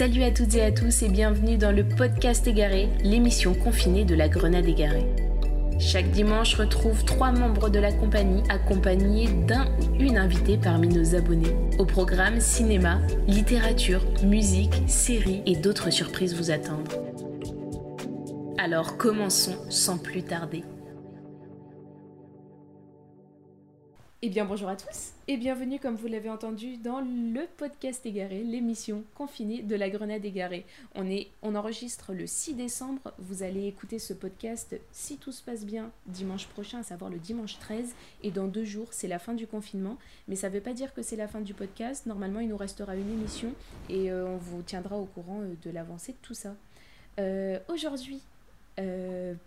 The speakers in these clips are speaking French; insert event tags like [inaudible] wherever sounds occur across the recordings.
Salut à toutes et à tous et bienvenue dans le podcast Égaré, l'émission confinée de la Grenade Égarée. Chaque dimanche, retrouve trois membres de la compagnie accompagnés d'un ou une invitée parmi nos abonnés. Au programme cinéma, littérature, musique, séries et d'autres surprises vous attendent. Alors commençons sans plus tarder. Eh bien bonjour à tous et bienvenue comme vous l'avez entendu dans le podcast égaré, l'émission confinée de la Grenade égarée. On, est, on enregistre le 6 décembre, vous allez écouter ce podcast si tout se passe bien dimanche prochain, à savoir le dimanche 13 et dans deux jours c'est la fin du confinement. Mais ça ne veut pas dire que c'est la fin du podcast, normalement il nous restera une émission et euh, on vous tiendra au courant euh, de l'avancée de tout ça. Euh, aujourd'hui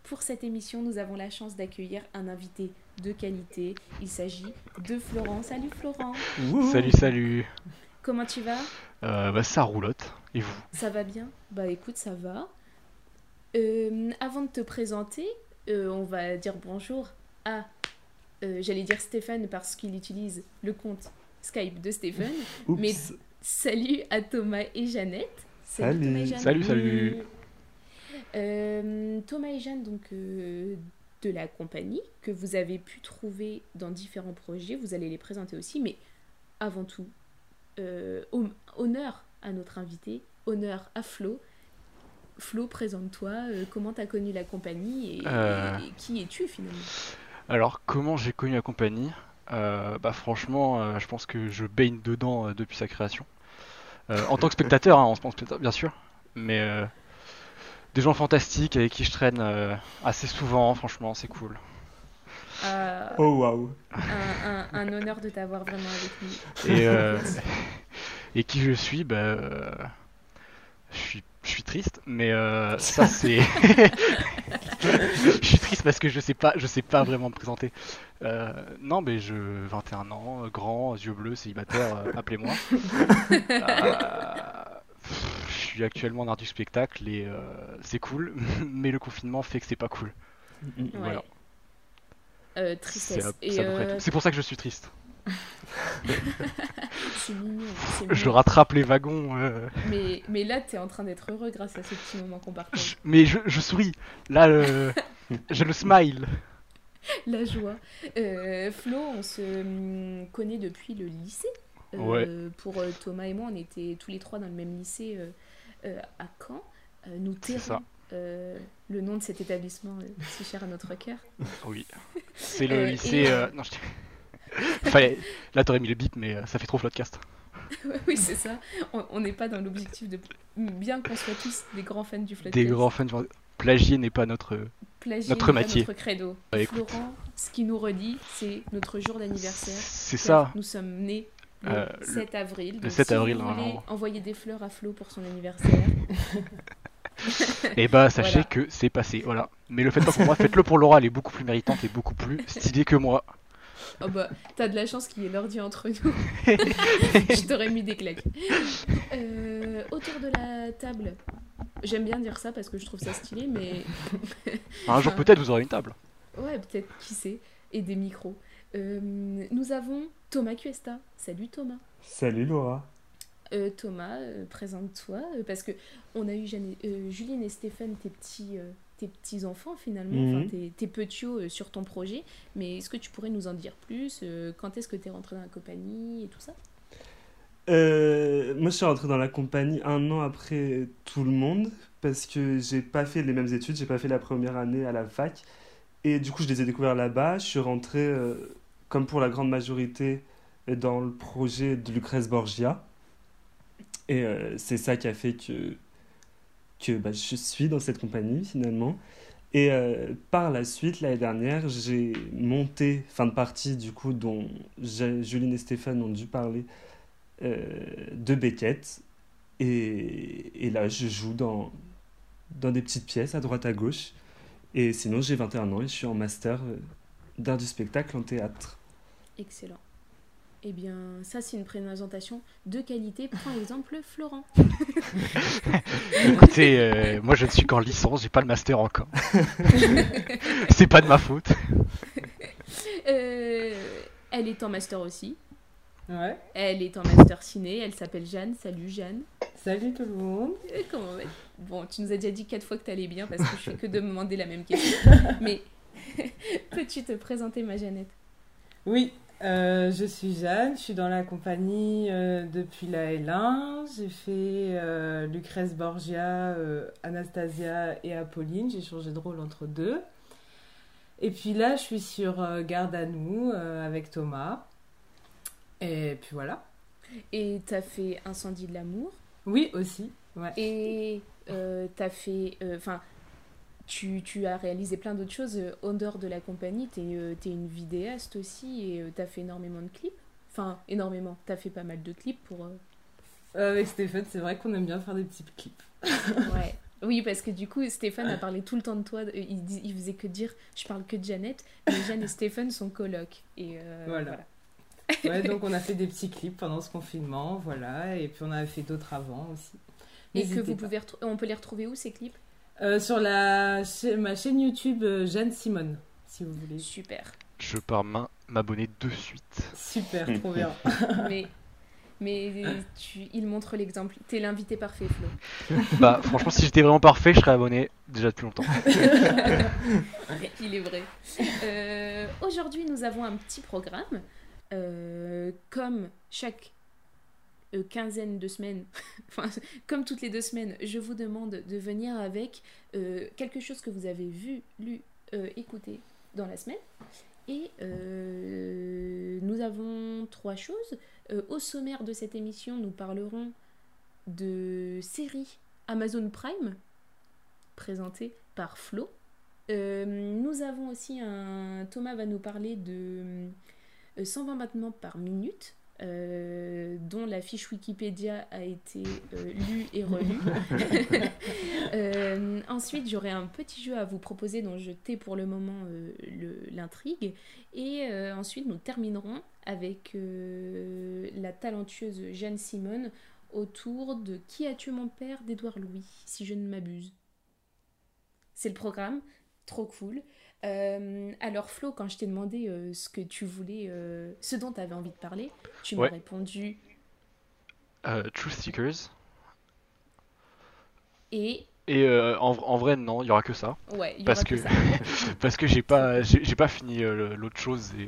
pour cette émission, nous avons la chance d'accueillir un invité de qualité. Il s'agit de Florent. Salut Florent. Salut, salut. Comment tu vas? Euh, bah, Ça roulotte. Et vous? Ça va bien? Bah écoute, ça va. Euh, avant de te présenter, on va dire bonjour à, j'allais dire Stéphane parce qu'il utilise le compte Skype de Stéphane. Mais salut à Thomas et Jeannette. Salut. Salut, salut. Euh, Thomas et Jeanne, donc euh, de la compagnie, que vous avez pu trouver dans différents projets, vous allez les présenter aussi, mais avant tout, euh, honneur à notre invité, honneur à Flo. Flo, présente-toi, comment tu as connu la compagnie et, qui es-tu finalement? Alors, comment j'ai connu la compagnie? Bah franchement, je pense que je baigne dedans depuis sa création. en tant que spectateur, hein, on se pense bien sûr, mais des gens fantastiques avec qui je traîne euh, assez souvent, franchement, c'est cool. Euh, oh waouh! Un, honneur de t'avoir vraiment avec nous. Et, euh, [laughs] et qui je suis, bah, je suis, je suis triste, mais [laughs] ça c'est. [laughs] je suis triste parce que je sais pas, je sais pas vraiment me présenter. non, mais je 21 ans, grand, yeux bleus, célibataire, appelez-moi suis actuellement en art du spectacle et euh, c'est cool, [laughs] mais le confinement fait que c'est pas cool. Voilà. Euh, tristesse. Euh, c'est pour ça que je suis triste. [laughs] mignon, Je rattrape les wagons. Mais, mais là, t'es en train d'être heureux grâce à ce petit moment qu'on partage. Mais je, je, souris. Là, [laughs] je le smile. La joie. Flo, on se hum, connaît depuis le lycée. Pour Thomas et moi, on était tous les trois dans le même lycée euh, à Caen. Euh, nous tairons euh, le nom de cet établissement si cher à notre cœur. [laughs] Oui, c'est le lycée. Non, je... [laughs] là, t'aurais mis le bip, mais ça fait trop floodcast. [laughs] oui, c'est ça. On n'est pas dans l'objectif de. Bien qu'on soit tous des grands fans du floodcast. Des grands fans du Plagier n'est pas notre, Plagier notre métier. notre credo. Bah, Florent, ce qui nous redit, c'est notre jour d'anniversaire. C'est ça. Nous sommes nés le 7 euh, avril. Le 7 avril, envoyer des fleurs à Flo pour son anniversaire. et [laughs] eh bah sachez que c'est passé, voilà. Mais le faites pas pour moi, faites-le pour Laura, elle est beaucoup plus méritante et beaucoup plus stylée que moi. Oh bah, t'as de la chance qu'il y ait l'ordi entre nous. [laughs] Je t'aurais mis des claques. Euh, autour de la table, j'aime bien dire ça parce que je trouve ça stylé, mais. Un jour [laughs] peut-être vous aurez une table. Ouais, peut-être, qui sait. Et des micros. Euh, nous avons Thomas Cuesta. Salut Thomas. Salut Laura. Euh, Thomas, euh, présente-toi, parce que on a eu Juline et Stéphane, tes petits, tes petits enfants finalement, mhm. tes, tes petits sur ton projet. Mais est-ce que tu pourrais nous en dire plus Quand est-ce que tu es rentré dans la compagnie et tout ça? Moi, je suis rentré dans la compagnie un an après tout le monde parce que j'ai pas fait les mêmes études, j'ai pas fait la première année à la fac et du coup, je les ai découverts là-bas. Je suis rentré comme pour la grande majorité, dans le projet de Lucrèce Borgia. Et euh, c'est ça qui a fait que, que bah, je suis dans cette compagnie finalement. Et euh, par la suite, l'année dernière, j'ai monté, fin de partie du coup, dont Juline et Stéphane ont dû parler, euh, de Beckett. Et, et, là, je joue dans, dans des petites pièces à droite à gauche. Et sinon, j'ai 21 ans et je suis en master d'art du spectacle en théâtre. Excellent. Eh bien, ça, c'est une présentation de qualité. Par exemple, Florent. [laughs] Écoutez, euh, moi, je ne suis qu'en licence, j'ai pas le master encore. [laughs] c'est pas de ma faute. Euh, elle est en master aussi. Ouais. Elle est en master ciné, elle s'appelle Jeanne. Salut Jeanne. Salut tout le monde. Euh, Comment va- Bon, tu nous as déjà dit quatre fois que t'allais bien parce que je fais que de me demander la même question. [laughs] Mais peux-tu te présenter, ma Jeannette? Oui, euh, je suis Jeanne, je suis dans la compagnie euh, depuis la L1. J'ai fait euh, Lucrèce Borgia, Anastasia et Apolline. J'ai changé de rôle entre deux. Et puis là, je suis sur Garde à nous avec Thomas. Et puis voilà. Et t'as fait Incendie de l'amour? Oui, aussi. Ouais. Et t'as fait. Enfin, tu, tu as réalisé plein d'autres choses euh, en dehors de la compagnie. T'es euh, t'es une vidéaste aussi et euh, t'as fait énormément de clips. Enfin, énormément. T'as fait pas mal de clips pour. euh, Euh, avec Stéphane, c'est vrai qu'on aime bien faire des petits clips. [laughs] Ouais. Oui, parce que du coup, Stéphane a parlé tout le temps de toi. Euh, Il, dis- il faisait que dire je parle que de Jeannette, mais Jeanne et Stéphane sont colocs. Et euh, Voilà. voilà. Ouais, [laughs] donc on a fait des petits clips pendant ce confinement, voilà. Et puis on a fait d'autres avant aussi. Et que vous pas. pouvez on peut les retrouver où ces clips? Euh, sur la cha- ma chaîne YouTube euh, Jeanne Simone, si vous voulez. Super. Je pars main m'abonner de suite. Super, trop [laughs] bien. mais mais tu, il montre l'exemple. T'es l'invité parfait, Flo. [laughs] Bah franchement si j'étais vraiment parfait je serais abonné déjà depuis longtemps. [laughs] Il est vrai. Euh, Aujourd'hui, nous avons un petit programme. Euh, comme chaque euh, quinzaine de semaines, [laughs] enfin, comme toutes les deux semaines, je vous demande de venir avec euh, quelque chose que vous avez vu, lu, euh, écouté dans la semaine. Et nous avons trois choses. Au sommaire de cette émission, nous parlerons de séries Amazon Prime, présentées par Flo. Nous avons aussi un. Thomas va nous parler de euh, 120 battements par minute, euh, dont la fiche Wikipédia a été euh, lue et relue. [laughs] Euh, ensuite, j'aurai un petit jeu à vous proposer dont je tais pour le moment l'intrigue. Et ensuite, nous terminerons avec la talentueuse Jeanne Simone autour de Qui a tué mon père d'Édouard Louis, si je ne m'abuse. C'est le programme, trop cool. Euh, alors Flo, quand je t'ai demandé euh, ce que tu voulais, euh, ce dont tu avais envie de parler, tu m'as répondu Truth Seekers. et Et en, en vrai non il y aura que ça. ouais, il y Parce aura que, que, ça. [laughs] parce que j'ai pas j'ai pas fini l'autre chose et,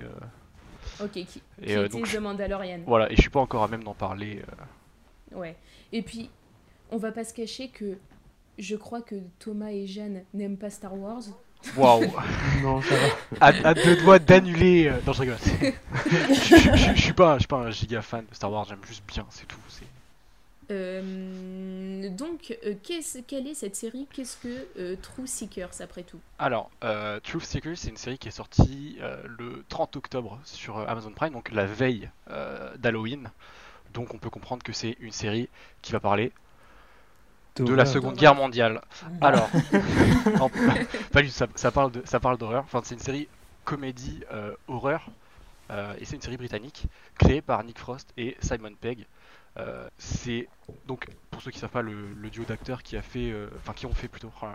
Ok, qui, et qui euh, était donc je- The Mandalorian. voilà et je suis pas encore à même d'en parler. Ouais. Et puis, on va pas se cacher que je crois que Thomas et Jeanne n'aiment pas Star Wars. Waouh. [laughs] Non, ça va. à, à deux doigts d'annuler. euh, Non, je rigole. [laughs] je, je- je- je suis pas, je suis pas un giga fan de Star Wars, j'aime juste bien, c'est tout. c'est- Euh, donc, euh, qu'est-ce- quelle est cette série? Qu'est-ce que euh, True Seekers après tout? Alors, euh, Truth Seekers, c'est une série qui est sortie euh, le 30 octobre sur euh, Amazon Prime, donc la veille euh, d'Halloween. Donc, on peut comprendre que c'est une série qui va parler de la. Seconde Guerre mondiale. Alors, [laughs] non, pas du tout, ça, ça parle de, ça parle d'horreur. Enfin, c'est une série comédie euh, horreur, euh, et c'est une série britannique créée par Nick Frost et Simon Pegg. Euh, c'est donc pour ceux qui savent pas le, le duo d'acteurs qui a fait, euh, enfin qui ont fait plutôt, oh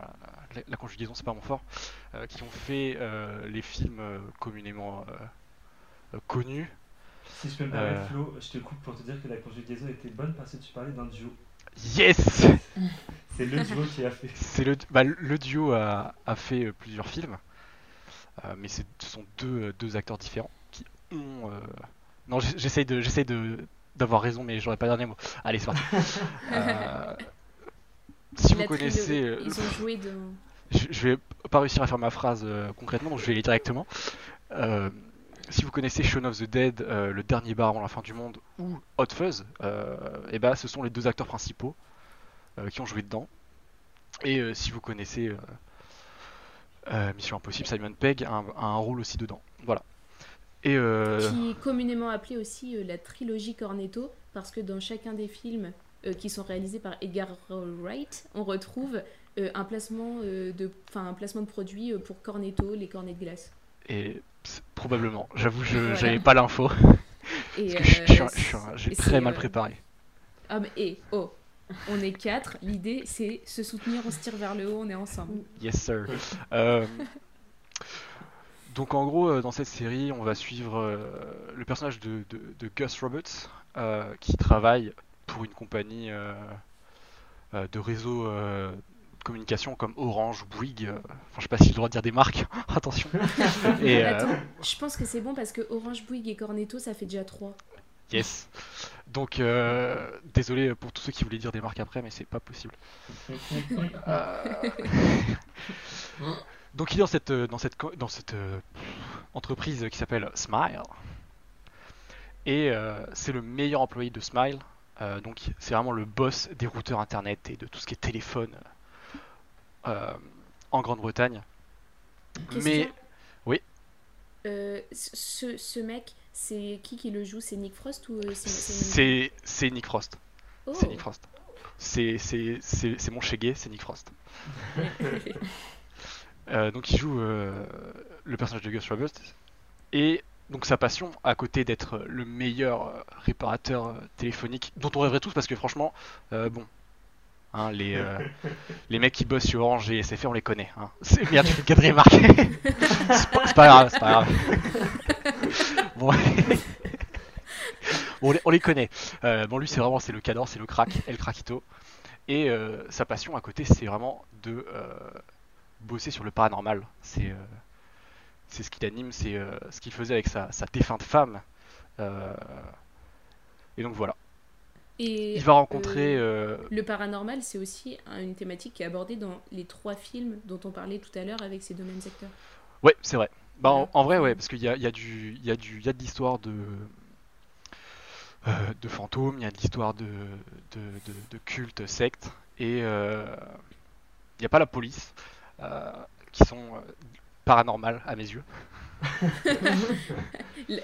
la, la conjugaison c'est pas mon fort, euh, qui ont fait euh, les films communément connus. Si je peux me permettre, Euh. Flo, je te coupe pour te dire que la conjugaison était bonne parce que tu parlais d'un duo. Yes, C'est le duo qui a fait. c'est le, bah, le duo a, a fait euh, plusieurs films, euh, mais c'est- ce sont deux, euh, deux acteurs différents qui ont. euh, Non, j'essaye de, j'essaye de d'avoir raison, mais j'aurais pas le dernier mot. Allez, c'est parti. [laughs] Euh, Si vous connaissez, trilogie, Ils ont joué de. je, je vais pas réussir à faire ma phrase euh, concrètement, donc je vais y aller directement. Si vous connaissez Shaun of the Dead, euh, le dernier bar avant la fin du monde, ou Hot Fuzz, euh, et ben ce sont les deux acteurs principaux euh, qui ont joué dedans. Et euh, si vous connaissez Mission Impossible, Simon Pegg a un, a un rôle aussi dedans. Voilà. Et Qui est communément appelée aussi la trilogie Cornetto, parce que dans chacun des films qui sont réalisés par Edgar Wright, on retrouve un, placement, de, un placement de produits pour Cornetto, les cornets de glace. et probablement, j'avoue, je Voilà. j'avais pas l'info. Et, Parce que je suis- je suis euh, j'ai très mal euh, préparé. Ah, mais et, oh, on est quatre, l'idée c'est se soutenir, on se tire vers le haut, on est ensemble. Yes sir. [laughs] Euh, Donc en gros, dans cette série, on va suivre le personnage de, de- de Gus Roberts, euh, qui travaille pour une compagnie de réseau communication comme Orange ou Bouygues. euh, Enfin, je sais pas si j'ai le droit de dire des marques, [laughs] attention. [laughs] Et euh, Attends, je pense que c'est bon parce que Orange Bouygues et Cornetto, ça fait déjà 3. yes. Donc euh, désolé pour tous ceux qui voulaient dire des marques après, mais c'est pas possible. [laughs] Euh, Donc il est dans cette, dans cette, dans cette euh, entreprise qui s'appelle Smile. Et euh, c'est le meilleur employé de Smile. Euh, donc c'est vraiment le boss des routeurs internet et de tout ce qui est téléphone euh, en Grande-Bretagne. Mais oui. Euh, ce, ce mec, c'est qui qui le joue? C'est Nick Frost ou euh, c'est c'est- Nick Frost? Oh. C'est Nick Frost. C'est c'est- mon chégué, c'est Nick Frost. [laughs] Euh, donc il joue euh, le personnage de Gus Roberts et donc sa passion à côté d'être le meilleur euh, réparateur euh, téléphonique dont on rêverait tous parce que franchement euh, bon hein, les euh, [laughs] les mecs qui bossent sur Orange et SFR on les connaît hein. c'est merde tu fais le quatrième marque [laughs] c'est pas, c'est pas grave c'est pas grave [laughs] bon, Bon, on, les, on les connaît Euh, bon lui c'est vraiment c'est le cador c'est le crack El Craquito et euh, sa passion à côté c'est vraiment de euh, bosser sur le paranormal. C'est euh, c'est ce qui l'anime, c'est euh, ce qu'il faisait avec sa, sa défunte femme. Euh, et donc voilà. Et Il va rencontrer. euh, le paranormal, c'est aussi un- une thématique qui est abordée dans les trois films dont on parlait tout à l'heure avec ces domaines secteurs. Ouais, c'est vrai. Bah, en, en vrai, ouais, parce qu'il y a, y a du, y a du, il y a de l'histoire de, euh, de fantômes, il y a de l'histoire de, de, de, de culte, secte, et euh, il n'y a pas la police, euh, qui sont euh, paranormales à mes yeux. Le-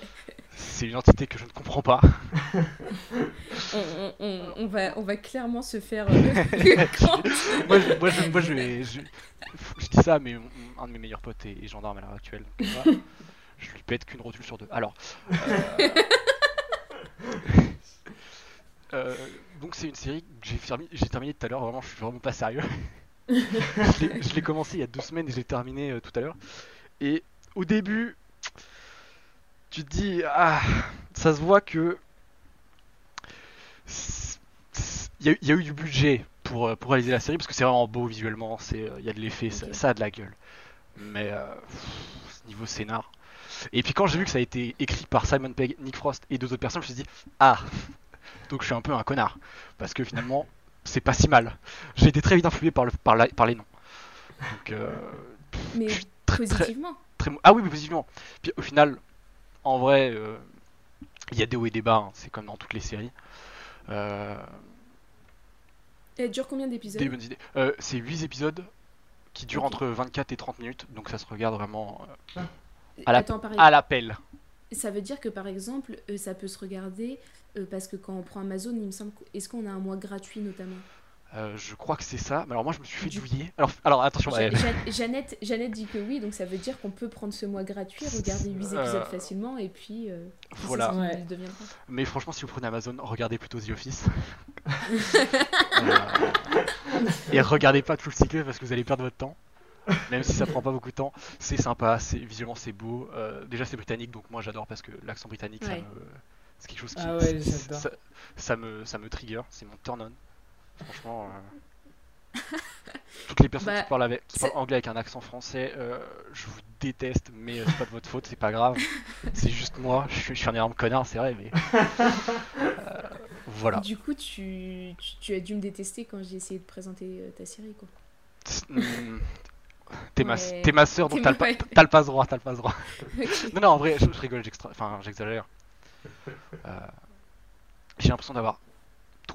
C'est une entité que je ne comprends pas. On, on- on- on va, on va clairement se faire. euh, [laughs] [laughs] moi, je, moi, je, moi, je, vais- je, je dis ça, mais un de mes meilleurs potes est, est gendarme à l'heure actuelle. voilà. je lui pète qu'une rotule sur deux. Alors. euh, [laughs] euh, donc c'est une série que j'ai fermi- j'ai terminé tout à l'heure. Vraiment, je suis vraiment pas sérieux. je l'ai- je l'ai commencé il y a deux semaines et je l'ai terminé euh, tout à l'heure. Et au début, tu te dis ah, ça se voit que il y, a eu- il y a eu du budget pour, euh, pour réaliser la série parce que c'est vraiment beau visuellement, c'est euh, il y a de l'effet, ça, a de la gueule. Mais euh, pff, niveau scénar. Et puis quand j'ai vu que ça a été écrit par Simon Pegg, Nick Frost et deux autres personnes, je me suis dit ah [laughs] donc je suis un peu un connard parce que finalement c'est pas si mal. J'ai été très vite influé par le par, la- par les noms. Donc euh, Mais je suis très très positivement. très ah oui mais positivement. Puis au final en vrai euh, il y a des hauts et des bas, hein, c'est comme dans toutes les séries. Euh, Elle dure combien d'épisodes Des bonnes idées. Euh, c'est 8 épisodes qui durent entre 24 et 30 minutes, donc ça se regarde vraiment euh, à la- Attends, à l'appel. Ça veut dire que par exemple, ça peut se regarder parce que quand on prend Amazon, il me semble. que- Est-ce qu'on a un mois gratuit notamment? Euh, je crois que c'est ça. Mais alors moi je me suis fait Du- douiller. Alors, alors attention, Jeannette, Jeannette dit que oui, donc ça veut dire qu'on peut prendre ce mois gratuit, regarder 8 épisodes Euh, facilement et puis. euh, voilà. Ouais. mais franchement si vous prenez Amazon, regardez plutôt The Office. [laughs] Euh, et regardez pas tout le cycle parce que vous allez perdre votre temps. Même si ça prend pas beaucoup de temps, c'est sympa, c'est visuellement c'est beau. Euh, déjà c'est britannique donc moi j'adore parce que l'accent britannique ça Ouais. me c'est quelque chose qui Ah ouais, j'adore. ça, ça me ça me trigger, c'est mon turn on. Franchement euh, [laughs] toutes les personnes Bah, qui parlent avec qui c'est- parlent anglais avec un accent français, euh, je vous déteste mais c'est pas de votre faute, c'est pas grave. [laughs] c'est juste moi, je suis, je suis un énorme connard, c'est vrai mais euh, voilà. Du coup, tu, tu, tu as dû me détester quand j'ai essayé de présenter euh, ta série, quoi. Hmm, T'es ma, Ouais. t'es ma soeur, donc t'as ma- le, t'as le passe droit, t'as le passe droit. [laughs] Non, non, en vrai, je, je rigole, j'extra- enfin, j'exagère. Euh, J'ai l'impression d'avoir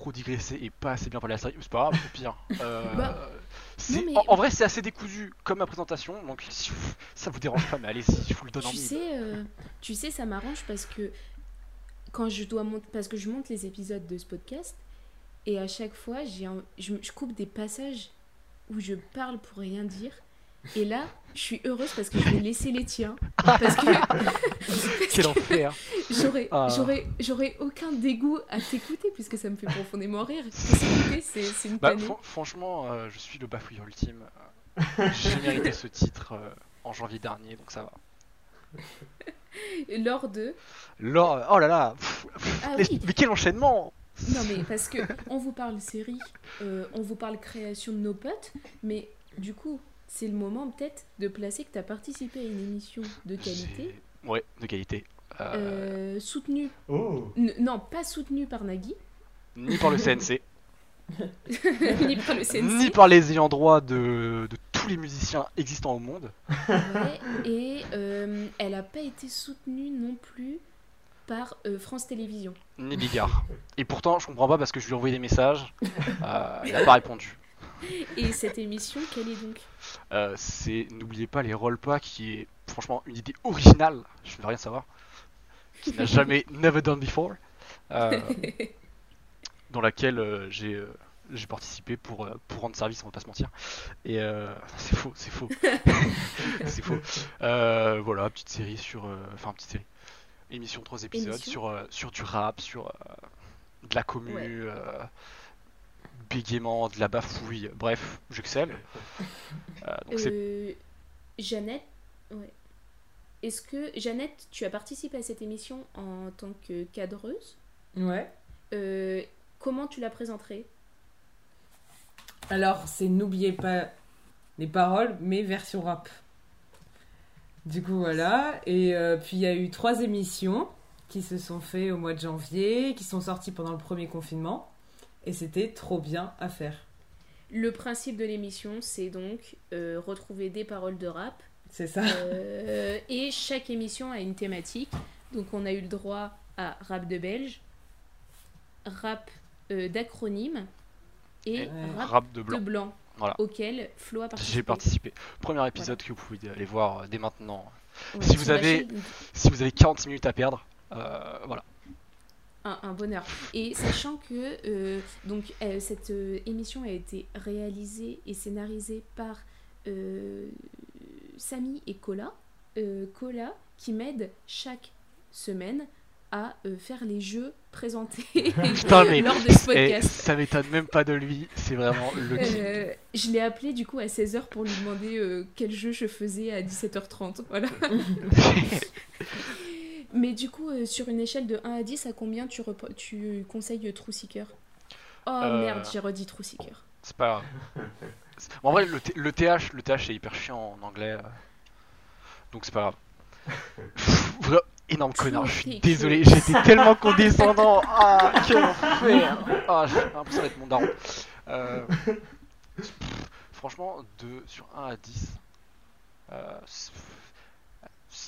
trop digressé et pas assez bien parlé de la série. C'est pas grave, pire. [laughs] Euh, Bah, c'est- non, mais- en, en vrai, c'est assez décousu comme ma présentation, donc si vous- ça vous dérange pas, mais allez-y, je vous le donne en Tu mille. sais, euh, tu sais, ça m'arrange parce que quand je dois monter, parce que je monte les épisodes de ce podcast et à chaque fois, j'ai un- je, je coupe des passages où je parle pour rien dire. Et là, je suis heureuse parce que je vais laisser les tiens. Parce que, [laughs] Quel que enfer j'aurais, Ah. j'aurais, j'aurais aucun dégoût à t'écouter puisque ça me fait profondément rire. C'est, une bah, Franchement, euh, je suis le bafouilleur ultime. Euh, J'ai mérité ce titre euh, en janvier dernier, donc ça va. [laughs] Lors de. Lors... Oh là là pff, pff, Ah les- oui. Mais quel enchaînement Non mais parce que on vous parle série, euh, on vous parle création de nos potes, mais du coup c'est le moment peut-être de placer que tu as participé à une émission de qualité, Ouais, de qualité. Euh, euh, soutenue, Oh non pas soutenue par Nagui, Ni par le [laughs] CNC, ni par le CNC, ni par les ayants droit de, de tous les musiciens existants au monde. ouais, et euh, elle a pas été soutenue non plus par euh, France Télévisions. ni Bigard. Et pourtant, je comprends pas parce que je lui ai envoyé des messages, [laughs] euh, il a pas répondu. Et cette émission, quelle est donc? Euh, c'est n'oubliez pas les rollpas qui est franchement une idée originale, je ne veux rien savoir, qui n'a [laughs] jamais never done before, euh, [laughs] dans laquelle euh, j'ai j'ai participé pour pour rendre service, on va pas se mentir. Et euh, [laughs] c'est faux, c'est faux, c'est faux. Euh, voilà, petite série sur, euh, enfin petite série, émission trois épisodes Émission. sur sur du rap, sur de la commu. Ouais. Euh, bégaiement, de la bafouille, bref, j'excelle. Euh, donc c'est Euh, Jeannette, ouais. Est-ce que Jeannette, tu as participé à cette émission en tant que cadreuse? Ouais. Euh, Comment tu la présenterais? Alors, c'est n'oubliez pas les paroles, mais version rap. Du coup, voilà. Et euh, puis, il y a eu trois émissions qui se sont faites au mois de janvier, qui sont sorties pendant le premier confinement. Et c'était trop bien à faire. Le principe de l'émission, c'est donc euh, retrouver des paroles de rap. C'est ça. Euh, et chaque émission a une thématique. Donc on a eu le droit à rap de belge, rap euh, d'acronyme et Et rap, rap de de blanc. blanc. Voilà. Auquel Flo a participé. J'ai participé. Premier épisode que vous pouvez aller voir dès maintenant. Ouais, Si vous avez- Si vous avez 46 minutes à perdre, euh, voilà. Un, un bonheur. Et sachant que euh, donc euh, cette euh, émission a été réalisée et scénarisée par Samy et Cola, Cola qui m'aide chaque semaine à faire les jeux présentés [laughs] Putain, [laughs] mais- lors de ce Et podcast. ça m'étonne même pas de lui, c'est vraiment le. Euh, je l'ai appelé du coup à 16h pour lui demander euh, quel jeu je faisais à 17h30. Voilà. [laughs] Mais du coup, euh, sur une échelle de 1 à 10, à combien tu, conseilles True Seeker? Oh Euh. merde, j'ai redit True Seeker. C'est pas grave. En vrai, le, TH, le TH est hyper chiant en anglais. euh. Donc c'est pas grave. [laughs] Pff, Énorme connard, je suis désolé, j'étais tellement condescendant. [laughs] Ah, quel enfer. Ah, j'ai l'impression d'être mon daron. Pff, franchement, de, sur 1 à 10,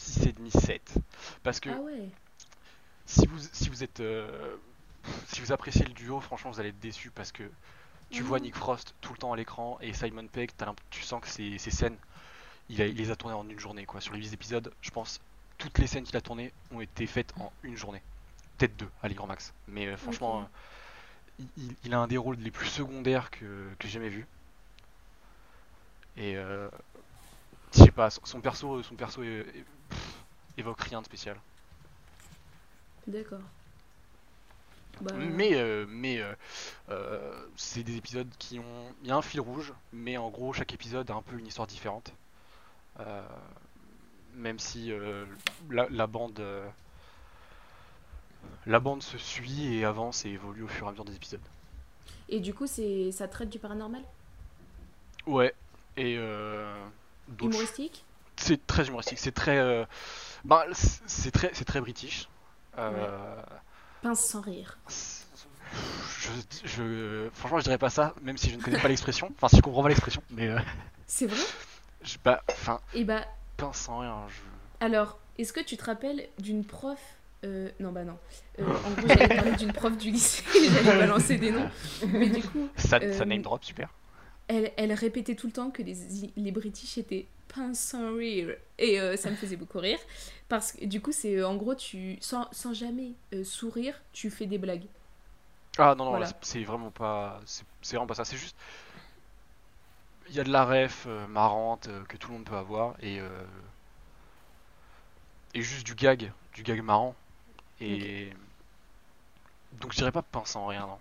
euh, 6,5, 7. Parce que Ah ouais. si vous, si vous êtes euh, si vous appréciez le duo, franchement vous allez être déçu parce que tu Mhm. vois Nick Frost tout le temps à l'écran et Simon Pegg, tu sens que ces, ces scènes, il, a- il les a tournées en une journée quoi. Sur les 8 épisodes, je pense toutes les scènes qu'il a tournées ont été faites en une journée. Peut-être deux, allez grand max. Mais euh, franchement, euh, il, a un des rôles les plus secondaires que, que j'ai jamais vu. Et je sais pas, son, perso, son perso pff, évoque rien de spécial. D'accord. Bah, Mais, euh, mais euh, euh, c'est des épisodes qui ont. Il y a un fil rouge, mais en gros, chaque épisode a un peu une histoire différente. Même si la, la bande. la bande se suit et avance et évolue au fur et à mesure des épisodes. Et du coup, c'est ça traite du paranormal? Ouais, et. Humoristique? C'est très humoristique, c'est très. euh, bah, c'est très, c'est très british. Euh, Pince sans rire. je, je, franchement, je dirais pas ça, même si je ne connais pas l'expression. Enfin, si je comprends pas l'expression, mais euh, C'est vrai? je, bah, enfin, Et bah, pince sans rien. Je... alors, est-ce que tu te rappelles d'une prof euh, Non, bah non. Euh, en gros, j'allais parler d'une prof du lycée, [laughs] j'allais balancer des noms. Mais du coup, Ça, Euh, ça name drop, super. elle, elle répétait tout le temps que les, les British étaient pince sans rire. Et euh, ça me faisait beaucoup rire. Parce que du coup, c'est euh, en gros, tu sans, sans jamais euh, sourire, tu fais des blagues. Ah non, non, voilà. là, c'est c'est vraiment pas. C'est c'est vraiment pas ça. C'est juste. Il y a de la ref euh, marrante euh, que tout le monde peut avoir et. euh, et juste du gag. Du gag marrant. Et. Donc je dirais pas pince sans rien, non.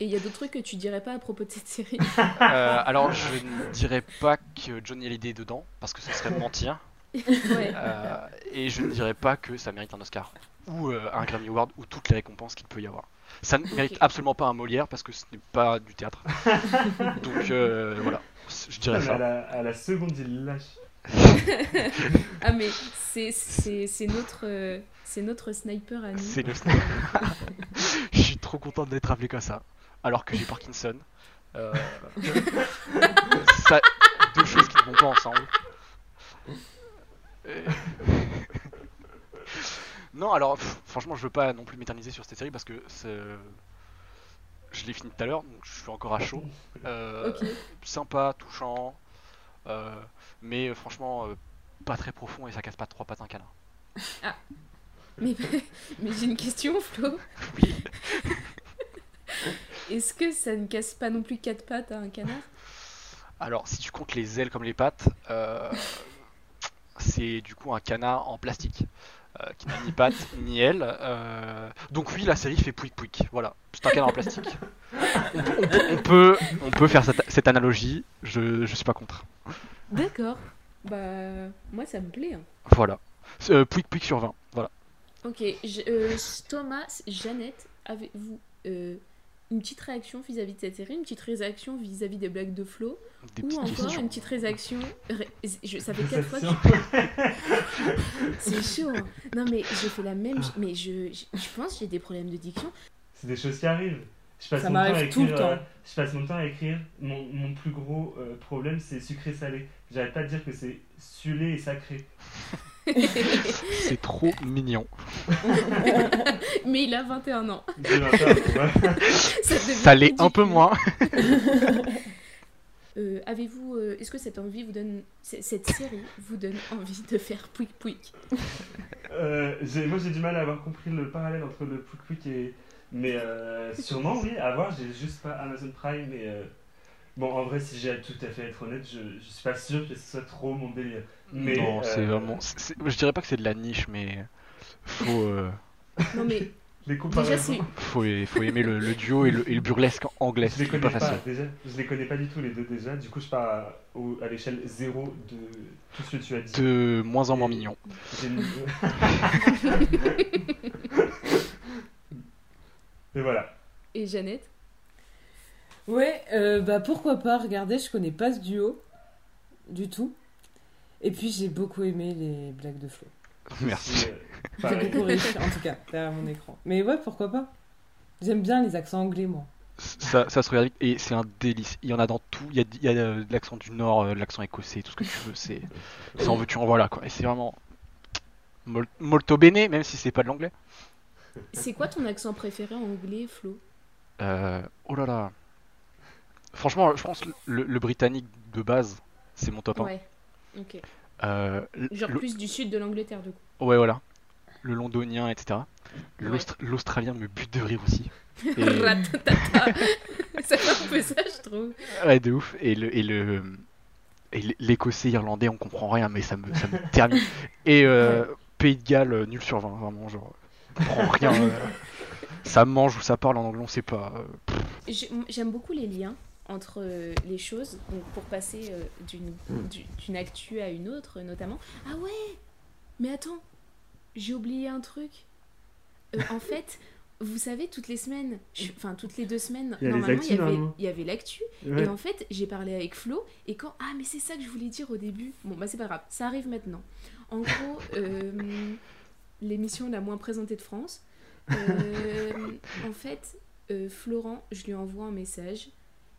Et il y a d'autres trucs que tu dirais pas à propos de cette série. [laughs] Euh, alors je ne dirais pas que Johnny Hallyday est dedans, parce que ce serait mentir. [laughs] Ouais. Euh, et je ne dirais pas que ça mérite un Oscar ou euh, un Grammy Award ou toutes les récompenses qu'il peut y avoir. Ça ne mérite absolument pas un Molière parce que ce n'est pas du théâtre. [laughs] Donc euh, voilà, je dirais à, ça. la, à la seconde, il lâche. Ah mais c'est notre euh, c'est notre sniper à nous. C'est le Je suis trop content d'être appelé comme ça, alors que j'ai Parkinson. Euh, [laughs] ça, deux choses qui ne vont pas ensemble. Non, alors pff, franchement, je veux pas non plus m'éterniser sur cette série parce que c'est- je l'ai fini tout à l'heure, donc je suis encore à chaud. Euh. Sympa, touchant, euh, mais franchement euh, pas très profond et ça casse pas trois pattes un canard. Mais [laughs] mais j'ai une question Flo. Oui. [laughs] Est-ce que ça ne casse pas non plus quatre pattes à un canard? Alors, si tu comptes les ailes comme les pattes, euh, c'est du coup un canard en plastique. euh, qui n'a ni pattes [laughs] ni ailes. euh, Donc oui, la série fait pouic pouic. Voilà, c'est un canard en plastique. On, peut- on peut, on peut, on peut faire cette, cette analogie. Je, je suis pas contre. D'accord. Bah moi ça me plaît. hein. Voilà. Euh, pouic pouic sur 20. Voilà. Ok. je- Thomas, Jeannette, avez-vous une petite réaction vis-à-vis de cette série, une petite réaction vis-à-vis des blagues de Flo, Des ou encore questions. une petite réaction. ré- je- ça fait quatre fois que. [laughs] C'est chaud. hein. Non, mais j'ai fait la même. Mais je, je, je pense que j'ai des problèmes de diction. C'est des choses qui arrivent. Je passe Ça mon temps à m'arrive tout le écrire, euh, temps. je passe mon temps à écrire. Mon, mon plus gros euh, problème, c'est sucré-salé. J'arrête pas de dire que c'est sucré et sacré. C'est trop mignon. [laughs] mais il a 21 ans. J'ai 20 ans, [laughs] voilà. Ça, l'est un peu moins. [laughs] Euh, Avez-vous. euh, Est-ce que cette envie vous donne. Cette série vous donne envie de faire pouic pouic? Euh, moi j'ai du mal à avoir compris le parallèle entre le Pouc Pouc et. Mais euh, sûrement oui, à voir, j'ai juste pas Amazon Prime mais. Bon en vrai si j'ai à tout à fait être honnête, je, je suis pas sûr que ce soit trop mon délire. Mais, non, c'est euh, vraiment. Je dirais pas que c'est de la niche, mais faut. euh, Non, mais Les déjà. Faut, faut aimer le, le duo et le, et le burlesque anglais, Je les c'est connais pas déjà, je les connais pas du tout les deux déjà, du coup je pars à, à l'échelle zéro de tout ce que tu as dit. De moins en moins mignon. J'ai mis- [laughs] Et voilà. Et Jeannette? Ouais, euh, bah pourquoi pas, regardez, je connais pas ce duo du tout. Et puis j'ai beaucoup aimé les blagues de Flo. Merci. J'ai pareil. beaucoup ri, [laughs] en tout cas, derrière mon écran. Mais ouais, pourquoi pas J'aime bien les accents anglais, moi. Ça, ça se regarde vite et c'est un délice. Il y en a dans tout. Il y a, il y a euh, de l'accent du Nord, euh, de l'accent écossais, tout ce que tu veux. C'est, ça en veux-tu en voilà quoi. Et c'est vraiment mol- molto bene, même si c'est pas de l'anglais. C'est quoi ton accent préféré en anglais, Flo? Euh, oh là là. Franchement, je pense que le, le britannique de base, c'est mon top 1. Ouais. Ok. Euh, Genre le- plus du sud de l'Angleterre, du coup. Ouais, voilà. Le londonien, etc. Ouais. L'australien me bute de rire aussi. [laughs] Et... Ça fait un peu ça, je trouve. Ouais, de ouf. Et le et le et l'écossais irlandais, on comprend rien, mais ça me ça me termine. [laughs] Et euh, Pays de Galles, euh, nul sur 20, vraiment, genre, on comprend rien. euh, [laughs] ça mange ou ça parle en anglais, on sait pas. J'aime beaucoup les liens entre euh, les choses, donc pour passer euh, d'une du- d'une actu à une autre, notamment. Ah ouais Mais attends, j'ai oublié un truc. Euh, en [laughs] fait, vous savez, toutes les semaines, enfin toutes les deux semaines, Il normalement, actus, il y avait, normalement. il y avait l'actu. Ouais. Et en fait, j'ai parlé avec Flo, et quand. Ah, mais c'est ça que je voulais dire au début. Bon, bah, c'est pas grave, ça arrive maintenant. En gros, [laughs] euh, l'émission la moins présentée de France. Euh, en fait, Florent, je lui envoie un message.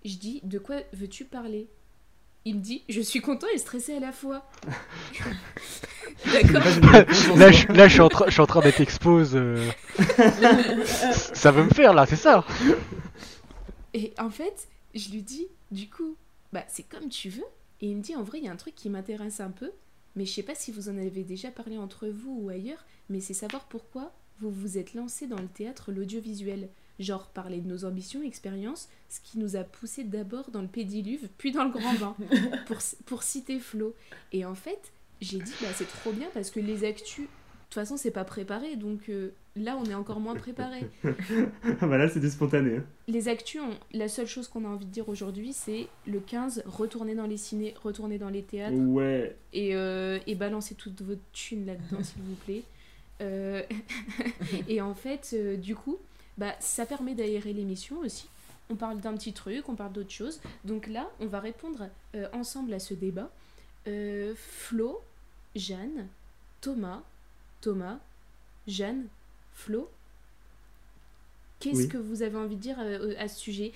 Je dis De quoi veux-tu parler? Il me dit Je suis content et stressé à la fois. [laughs] D'accord Là, je, là, je suis en train, je suis en train d'être expose. euh, [laughs] Ça veut me faire là, c'est ça. Et en fait, je lui dis, du coup, bah c'est comme tu veux. Et il me dit, en vrai, il y a un truc qui m'intéresse un peu, mais je sais pas si vous en avez déjà parlé entre vous ou ailleurs, mais c'est savoir pourquoi vous vous êtes lancé dans le théâtre, l'audiovisuel. Genre parler de nos ambitions, expériences, ce qui nous a poussé d'abord dans le pédiluve, puis dans le grand bain, [laughs] pour, pour citer Flo. Et en fait, j'ai dit, bah c'est trop bien parce que les actus façon, c'est pas préparé, donc euh, là, on est encore moins préparé. bah là, c'est du spontané. hein. Les actus, on- la seule chose qu'on a envie de dire aujourd'hui, c'est le 15, retournez dans les ciné, retournez dans les théâtres Ouais. et, euh, et balancez toute votre thune là-dedans, s'il vous plaît. Euh, [laughs] et en fait, du coup, bah, ça permet d'aérer l'émission aussi. On parle d'un petit truc, on parle d'autre chose. Donc là, on va répondre euh, ensemble à ce débat. Euh, Flo, Jeanne, Thomas, Thomas, Jeanne, Flo. Qu'est-ce Oui. que vous avez envie de dire euh, à ce sujet?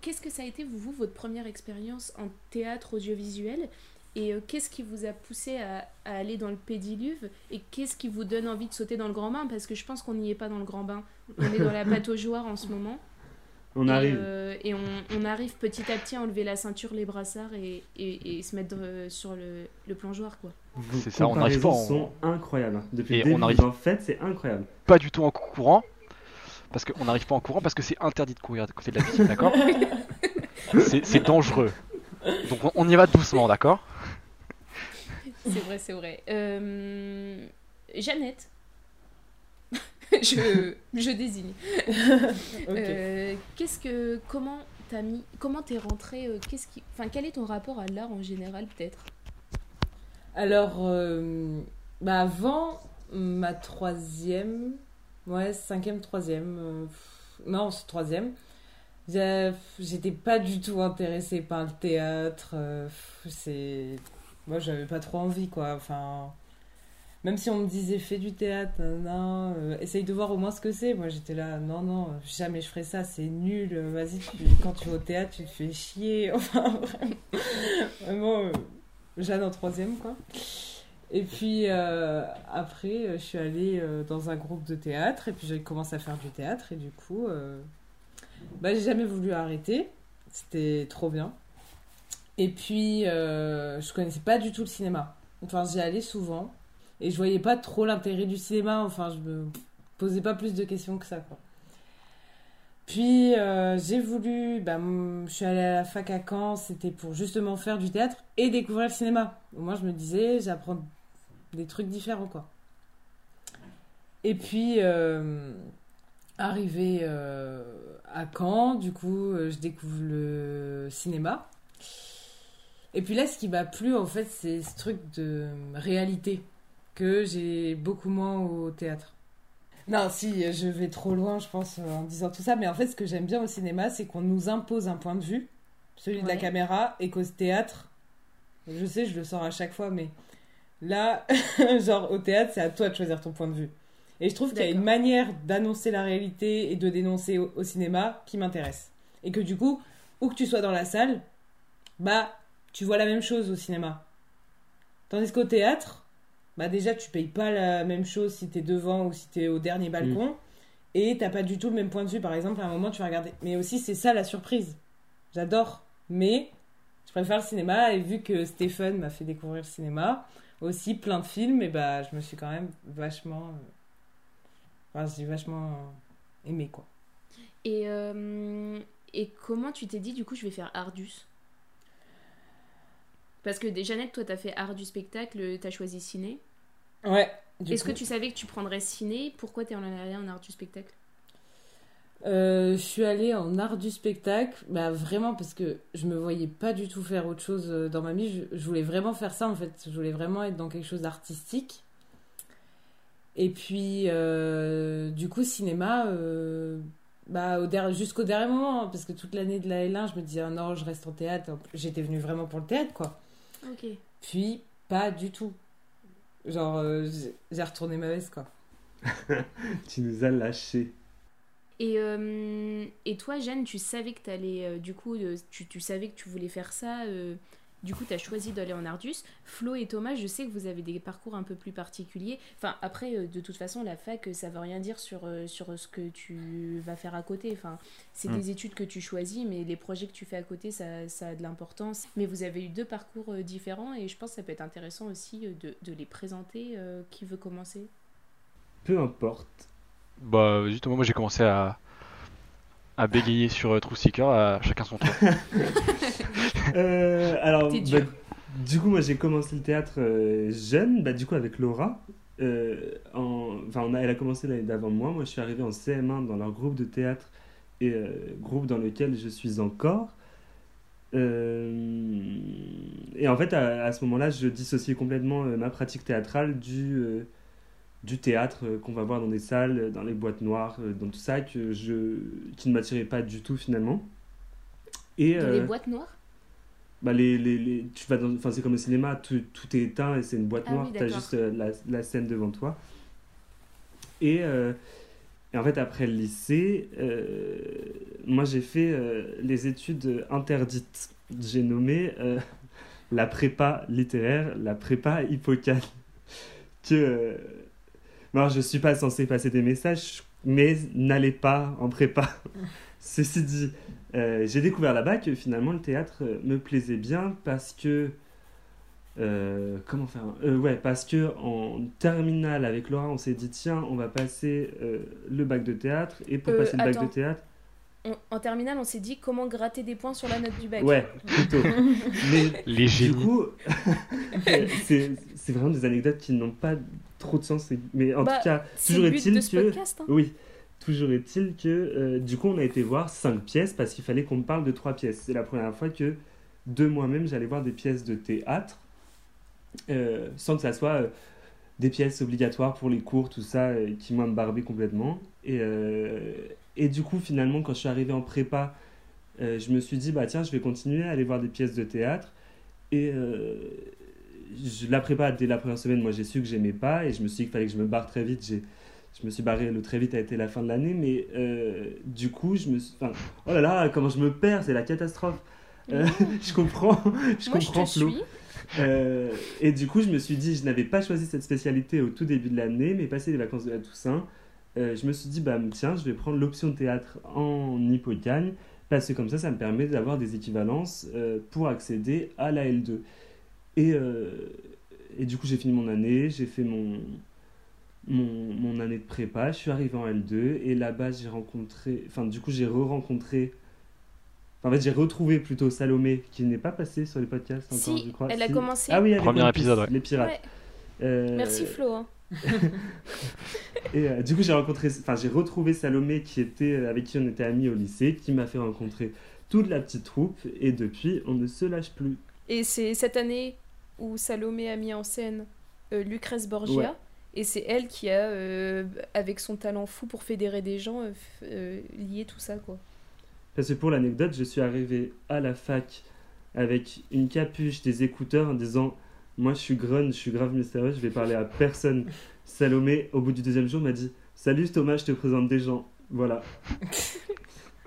Qu'est-ce que ça a été, vous, vous, votre première expérience en théâtre audiovisuel? Et euh, qu'est-ce qui vous a poussé à, à aller dans le pédiluve Et qu'est-ce qui vous donne envie de sauter dans le grand bain? Parce que je pense qu'on n'y est pas dans le grand bain. On est dans la pataugeoire en ce moment. On et, arrive. euh, et on, on arrive petit à petit à enlever la ceinture, les brassards et, et, et se mettre euh, sur le, le plongeoir. quoi. C'est ça, on n'arrive pas en- sont incroyables. Depuis Et le début, on arrive- en faites, c'est incroyable. Pas du tout en courant. Parce qu'on n'arrive pas en courant parce que c'est interdit de courir à côté de la piscine, d'accord? [laughs] C'est dangereux. Donc on- on y va doucement, d'accord? C'est vrai, c'est vrai. Euh, Jeannette. [laughs] je, je désigne. Euh, qu'est-ce que comment t'as mis comment t'es rentré euh, qu'est-ce qui enfin quel est ton rapport à l'art en général peut-être? Alors, euh, bah avant ma troisième, ouais, cinquième, troisième, non, c'est troisième, j'étais pas du tout intéressée par le théâtre. c'est, moi, j'avais pas trop envie, quoi. Enfin, même si on me disait fais du théâtre, non, euh, essaye de voir au moins ce que c'est. Moi, j'étais là, non, non, jamais je ferai ça, c'est nul. euh, Vas-y, quand tu vas au théâtre, tu te fais chier. [laughs] Enfin, vraiment, euh, Jeanne en troisième, quoi. Et puis euh, après, je suis allée dans un groupe de théâtre et puis j'ai commencé à faire du théâtre et du coup, bah, j'ai jamais voulu arrêter. C'était trop bien. Et puis, euh, je connaissais pas du tout le cinéma. Enfin, j'y allais souvent et je voyais pas trop l'intérêt du cinéma. Enfin, je me posais pas plus de questions que ça, quoi. Puis euh, j'ai voulu, bah, je suis allée à la fac à Caen, c'était pour justement faire du théâtre et découvrir le cinéma. Au moins je me disais, j'apprends des trucs différents quoi. Et puis euh, arrivé euh, à Caen, du coup je découvre le cinéma. Et puis là ce qui m'a plu en fait c'est ce truc de réalité que j'ai beaucoup moins au théâtre. Non, si, je vais trop loin, je pense, euh, en disant tout ça. Mais en fait, ce que j'aime bien au cinéma, c'est qu'on nous impose un point de vue, celui de la caméra, et qu'au théâtre, je sais, je le sors à chaque fois, mais là, [laughs] genre, au théâtre, c'est à toi de choisir ton point de vue. Et je trouve qu'il y a une manière d'annoncer la réalité et de dénoncer au, au cinéma qui m'intéresse. Et que du coup, où que tu sois dans la salle, bah, tu vois la même chose au cinéma. Tandis qu'au théâtre, bah déjà tu payes pas la même chose si t'es devant ou si t'es au dernier balcon et t'as pas du tout le même point de vue. Par exemple à un moment tu vas regarder. Mais aussi c'est ça la surprise. J'adore. Mais je préfère le cinéma et vu que Stephen m'a fait découvrir le cinéma aussi plein de films et bah je me suis quand même vachement euh, enfin j'ai vachement aimé quoi. Et euh, et comment tu t'es dit du coup je vais faire Ardus parce que déjà Jeannette toi t'as fait art du spectacle t'as choisi ciné ouais est-ce que tu savais que tu prendrais ciné? Pourquoi t'es en allé en art du spectacle? Euh, je suis allée en art du spectacle, bah vraiment parce que je me voyais pas du tout faire autre chose euh, dans ma vie. Je, je voulais vraiment faire ça en fait. Je voulais vraiment être dans quelque chose d'artistique. Et puis, euh, du coup, cinéma, euh, bah, jusqu'au dernier moment, hein, parce que toute l'année de la L1, je me disais, ah non, je reste en théâtre. J'étais venue vraiment pour le théâtre, quoi. Puis, pas du tout. Genre, euh, j'ai- retourné ma veste, quoi. [laughs] Tu nous as lâchés. Et, euh, et toi, Jeanne, tu savais que t'allais, euh, du coup, euh, tu, tu savais que tu voulais faire ça. Du coup, tu as choisi d'aller en Ardus. Flo et Thomas, je sais que vous avez des parcours un peu plus particuliers. Enfin, après, euh, de toute façon, la fac, euh, ça veut rien dire sur, euh, sur ce que tu vas faire à côté. Enfin, c'est Mm. des études que tu choisis, mais les projets que tu fais à côté, ça, ça a de l'importance. Mais vous avez eu deux parcours différents et je pense que ça peut être intéressant aussi de, de les présenter. euh, qui veut commencer? Peu importe. Bah, justement, moi j'ai commencé à, à bégayer sur euh, True Seeker, à chacun son tour. [laughs] Euh, alors, bah, du coup, moi j'ai commencé le théâtre euh, jeune, bah, du coup avec Laura. euh, en, enfin, on a, elle a commencé l'année d'avant moi. Moi, je suis arrivé en CM1 dans leur groupe de théâtre et euh, groupe dans lequel je suis encore. Euh, et en fait, à, à ce moment-là, je dissociais complètement euh, ma pratique théâtrale du, euh, du théâtre euh, qu'on va voir dans des salles, dans les boîtes noires, euh, dans tout ça, que je, qui ne m'attirait pas du tout finalement. Et, Dans les euh, boîtes noires? bah les, les, les- tu vas dans, c'est comme au cinéma, tout, tout est éteint et c'est une boîte Ah noire, oui, t'as d'accord. juste euh, la, la scène devant toi. Et, euh, et en fait après le lycée, euh, moi j'ai fait euh, les études interdites. J'ai nommé euh, [laughs] la prépa littéraire, la prépa hippocale. Que, alors je suis pas censé passer des messages, mais n'allez pas en prépa. [laughs] Ceci dit, euh, j'ai découvert là-bas que finalement le théâtre euh, me plaisait bien parce que euh, comment faire euh, ouais parce que en terminale avec Laura on s'est dit tiens on va passer euh, le bac de théâtre et pour Euh, passer le bac attends. de théâtre On- En terminale, on s'est dit comment gratter des points sur la note du bac. ouais plutôt [laughs] mais Les du coup [laughs] c'est vraiment des anecdotes qui n'ont pas trop de sens mais en Bah, tout cas C'est toujours est-il que podcast. hein. Oui, toujours est-il que euh, du coup on a été voir cinq pièces parce qu'il fallait qu'on me parle de trois pièces. C'est la première fois que de moi-même j'allais voir des pièces de théâtre euh, sans que ça soit euh, des pièces obligatoires pour les cours, tout ça, qui moi me barbait complètement. Et, et du coup finalement quand je suis arrivé en prépa, je me suis dit bah tiens je vais continuer à aller voir des pièces de théâtre. Et je- la prépa dès la première semaine moi j'ai su que j'aimais pas et je me suis dit qu'il fallait que je me barre très vite. J'ai je me suis barré le très vite a été la fin de l'année, mais euh, du coup, je me suis. Enfin, oh là là, comment je me perds, c'est la catastrophe. Euh, [laughs] je comprends, [laughs] je Moi, je comprends Flo. suis. Euh, et du coup, je me suis dit, je n'avais pas choisi cette spécialité au tout début de l'année, mais passé les vacances de la Toussaint, je me suis dit, bah tiens, je vais prendre l'option théâtre en Hippocagne, parce que comme ça, ça me permet d'avoir des équivalences pour accéder à la L2. Et, euh, et du coup, j'ai fini mon année, j'ai fait mon, mon, mon année de prépa, je suis arrivé en L2, et là-bas, j'ai rencontré, enfin, du coup, j'ai re-rencontré. En fait, j'ai retrouvé plutôt Salomé, qui n'est pas passée sur les podcasts encore, Si, je crois. elle a Si. commencé. Ah oui, Premier épisode, ouais. Les pirates. Ouais. Euh, Merci Flo. hein. [laughs] Et euh, du coup, j'ai rencontré, enfin, j'ai retrouvé Salomé qui était avec qui on était amis au lycée, qui m'a fait rencontrer toute la petite troupe, et depuis, on ne se lâche plus. Et c'est cette année où Salomé a mis en scène euh, Lucrèce Borgia. Ouais. Et c'est elle qui a, euh, avec son talent fou pour fédérer des gens, euh, euh, lié tout ça, quoi. Parce que pour l'anecdote, je suis arrivé à la fac avec une capuche, des écouteurs en disant Moi je suis grunge, je suis grave mystérieux, je vais parler à personne. Salomé, au bout du deuxième jour, m'a dit Salut Thomas, je te présente des gens. Voilà.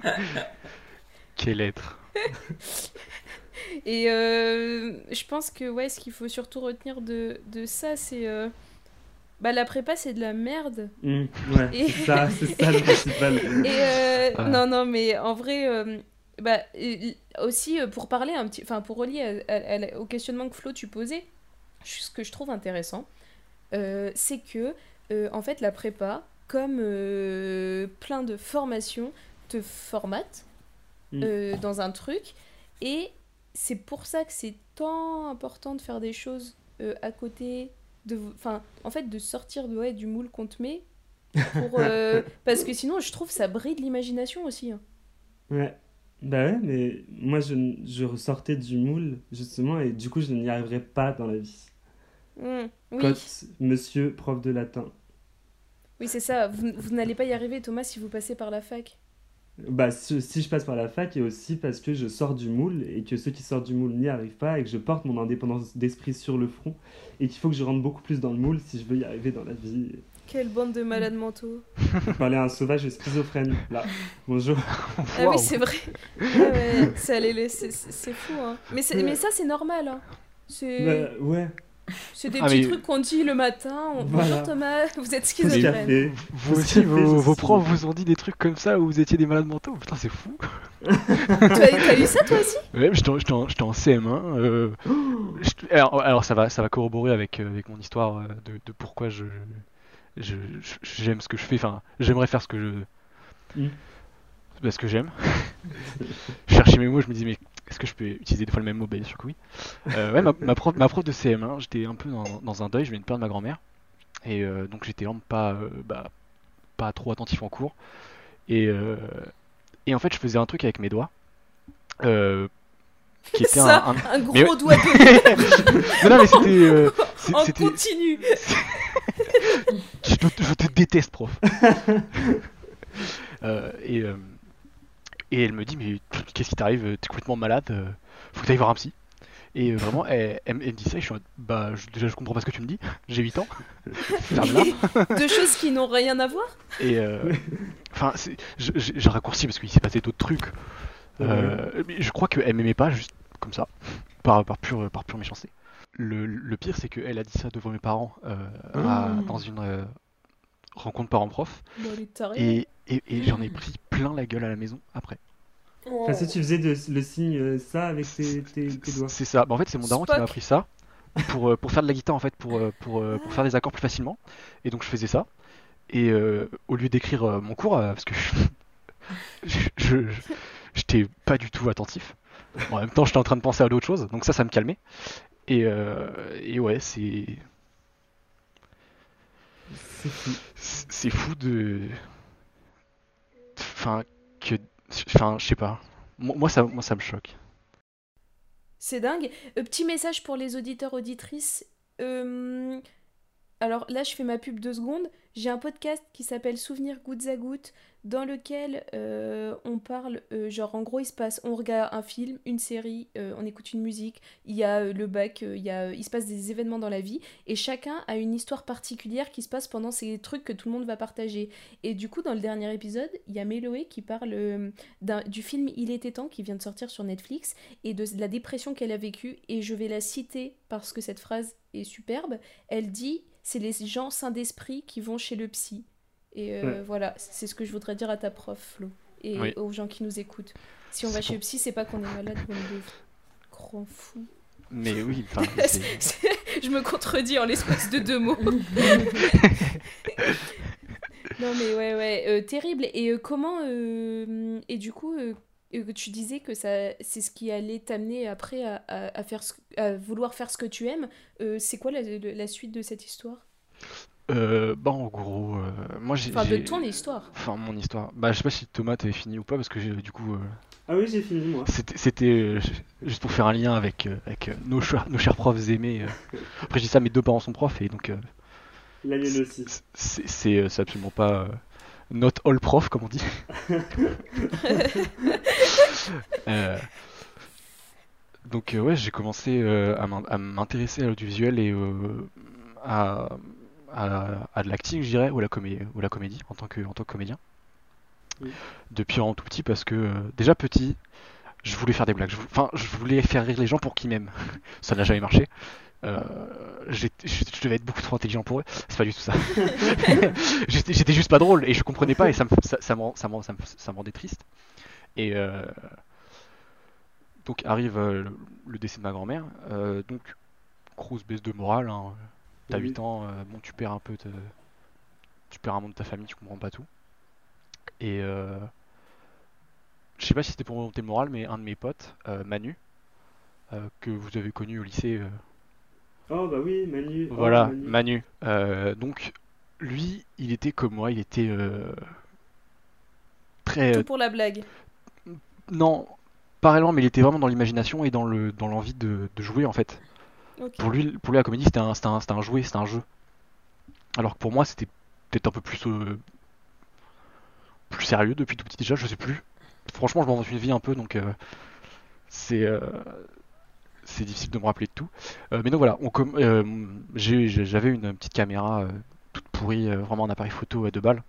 [laughs] Quel être. [laughs] [laughs] Et euh, je pense que ouais, ce qu'il faut surtout retenir de, de ça, c'est. euh, bah, la prépa, c'est de la merde. Ouais, Et- c'est ça, [laughs] c'est ça le principal. Et euh, Ah. non, non, mais en vrai, euh, bah, aussi pour parler un petit, enfin pour relier à- à- à- au questionnement que Flo tu posais, ce que je trouve intéressant, euh, c'est que euh, en fait la prépa, comme euh, plein de formations, te formate Mm. euh, dans un truc, et c'est pour ça que c'est tant important de faire des choses euh, à côté. De, enfin, en fait, de sortir de, ouais, du moule qu'on te met pour, euh, [laughs] parce que sinon, je trouve ça bride l'imagination aussi. hein. Ouais. Bah ouais, mais moi je, je ressortais du moule, justement, et du coup je n'y arriverais pas dans la vie. Mm, oui, Cote, monsieur, prof de latin. oui c'est ça. Vous, vous n'allez pas y arriver, Thomas, si vous passez par la fac. Bah, si si je passe par la fac, et aussi parce que je sors du moule, et que ceux qui sortent du moule n'y arrivent pas, et que je porte mon indépendance d'esprit sur le front, et qu'il faut que je rentre beaucoup plus dans le moule si je veux y arriver dans la vie. Quelle bande de malades mentaux. Parler à un sauvage schizophrène, là. Bonjour. Ah oui, c'est vrai. Ouais, ouais, c'est fou. Hein. Mais, mais ça, c'est normal. Hein. C'est Bah, ouais, c'est des Ah, petits mais- trucs qu'on dit le matin. On- Voilà. Bonjour Thomas, [laughs] vous êtes schizophrène. Vous aussi, vos, vos profs vous ont dit des trucs comme ça où vous étiez des malades mentaux Putain, c'est fou. [laughs] T'as eu ça toi aussi? Ouais, j'étais en, en- en CM1. euh, alors, alors, ça, va, ça va corroborer avec, euh, avec mon histoire euh, de, de pourquoi je, j'aime ce que je fais. Enfin, j'aimerais faire ce que je. Mm. Parce que j'aime. [laughs] je cherchais mes mots, je me disais, mais est-ce que je peux utiliser des fois le même mot Bien sûr que oui. Euh, ouais, ma, ma prof, ma prof de CM1, j'étais un peu dans, dans un deuil, je venais de perdre ma grand-mère. Et euh, donc j'étais vraiment pas, euh, bah, pas trop attentif en cours. Et, euh, et en fait, je faisais un truc avec mes doigts. qui était Ça, un, un- un gros Mais doigt de [laughs] non, non, mais c'était. en continu. [laughs] je, te, je te déteste, prof. [laughs] Et, et elle me dit, mais qu'est-ce qui t'arrive T'es complètement malade, euh, faut que t'ailles voir un psy. Et euh, vraiment, elle, elle me elle me dit ça, et je suis en mode, bah, je- déjà, je comprends pas ce que tu me dis, [laughs] j'ai 8 ans. [laughs] Ferme là. [laughs] Deux choses qui n'ont rien à voir? Et euh, enfin, j'ai raccourci parce qu'il s'est passé d'autres trucs. Euh, mais je crois qu'elle m'aimait pas juste comme ça, par, par, pure, par pure méchanceté. Le, le pire, c'est qu'elle a dit ça devant mes parents euh, à- Ah. dans une euh, rencontre parents-prof. Bon, tarée. Et, et, et j'en ai [laughs] pris plein la gueule à la maison après. Oh. Enfin, si tu faisais de- le signe euh, ça avec tes, tes, tes doigts. C'est ça. Bah, en fait, c'est mon daron qui m'a appris ça pour, euh, pour faire de la guitare en fait, pour, euh, pour, pour faire des accords plus facilement. Et donc je faisais ça. Et euh, au lieu d'écrire euh, mon cours, euh, parce que [laughs] je, je- je- j'étais pas du tout attentif. En même temps, j'étais en train de penser à d'autres choses, donc ça, ça me calmait. Et, euh, et ouais, c'est C'est fou. c'est fou de, enfin que, enfin, je sais pas. Moi, moi, ça, moi, ça me choque. C'est dingue. Euh, petit message pour les auditeurs auditrices. Euh, Alors là, je fais ma pub deux secondes. J'ai un podcast qui s'appelle Souvenirs gouttes à gouttes, dans lequel euh, on parle, euh, genre en gros, il se passe, on regarde un film, une série, euh, on écoute une musique, il y a le bac, il, y a, il se passe des événements dans la vie, et chacun a une histoire particulière qui se passe pendant ces trucs que tout le monde va partager. Et du coup, dans le dernier épisode, il y a Méloé qui parle du film Il était temps, qui vient de sortir sur Netflix, et de la dépression qu'elle a vécue, et je vais la citer parce que cette phrase est superbe. Elle dit c'est les gens sains d'esprit qui vont chez le psy. Et euh, Ouais. voilà, c'est ce que je voudrais dire à ta prof, Flo, et Oui. aux gens qui nous écoutent. Si on va chez le psy, c'est pas qu'on est malade ou on est des grands fous. Mais oui, [laughs] enfin, c'est- C'est- je me contredis en l'espace de deux mots. [laughs] non mais ouais ouais euh, terrible et euh, comment euh, et du coup tu disais que ça c'est ce qui allait t'amener après à, à- à faire ce- à vouloir faire ce que tu aimes Euh, c'est quoi la, la suite de cette histoire? Euh, bah en gros, euh, moi j'ai. enfin de j'ai- ton histoire Enfin, mon histoire. Bah, je sais pas si Thomas t'avait fini ou pas, parce que j'ai- du coup, euh, Ah oui, j'ai fini moi. c'était, euh, juste pour faire un lien avec, euh, avec nos, chers, nos chers profs aimés. euh. Après, je dis ça, mes deux parents sont profs, et donc, euh, La mienne aussi. c'est, c'est, c'est absolument pas euh, not all prof, comme on dit. [laughs] Euh, donc, euh, ouais, j'ai commencé euh, à m'in- à m'intéresser à l'audiovisuel et euh, à, à, à de l'acting, je dirais, ou la, ou la comédie en tant que, en tant que comédien. Oui. Depuis vraiment tout petit, parce que euh, déjà petit, je voulais faire des blagues. Je Enfin, je voulais faire rire les gens pour qu'ils m'aiment. [laughs] Ça n'a jamais marché. Euh, je, je devais être beaucoup trop intelligent pour eux. C'est pas du tout ça. [laughs] [laughs] J'étais juste pas drôle et je comprenais pas et ça me, ça, ça me, ça me, ça me, ça me rendait triste. Et euh, donc arrive euh, le, le décès de ma grand-mère. Euh, donc, grosse baisse de morale. Hein. T'as Oui. 8 ans, bon, tu perds un peu. de- Tu perds un monde de ta famille, tu comprends pas tout. Et euh, je sais pas si c'était pour monter le moral, mais un de mes potes, euh, Manu, euh, que vous avez connu au lycée. euh, Oh bah oui, Manu. Oh, voilà, Manu. Manu. Euh, donc, lui, il était comme moi, il était euh, très. tout pour la blague non, pas réellement, mais il était vraiment dans l'imagination et dans le dans l'envie de, de jouer en fait. Pour lui, pour lui la comédie, c'était un, c'était un, c'était un jouet, c'était un jeu. Alors que pour moi, c'était peut-être un peu plus euh, plus sérieux depuis tout petit déjà, je sais plus. Franchement, je m'invente une vie un peu, donc euh, c'est euh, c'est difficile de me rappeler de tout. Euh, mais donc voilà, euh, j'avais une petite caméra euh, toute pourrie, vraiment un appareil photo à deux balles.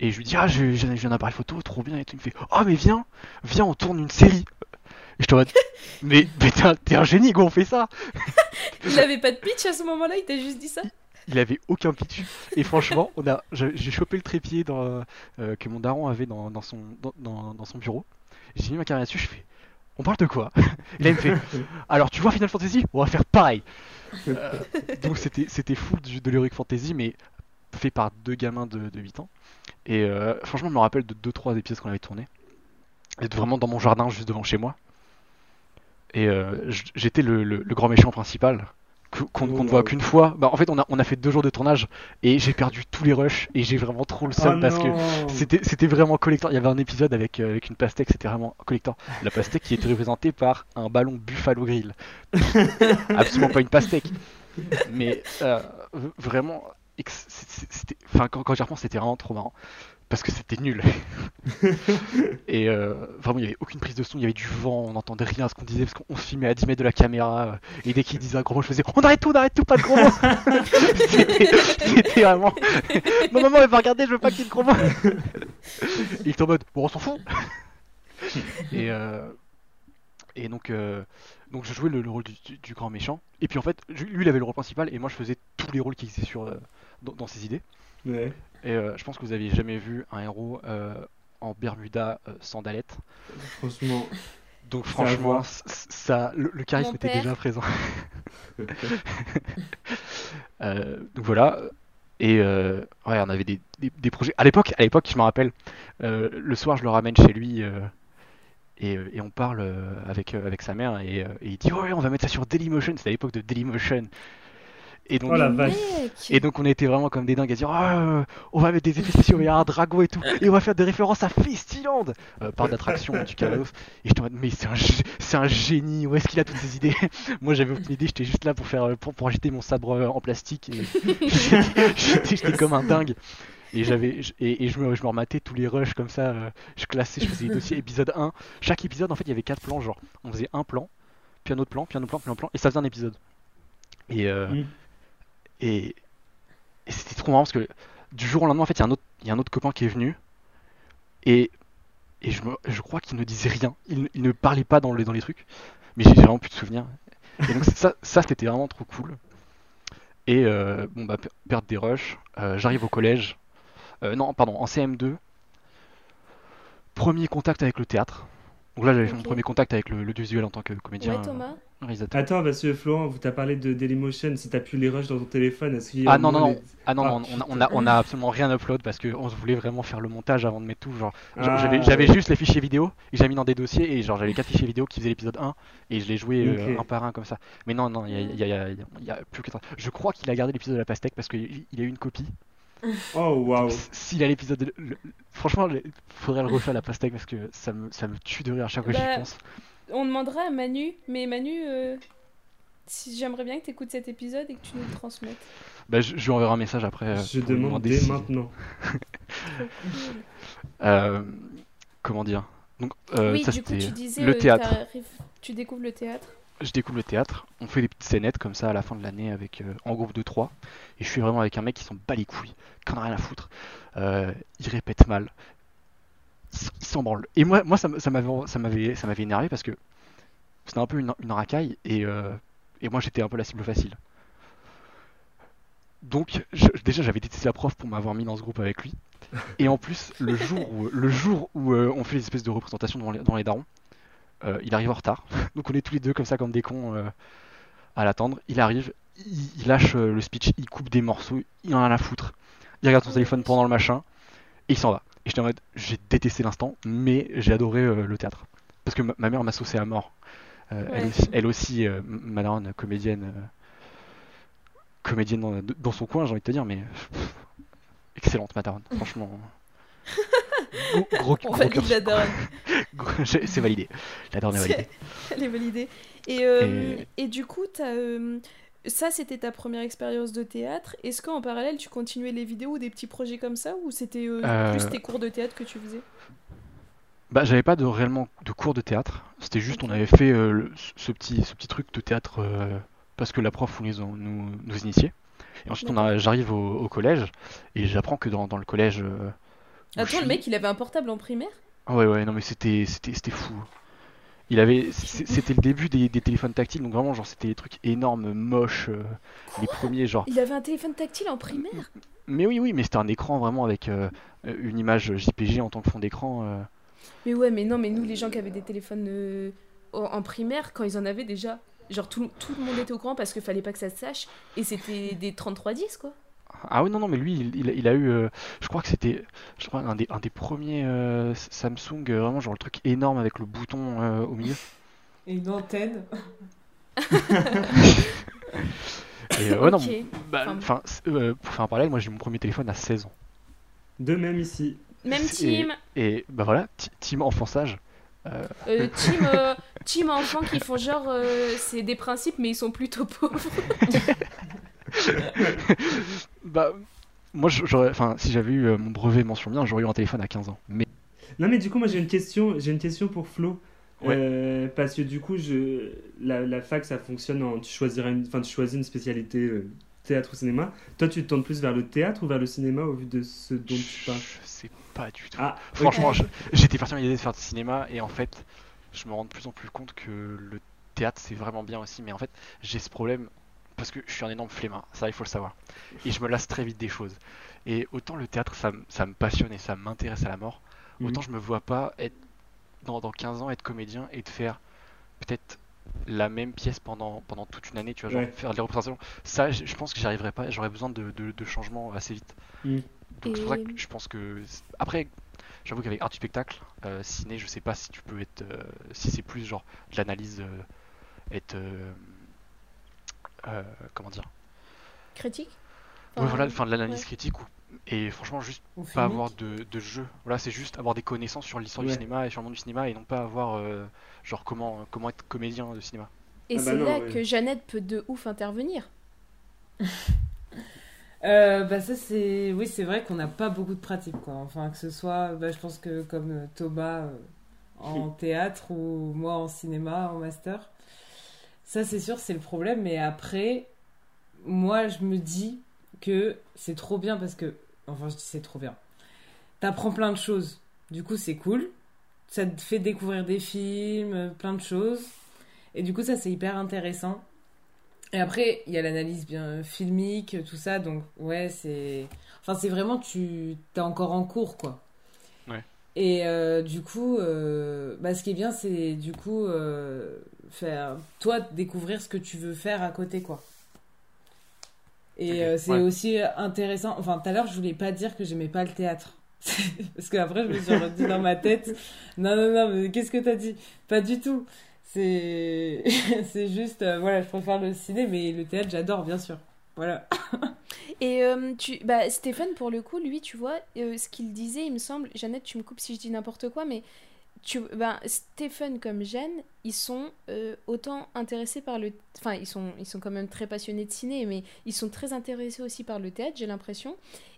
Et je lui dis, ah, j'ai un appareil photo, trop bien. Et. Il me fait, oh, mais viens, viens, on tourne une série. Et je te dis, [laughs] mais, mais t'es un, génie, quoi, on fait ça. il avait pas de pitch à ce moment-là il t'a juste dit ça? Il avait aucun pitch. Et franchement, on a, j'ai chopé le trépied dans, euh, que mon daron avait dans, dans son, dans, dans- dans son bureau. J'ai mis ma caméra dessus, je fais, on parle de quoi? Il me fait, [laughs] alors tu vois Final Fantasy? On va faire pareil. Euh, donc c'était c'était fou de l'Heroic Fantasy, mais fait par deux gamins de, de 8 ans. Et euh, franchement, je me rappelle de 2-3 épisodes qu'on avait tourné. J'étais vraiment dans mon jardin, juste devant chez moi. Et euh, j'étais le, le- le grand méchant principal. Oh, qu'on ne voit wow. qu'une fois. Bah, en fait, on a, on a fait deux jours de tournage et j'ai perdu tous les rushs et j'ai vraiment trop le seum Oh parce que non. c'était c'était vraiment collector. Il y avait un épisode avec, euh, avec une pastèque, c'était vraiment collector. La pastèque qui était représentée par un ballon Buffalo Grill. [laughs] Absolument pas une pastèque. Mais euh, vraiment, c'était, enfin, quand, quand j'y repense, c'était vraiment trop marrant. Parce que c'était nul. [laughs] Et euh, vraiment, il n'y avait aucune prise de son, il y avait du vent, on n'entendait rien à ce qu'on disait parce qu'on se filmait à 10 mètres de la caméra. euh, Et dès qu'il disait un gros mot, je faisais On arrête tout, on arrête tout, pas de gros mots [laughs] C'était vraiment. [laughs] Non, maman, elle va regarder, je veux pas qu'il y ait de gros mots Il était en mode Bon, on s'en fout Et, euh, et donc, euh, donc, je jouais le, le rôle du, grand méchant. Et puis en fait, lui, il avait le rôle principal et moi, je faisais tous les rôles qui existaient sur, euh, dans, dans ses idées. Ouais. Et euh, je pense que vous aviez jamais vu un héros euh, en Bermuda euh, sandalette. Franchement. Donc franchement, c- ça, le, le charisme Mon était père. déjà présent. [laughs] Euh, donc voilà. Et euh, ouais, on avait des, des- des projets. À l'époque, à l'époque, je me rappelle, euh, le soir, je le ramène chez lui euh, et, et on parle euh, avec, euh, avec sa mère et, euh, et il dit ouais, on va mettre ça sur Dailymotion. C'était à l'époque de Dailymotion. Et donc, Oh la vache. et donc on était vraiment comme des dingues à dire euh, on va mettre des effets spéciaux, il y a un dragon et tout, et on va faire des références à Festiland euh, par d'attraction du Calados. Et je te dis mais c'est un, c'est un génie, où est-ce qu'il a toutes ces idées? [laughs] Moi j'avais aucune idée, j'étais juste là pour faire pour, pour agiter mon sabre euh, en plastique et [laughs] j'étais- j'étais j'étais comme un dingue. Et j'avais je- et, et je me je me rematais tous les rushs comme ça, euh, je classais, je faisais les dossiers épisode 1. Chaque épisode en fait il y avait quatre plans, genre on faisait un plan, puis un autre plan, puis un autre plan, puis un plan, et ça faisait un épisode. Et euh, Mm. Et, et c'était trop marrant parce que du jour au lendemain, en fait, il y a un autre, il y a un autre copain qui est venu et, et je, me, je crois qu'il ne disait rien. Il, il ne parlait pas dans les, dans les trucs, mais j'ai vraiment plus de souvenirs. Et donc, ça, ça c'était vraiment trop cool. Et euh, bon, bah, per- perdre des rushs. euh, J'arrive au collège. Euh, non, pardon, en CM2. Premier contact avec le théâtre. Donc là, j'avais fait mon premier contact avec le, le visuel en tant que comédien, Ouais, Thomas réalisateur. Attends, parce que Florent, vous t'as parlé de Dailymotion. Si t'as pu les rushs dans ton téléphone, est-ce qu'il y a Ah non, non, moins non. les- Ah non, Ah, non, on a, on a, on a absolument rien upload parce qu'on voulait vraiment faire le montage avant de mettre tout. Genre, Ah, j'avais juste les fichiers vidéo et j'ai mis dans des dossiers et genre j'avais quatre fichiers vidéo qui faisaient l'épisode 1 et je les jouais euh, un par un comme ça. Mais non, non, il y y y a- il y a plus que ça. Je crois qu'il a gardé l'épisode de la pastèque parce qu'il il a eu une copie. [laughs] Oh waouh. S'il a l'épisode de... le- Franchement, il faudrait le refaire la pastèque parce que ça me, ça me tue de rire à chaque fois que Bah, j'y pense. On demandera à Manu, mais Manu, euh, si j'aimerais bien que tu écoutes cet épisode et que tu nous le transmettes. Bah, je, je lui enverrai un message après. euh, Je demande dès si- maintenant. [laughs] Euh, comment dire? Donc, euh, oui, ça du coup, tu disais, le théâtre. tu découvres le théâtre? je découvre le théâtre, on fait des petites scénettes comme ça à la fin de l'année avec euh, en groupe de 3 et je suis vraiment avec un mec qui s'en bat les couilles, qui en a rien à foutre. Euh, il répète mal, il, s- il s'en branle. Et moi, moi ça m'avait énervé parce que c'était un peu une, racaille et, euh, et moi j'étais un peu la cible facile. Donc je- déjà j'avais détesté la prof pour m'avoir mis dans ce groupe avec lui. Et en plus le jour où, le jour où euh, on fait les espèces de représentations devant les, devant les darons, euh, il arrive en retard. [laughs] Donc on est tous les deux comme ça comme des cons euh, à l'attendre. Il arrive, il, il lâche le speech, il coupe des morceaux, il en a à foutre. Il regarde son téléphone pendant le machin et il s'en va. Et j'étais en mode, j'ai détesté l'instant, mais j'ai adoré euh, le théâtre. Parce que ma, mère m'a saucé à mort. Euh, elle aussi, elle aussi euh, comédienne, comédienne dans, dans son coin, j'ai envie de te dire, mais pff, excellente ma daronne, franchement. [laughs] Gros, gros, On gros valide la daronne. [laughs] C'est validé. La daronne est validée. [laughs] Elle est validée. Et, Et- et du coup, t'as, ça, c'était ta première expérience de théâtre. Est-ce qu'en parallèle, tu continuais les vidéos ou des petits projets comme ça Ou c'était euh, Euh, plus tes cours de théâtre que tu faisais? Bah, j'avais pas de réellement de cours de théâtre. C'était juste, on avait fait euh, le- ce petit, ce petit truc de théâtre euh, parce que la prof nous, nous, nous initier. Et ensuite, on j'arrive au, au collège et j'apprends que dans, dans le collège. euh, Attends, le mec, il avait un portable en primaire? Ah ouais, ouais, non, mais c'était, c'était, c'était fou. Il avait, c'était le début des, des téléphones tactiles, donc vraiment, genre, c'était des trucs énormes, moches, euh, les premiers, genre. Il avait un téléphone tactile en primaire? Mais oui, oui, mais c'était un écran vraiment avec euh, une image JPG en tant que fond d'écran. euh. Mais ouais, mais non, mais nous, les gens qui avaient des téléphones euh, en en primaire, quand ils en avaient déjà, genre tout, tout le monde était au courant parce qu'il fallait pas que ça se sache. Et c'était des 3310, quoi. Ah oui, non, non, mais lui, il, il a- il a eu, euh, je crois que c'était, je crois, un des, un des premiers euh, Samsung, euh, vraiment, genre le truc énorme avec le bouton euh, au milieu. [laughs] Et une antenne. [laughs] Et euh, ouais, non, Ok. bah, Enfin, c'est- euh, pour faire un parallèle, moi j'ai eu mon premier téléphone à 16 ans. De même ici. Même team, Et bah voilà, ti- team enfant sage. Euh, euh, [laughs] team, euh, team enfants qui font genre euh, c'est des principes mais ils sont plutôt pauvres. [laughs] bah, moi j'aurais, enfin, si j'avais eu euh, mon brevet mention bien, j'aurais eu un téléphone à 15 ans. Mais Non mais du coup moi j'ai une question, j'ai une question pour Flo. Ouais. Euh, parce que du coup je la, la fac ça fonctionne en tu choisiras une enfin tu choisis une spécialité euh, théâtre ou cinéma. Toi tu te tournes plus vers le théâtre ou vers le cinéma au vu de ce dont tu parles? je sais pas du tout. Ah Franchement, j'étais parti dans l'idée de faire du cinéma et en fait, je me rends de plus en plus compte que le théâtre c'est vraiment bien aussi, mais en fait, j'ai ce problème parce que je suis un énorme flemmard, ça il faut le savoir. Et je me lasse très vite des choses. Et autant le théâtre ça, m- ça me passionne et ça m'intéresse à la mort, Mhm. autant je me vois pas être dans, dans 15 ans être comédien et de faire peut-être la même pièce pendant, pendant toute une année, tu vois, genre Ouais. faire des représentations. Ça, je je pense que j'y arriverai pas, j'aurais besoin de, de, de changements assez vite. Mhm. Donc c'est pour ça que je pense que après j'avoue qu'avec art du spectacle euh, ciné je sais pas si tu peux être euh, si c'est plus genre de l'analyse euh, être euh, comment dire Critique ouais, Enfin, voilà enfin de l'analyse ouais. critique ou et franchement juste Ou pas filmique. avoir de, de jeu voilà c'est juste avoir des connaissances sur l'histoire du Ouais. cinéma et sur le monde du cinéma et non pas avoir euh, genre comment comment être comédien de cinéma Et Ah bah c'est là ouais. que Jeannette peut de ouf intervenir. [laughs] Euh, bah ça c'est oui c'est vrai qu'on n'a pas beaucoup de pratique quoi enfin que ce soit bah, je pense que comme Thomas euh, en théâtre ou moi en cinéma en master ça c'est sûr c'est le problème mais après moi je me dis que c'est trop bien parce que enfin je dis c'est trop bien t'apprends plein de choses du coup c'est cool ça te fait découvrir des films plein de choses et du coup ça c'est hyper intéressant et après, il y a l'analyse bien filmique, tout ça, donc ouais, c'est. Enfin, c'est vraiment, tu t'es encore en cours, quoi. Ouais. Et euh, du coup, euh, bah, ce qui est bien, c'est du coup, euh, faire. Toi, découvrir ce que tu veux faire à côté, quoi. Et euh, c'est ouais. aussi intéressant. Enfin, tout à l'heure, je voulais pas dire que j'aimais pas le théâtre. [laughs] Parce qu'après, je me suis redit dans ma tête non, non, non, mais qu'est-ce que t'as dit? Pas du tout. C'est [laughs] c'est juste, euh, voilà, je préfère le ciné, mais le théâtre, j'adore, bien sûr. Voilà. [laughs] Et euh, tu, bah, Stéphane, pour le coup, lui, tu vois, euh, ce qu'il disait, il me semble, Jeannette, tu me coupes si je dis n'importe quoi, mais tu, bah, Stéphane comme Jeanne, ils sont euh, autant intéressés par le... Enfin, ils sont, ils sont quand même très passionnés de ciné, mais ils sont très intéressés aussi par le théâtre, j'ai l'impression.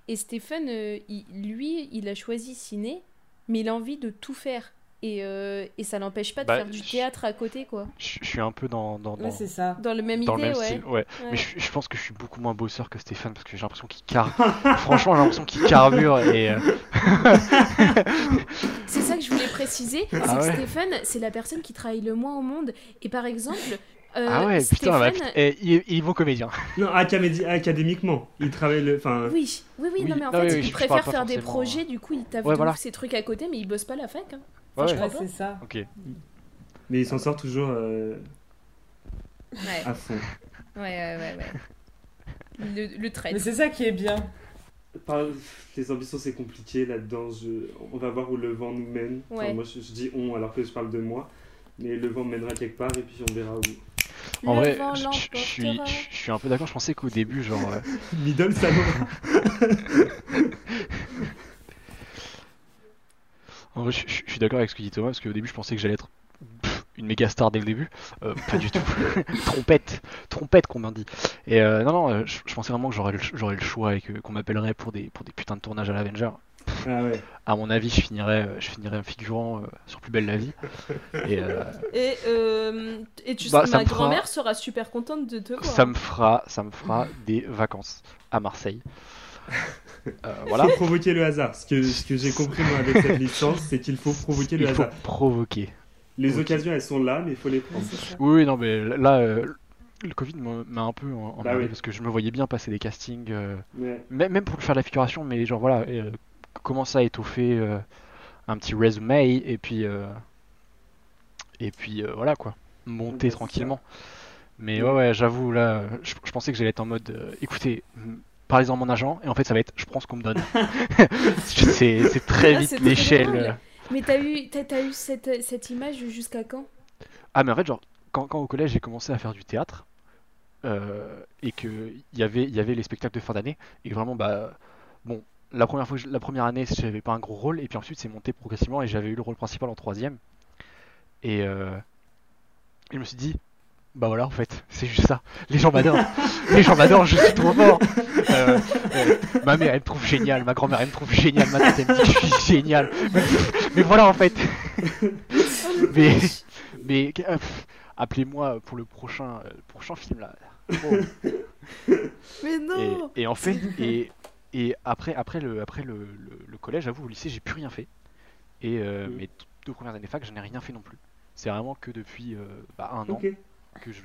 Et Stéphane, euh, il- lui, il a choisi ciné, mais il a envie de tout faire. Et, euh, et ça l'empêche pas de Bah, faire du théâtre à côté, quoi. je je suis un peu dans dans, dans, c'est ça. Dans le même dans idée, le même ouais. style ouais. Ouais. mais je, je pense que je suis beaucoup moins bosseur que Stéphane parce que j'ai l'impression qu'il car [laughs] franchement j'ai l'impression qu'il carbure et euh, [laughs] [laughs] C'est ça que je voulais préciser, c'est Ah que ouais. Stéphane, c'est la personne qui travaille le moins au monde. Et par exemple, euh, ah ouais putain, bah, eh, il, il est bon comédien [laughs] Non, académi- académiquement, il travaille le enfin Oui, oui, oui, Oui, non mais en non, fait, oui, oui, il préfère faire des projets, du coup il taffe Ouais, voilà. ses trucs à côté, mais il bosse pas la fac. Hein. ouais, je ouais. crois Ouais, pas. c'est ça. ok mais il s'en sort toujours euh, Ouais, à fond. ouais, ouais, ouais. ouais. Le, le Mais traître. c'est ça qui est bien. Par- Les ambitions c'est compliqué là-dedans, je... on va voir où le vent nous mène. Enfin, moi je, je dis on alors que je parle de moi, mais le vent mènera quelque part et puis on verra où. En vrai je, suis l'emportera. je suis un peu d'accord je pensais qu'au début genre euh, [laughs] Middle salaud. en vrai je, je- je suis d'accord avec ce que dit Thomas parce qu'au début je pensais que j'allais être pff, une méga star dès le début. Euh, pas du tout. [laughs] Trompette. Trompette qu'on m'a dit. Et euh, non non euh, je, je pensais vraiment que j'aurais le, j'aurais le choix et que qu'on m'appellerait pour des pour des putains de tournages à l'Avenger Ah ouais. à mon avis, je finirais, euh, je finirais un figurant euh, sur Plus belle la vie. Et euh, [laughs] Et, euh, et tu Bah, sais, ma fera- grand-mère sera super contente de te voir. ça me fera, ça me fera des vacances à Marseille. Euh, [laughs] voilà. Faut provoquer le hasard. Ce que, ce que j'ai compris moi avec cette licence, c'est qu'il faut provoquer le Il faut hasard. provoquer. Les occasions elles sont là, mais il faut les prendre. Oui, oui, non, mais là, euh, le Covid m'a un peu emmerdé Bah oui. parce que je me voyais bien passer des castings, euh, Ouais. même, pour faire de la figuration, mais genre voilà, euh, commencer à étoffer euh, un petit résumé et puis euh, et puis euh, voilà quoi, monter tranquillement. Mais Ouais. ouais, j'avoue là, euh, je, je pensais que j'allais être en mode, euh, écoutez, parlez-en mon agent, et en fait ça va être, je prends ce qu'on me donne. [laughs] c'est très Ah, vite l'échelle. euh. Mais t'as eu, t'as, eu cette, cette image jusqu'à quand? Ah mais en fait genre quand, quand au collège j'ai commencé à faire du théâtre, euh, et que y avait il y avait les spectacles de fin d'année et vraiment bah bon la première fois la première année j'avais pas un gros rôle et puis ensuite c'est monté progressivement et j'avais eu le rôle principal en troisième. Et euh, je me suis dit bah voilà en fait c'est juste ça. Les gens m'adorent. [laughs] Les gens m'adorent je suis trop fort. Euh, euh, ma mère elle me trouve génial ma grand-mère elle me trouve génial ma tante elle me dit que je suis génial. Mais, mais voilà en fait. [laughs] Mais mais euh, appelez-moi pour le prochain prochain film là. Oh. [laughs] Mais non. Et, et en fait, et, et après, après, le, après le, le, le collège, j'avoue, au lycée, j'ai plus rien fait. Et euh, Mm. mes deux premières années fac, je n'ai rien fait non plus. C'est vraiment que depuis euh, bah, un an que je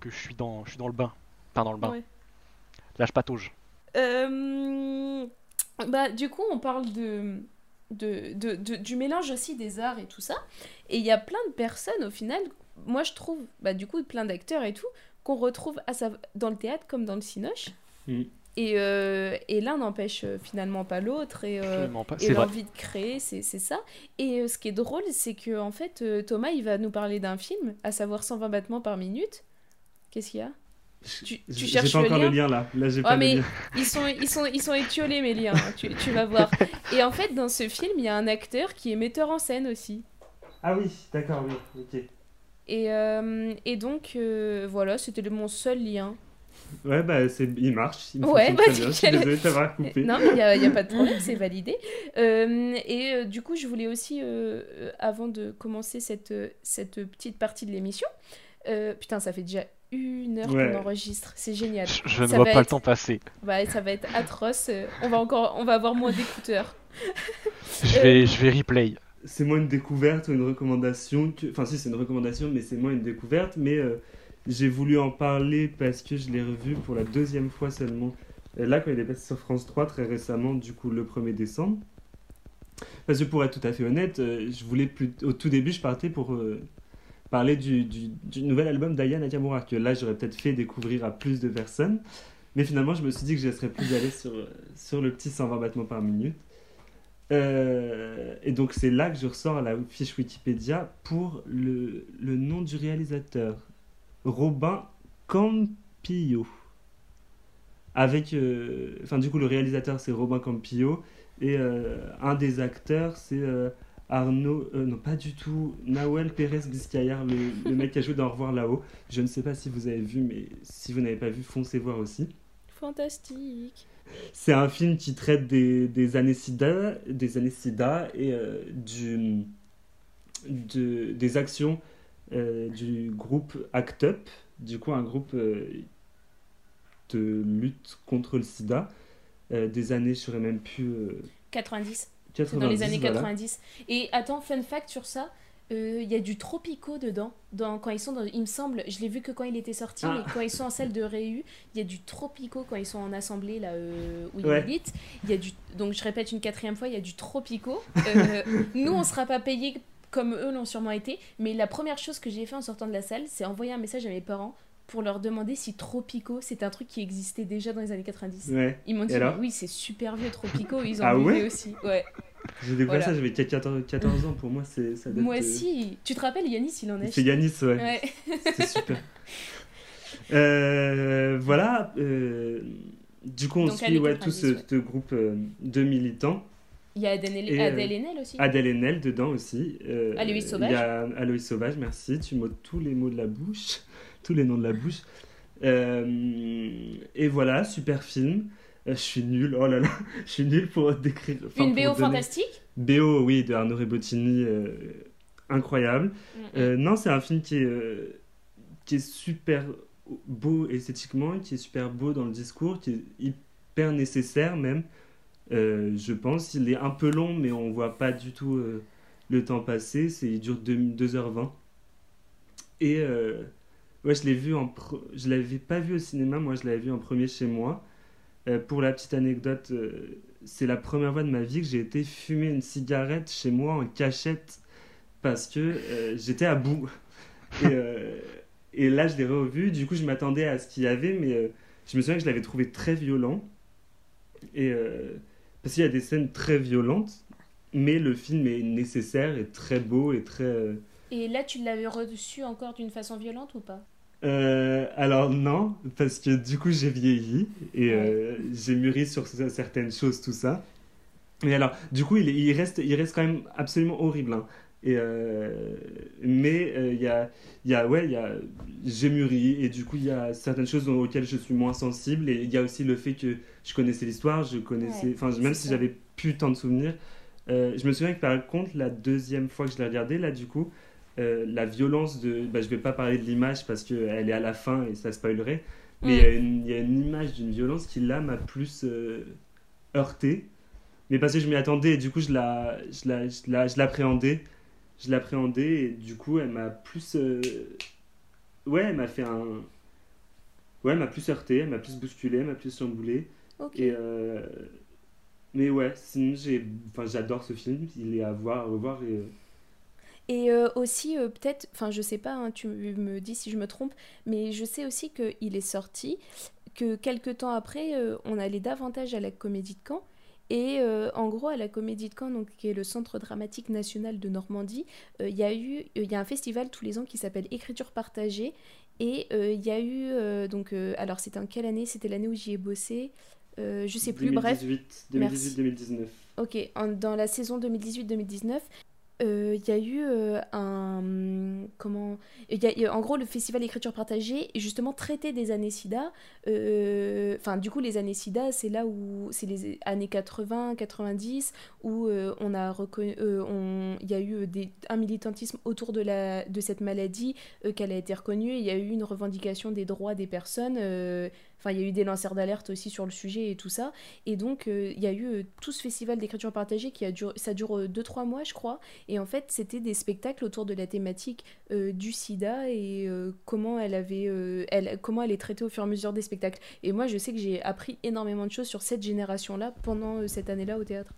que je suis dans, je suis dans le bain. Enfin, dans le bain. Ouais. Là, je patauge. Euh, bah, du coup, on parle de, de, de, de- du mélange aussi des arts et tout ça. Et il y a plein de personnes, au final, moi je trouve, bah, du coup, plein d'acteurs et tout, qu'on retrouve à sa- dans le théâtre comme dans le cinoche. Mm. Et, euh, et l'un n'empêche euh, finalement pas l'autre. Et, euh, et l'envie de créer, c'est c'est ça. Et euh, ce qui est drôle, c'est que en fait, euh, Thomas, il va nous parler d'un film, à savoir 120 battements par minute. Qu'est-ce qu'il y a? Tu- tu cherches pas le encore lien le lien là. Là, j'ai Ouais, pas mais le lien. ils sont, ils sont, ils sont étiolés mes liens, hein, [laughs] tu, tu vas voir. Et en fait, dans ce film, il y a un acteur qui est metteur en scène aussi. Ah oui, d'accord, oui. Ok. Et, euh, et donc, euh, voilà, c'était mon seul lien. Ouais, bah, c'est... il marche. Il Ouais, bah, très bien. Je suis nickel. désolé de t'avoir coupé. Non, mais il n'y a, il y a pas de problème, c'est validé. Euh, et euh, du coup, je voulais aussi, euh, avant de commencer cette, cette petite partie de l'émission, euh, putain, ça fait déjà une heure Ouais. qu'on enregistre, c'est génial. Je, je ne Ça vois va pas être- le temps passer. Bah, ça va être atroce, on va, encore, on va avoir moins d'écouteurs. [laughs] Je Euh, vais, je vais replay. C'est moins une découverte ou une recommandation. Que... Enfin, si, c'est une recommandation, mais c'est moins une découverte. Mais euh, j'ai voulu en parler parce que je l'ai revu pour la deuxième fois seulement. Là, quand il est passé sur France 3 très récemment, du coup, le 1er décembre. Parce que pour être tout à fait honnête, euh, je voulais plus... au tout début, je partais pour euh, parler du, du- nouvel album d'Aya Nakamura, que là, j'aurais peut-être fait découvrir à plus de personnes. Mais finalement, je me suis dit que je serais plus allé sur, sur le petit 120 battements par minute. Euh, et donc c'est là que je ressors à la fiche Wikipédia pour le, le nom du réalisateur, Robin Campillo. Avec, euh, enfin du coup le réalisateur c'est Robin Campillo et euh, un des acteurs c'est euh, Arnaud, euh, non pas du tout, Nawel Pérez Biscayar, le, le mec qui a joué dans Au revoir là-haut. Je ne sais pas si vous avez vu, mais si vous n'avez pas vu, foncez voir aussi. Fantastique. C'est un film qui traite des, des années sida, des années sida et euh, du, de- des actions euh, du groupe ACT UP, du coup un groupe euh, de lutte contre le sida, euh, des années, je serais même plus... euh, 90. C'est 90, dans les années voilà. 90. Et attends, fun fact sur ça, euh, il y a du Tropico dedans. Dans, quand ils sont dans, il me semble, je l'ai vu que quand il était sorti, Ah. mais quand ils sont en salle de réu, il y a du Tropico quand ils sont en assemblée là euh, où ils Ouais. militent. Il y a du, donc je répète une quatrième fois, il y a du Tropico. [laughs] Euh, nous, on sera pas payés comme eux l'ont sûrement été, mais la première chose que j'ai fait en sortant de la salle, c'est envoyer un message à mes parents pour leur demander si Tropico c'est un truc qui existait déjà dans les années 90. Ouais, Ils m'ont dit alors oui c'est super vieux Tropico, ils ont Ah ouais aussi. Ouais. j'ai découvert Voilà. ça, j'avais 14, 14 ans, pour moi c'est ça date Moi aussi. Tu te rappelles Yanis il en a C'est Yanis, ouais. Ouais. [laughs] C'était super. Euh, voilà. euh, du coup, on Donc, suit tout 90, ce, ouais. ce groupe euh, de militants. Il y a Adèle, Et, euh, Adèle Haenel aussi. Adèle Haenel dedans aussi. Euh, Aloïs Sauvage. Il y a Aloïs Sauvage, merci. Tu m'ôtes tous les mots de la bouche, [laughs] tous les noms de la bouche. Euh, et voilà, super film. Euh, je suis nul, oh là là, [laughs] je suis nul pour décrire. enfin, Une BO fantastique. BO, oui, de Arnaud Rebottini, euh, incroyable. Mm, Euh, non, c'est un film qui est, qui est super beau esthétiquement, qui est super beau dans le discours, qui est hyper nécessaire même, euh, je pense. Il est un peu long, mais on voit pas du tout euh, le temps passer. Il dure 2, 2h20. Et euh, ouais, je l'ai vu en... Je l'avais pas vu au cinéma, moi je l'avais vu en premier chez moi. Pour la petite anecdote, c'est la première fois de ma vie que j'ai été fumer une cigarette chez moi en cachette parce que j'étais à bout. Et, là, je l'ai revu. Du coup, je m'attendais à ce qu'il y avait, mais je me souviens que je l'avais trouvé très violent. Et parce qu'il y a des scènes très violentes, mais le film est nécessaire et très beau et très. euh, Et là tu l'avais reçu encore d'une façon violente ou pas? Euh, alors non, parce que du coup j'ai vieilli et euh, j'ai mûri sur certaines choses, tout ça. Mais alors, du coup, il, il reste, il reste quand même absolument horrible. hein. Et, euh, mais euh, il y a, y a, ouais, il y a, j'ai mûri. Et du coup il y a certaines choses auxquelles je suis moins sensible. Et il y a aussi le fait que je connaissais l'histoire, je connaissais, Ouais, enfin même si j'avais plus tant de souvenirs, euh, je me souviens que par contre la deuxième fois que je l'ai regardé là du coup euh, la violence de, bah, je vais pas parler de l'image parce que elle est à la fin et ça spoilerait, mais il y a une- il y, a une image d'une violence qui là m'a plus heurté, mais parce que je m'y attendais et du coup je la, je la, je la- je l'appréhendais, je l'appréhendais et du coup elle m'a plus, euh, ouais, elle m'a fait un, ouais, elle m'a plus heurté, elle m'a plus bousculé, elle m'a plus chamboulé. Et euh, mais ouais, sinon j'ai, enfin j'adore ce film, il est à voir, à revoir et euh, Et euh, aussi, peut-être, enfin, je sais pas, hein, tu me dis si je me trompe, mais je sais aussi qu'il est sorti, que quelques temps après, on allait davantage à la Comédie de Caen. Et euh, en gros, à la Comédie de Caen, donc, qui est le Centre dramatique national de Normandie, euh, il y a eu, il y a un festival tous les ans qui s'appelle Écriture partagée. Et euh, il y a eu, euh, donc, euh, alors c'était en quelle année? C'était l'année où j'y ai bossé. Euh, je sais plus, bref. 2018, Merci. 2018-2019. Ok, en- dans la saison 2018-2019, euh, il y a eu euh, un. Comment. y a- en gros, le festival Écriture partagée, justement, traitait des années SIDA. Euh, Enfin, du coup, les années SIDA, c'est là où. C'est les années 80, 90, où euh, on a reconnu. euh, on- Il y a eu des, un militantisme autour de, la, de cette maladie, euh, qu'elle a été reconnue. Il y a eu une revendication des droits des personnes. Euh, Enfin, il y a eu des lanceurs d'alerte aussi sur le sujet et tout ça. Et donc, euh, il y a eu euh, tout ce festival d'écriture partagée qui a duré, ça dure 2-3 mois, je crois. Et en fait, c'était des spectacles autour de la thématique euh, du sida et euh, comment, elle avait, euh, elle, comment elle est traitée au fur et à mesure des spectacles. Et moi, je sais que j'ai appris énormément de choses sur cette génération-là pendant euh, cette année-là au théâtre.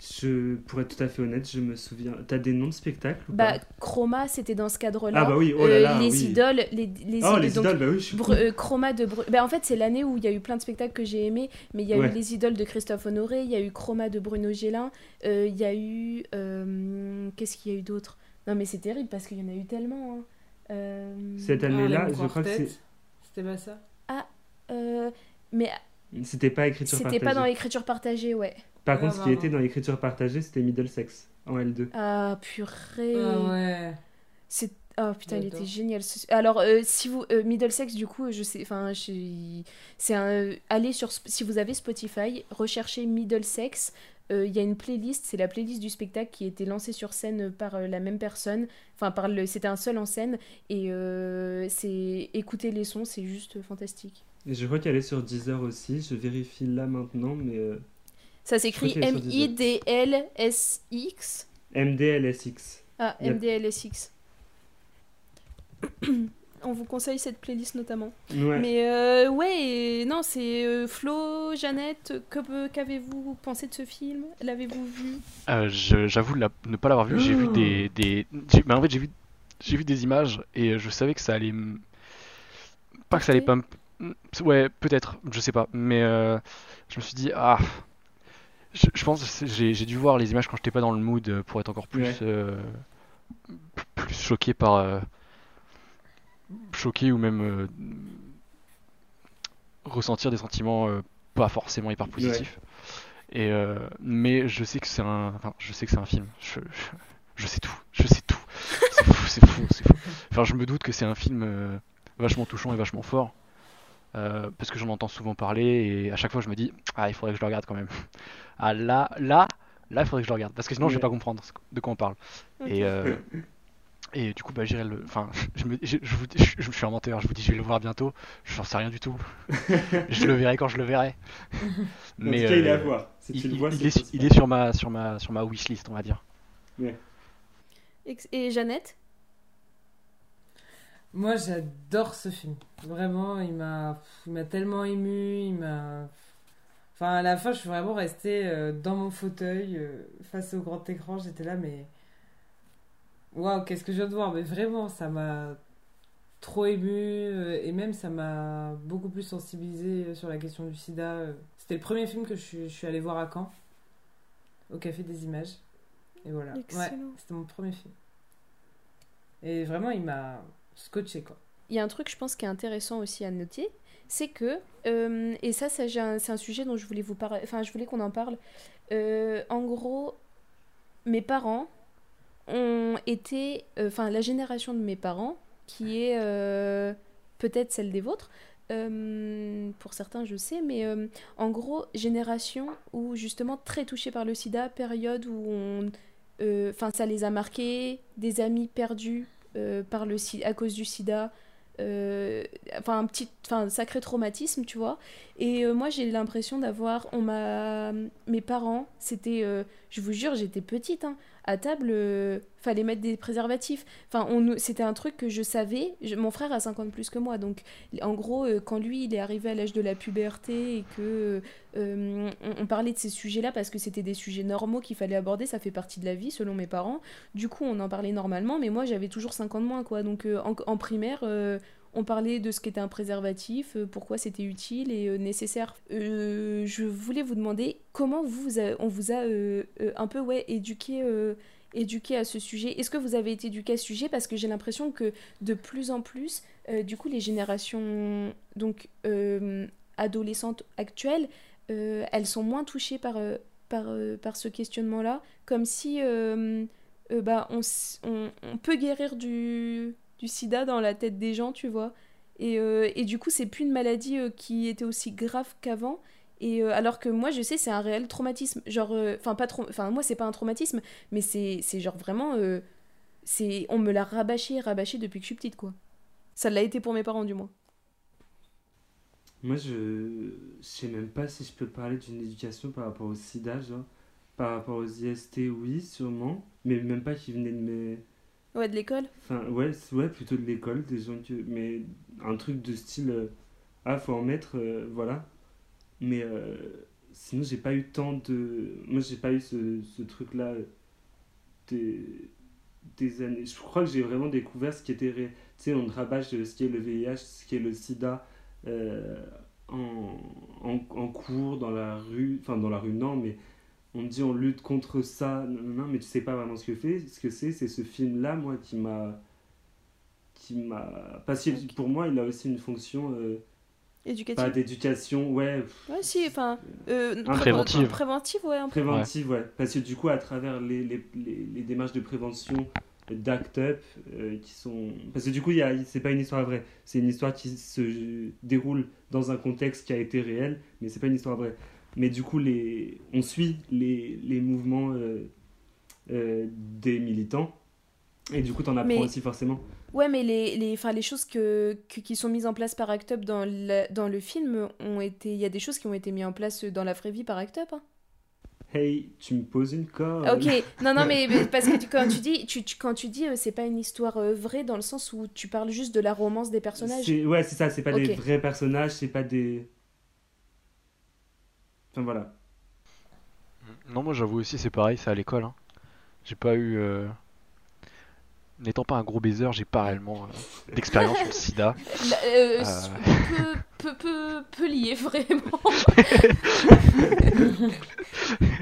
Je, pour être tout à fait honnête, je me souviens. T'as des noms de spectacles ou Bah, pas Chroma, c'était dans ce cadre-là. Ah bah oui, oh là Euh, là, les oui. idoles, les, les Oh, idoles, les donc, idoles, bah oui, je suis Bru- euh, Chroma de Bru- ben, en fait c'est l'année où il y a eu plein de spectacles que j'ai aimés mais il y a Ouais. eu les idoles de Christophe Honoré il y a eu Chroma de Bruno Gélin euh, il y a eu euh, qu'est-ce qu'il y a eu d'autre? Non mais c'est terrible parce qu'il y en a eu tellement hein. Euh, Cette Harlem année-là, je crois que c'est- C'était pas ça? Euh, mais c'était pas écriture c'était partagée. pas dans l'écriture partagée ouais Par Ah, contre, ce qui était dans l'écriture partagée, c'était Middlesex en L2. ah purée Ah ouais. C'est oh putain, il était génial. Alors euh, si vous euh, Middlesex du coup, je sais enfin c'est un euh, allez sur si vous avez Spotify, recherchez Middlesex, Euh, il y a une playlist, c'est la playlist du spectacle qui a été lancée sur scène par euh, la même personne, enfin par le c'était un seul en scène et euh, c'est écouter les sons, c'est juste fantastique. Et je crois qu'elle est sur Deezer aussi. Je vérifie là maintenant, mais euh, Ça s'écrit Je crois qu'elle est M sur I D L S X MDLSX. ah Yep. M D L S X. [coughs] On vous conseille cette playlist notamment. Ouais. Mais euh, ouais, non, c'est euh, Flo, Jeannette, que- qu'avez-vous pensé de ce film? L'avez-vous vu? Euh, je- J'avoue la- ne pas l'avoir vu. J'ai vu Oh. des, des... j'ai- mais en fait j'ai vu j'ai vu des images et je savais que ça allait m- pas que ça allait pas ouais peut-être je sais pas mais euh, je me suis dit ah je, je pense j'ai dû voir les images quand j'étais pas dans le mood euh, pour être encore plus Ouais. euh, plus choqué par euh, choqué ou même euh, ressentir des sentiments pas forcément hyper positifs. Et mais je sais que c'est un enfin je sais que c'est un film. Je, je, je sais tout. Je sais tout. C'est fou c'est fou c'est fou. Enfin je me doute que c'est un film vachement touchant et vachement fort euh, parce que j'en entends souvent parler et à chaque fois je me dis ah il faudrait que je le regarde quand même. [laughs] Ah là là là il faudrait que je le regarde. Parce que sinon je vais pas comprendre de quoi on parle. Et euh, et du coup bah j'irai le enfin [laughs] je me je, je vous je, je suis un menteur je vous dis je vais le voir bientôt. Je n'en sais rien du tout. [laughs] Je le verrai quand je le verrai. En mais tout cas, il est à euh, voir. Si il, tu le vois, il est, possible. il est sur ma sur ma sur ma wishlist on va dire. Et Jeannette? Moi, j'adore ce film. Vraiment, il m'a, il m'a tellement ému. Il m'a. Enfin, à la fin, je suis vraiment restée euh, dans mon fauteuil euh, face au grand écran. J'étais là, mais waouh, qu'est-ce que je viens de voir? Mais vraiment, ça m'a trop ému euh, et même ça m'a beaucoup plus sensibilisée sur la question du SIDA. C'était le premier film que je suis, je suis allée voir à Caen, au Café des Images. Et voilà. Ouais, c'était mon premier film. Et vraiment, il m'a scotché quoi. il y a un truc, je pense, qui est intéressant aussi à noter, c'est que, euh, et ça, c'est un, sujet dont je voulais vous parler, enfin, je voulais qu'on en parle. Euh, en gros, mes parents ont été, euh, enfin, la génération de mes parents, qui est peut-être celle des vôtres, pour certains, je sais, mais en gros, génération où justement très touchée par le sida, période où. Enfin, ça les a marqués, des amis perdus par le, à cause du sida, euh, enfin un petit enfin sacré traumatisme tu vois. Et euh, moi j'ai l'impression d'avoir on m'a mes parents c'était euh, je vous jure j'étais petite hein, table fallait mettre des préservatifs. Enfin c'était un truc que je savais. Mon frère a 50 plus que moi donc en gros quand lui il est arrivé à l'âge de la puberté et que on, on, parlait de ces sujets là parce que c'était des sujets normaux qu'il fallait aborder ça fait partie de la vie selon mes parents. Du coup on en parlait normalement mais moi j'avais toujours 50 moins quoi. Donc en, primaire on parlait de ce qu'était un préservatif, euh, pourquoi c'était utile et euh, nécessaire. Euh, je voulais vous demander comment vous, on vous a un peu ouais, éduqué, éduqué à ce sujet. Est-ce que vous avez été éduqué à ce sujet? Parce que j'ai l'impression que de plus en plus, du coup, les générations donc, adolescentes actuelles, elles sont moins touchées par, par, par ce questionnement-là, comme si bah, on, on peut guérir du du sida dans la tête des gens, tu vois. Et, euh, et du coup, c'est plus une maladie euh, qui était aussi grave qu'avant. Et euh, alors que moi, je sais, c'est un réel traumatisme. Genre, enfin, pas trop. Enfin, moi, c'est pas un traumatisme, mais c'est genre vraiment. c'est On me l'a rabâché, rabâché depuis que je suis petite, quoi. Ça l'a été pour mes parents, du moins. Moi, je, sais même pas si je peux parler d'une éducation par rapport au sida, genre. Par rapport aux IST, oui, sûrement. Mais même pas qui venait de mes Ouais, de l'école Enfin, ouais, ouais, plutôt de l'école, des gens que... Mais un truc de style, euh, ah, faut en mettre, euh, voilà. Mais euh, sinon, j'ai pas eu tant de... Moi, j'ai pas eu ce, ce truc-là des, des années... Je crois que j'ai vraiment découvert ce qui était... Tu sais, on rabâche ce qui est le VIH, ce qui est le sida en, en, en cours, dans la rue... Enfin, dans la rue, non, mais on dit on lutte contre ça, non, mais tu sais pas vraiment ce que fait, ce que c'est, c'est ce film là moi qui m'a qui m'a parce que pour moi il a aussi une fonction euh, éducative. pas d'éducation ouais ouais si enfin euh, préventive. préventive ouais un préventive ouais. parce que du coup à travers les, les, les, démarches de prévention d'Act Up euh, qui sont parce que du coup c'est pas une histoire vraie. C'est une histoire qui se déroule dans un contexte qui a été réel mais c'est pas une histoire vraie mais du coup, les, on suit les, les mouvements euh, euh, des militants. Et du coup, tu en apprends aussi forcément. Ouais, mais les, les, les choses que, qui sont mises en place par Act Up dans le, dans le film, ont été il y a des choses qui ont été mises en place dans la vraie vie par Act Up. Hein. Hey, tu me poses une colle. Ok, non, non, mais, [laughs] parce que quand tu dis, tu, quand tu dis, euh, c'est pas une histoire vraie dans le sens où tu parles juste de la romance des personnages. Ouais, c'est ça, c'est pas des vrais personnages, c'est pas des voilà. Non, moi j'avoue aussi, c'est pareil, c'est à l'école. Hein. J'ai pas eu. Euh, n'étant pas un gros baiser, j'ai pas réellement euh, [laughs] d'expérience sur le sida. Euh, peu, peu, peu, lié, vraiment. [laughs]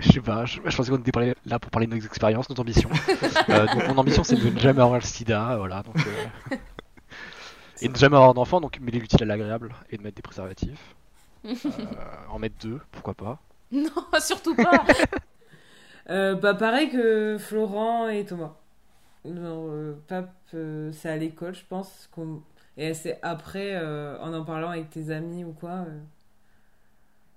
je sais pas, je, pensais qu'on était là pour parler de nos expériences, nos ambitions. [laughs] donc mon ambition c'est de ne jamais avoir le sida, voilà. Donc, et de ne jamais avoir d'enfant, donc mêler l'utile à l'agréable et de mettre des préservatifs. Euh, en mettre deux, pourquoi pas [laughs] Non, surtout pas [laughs] euh, Bah pareil que Florent et Thomas. Genre, euh, Pape, c'est à l'école, je pense. Et c'est après, en en parlant avec tes amis ou quoi,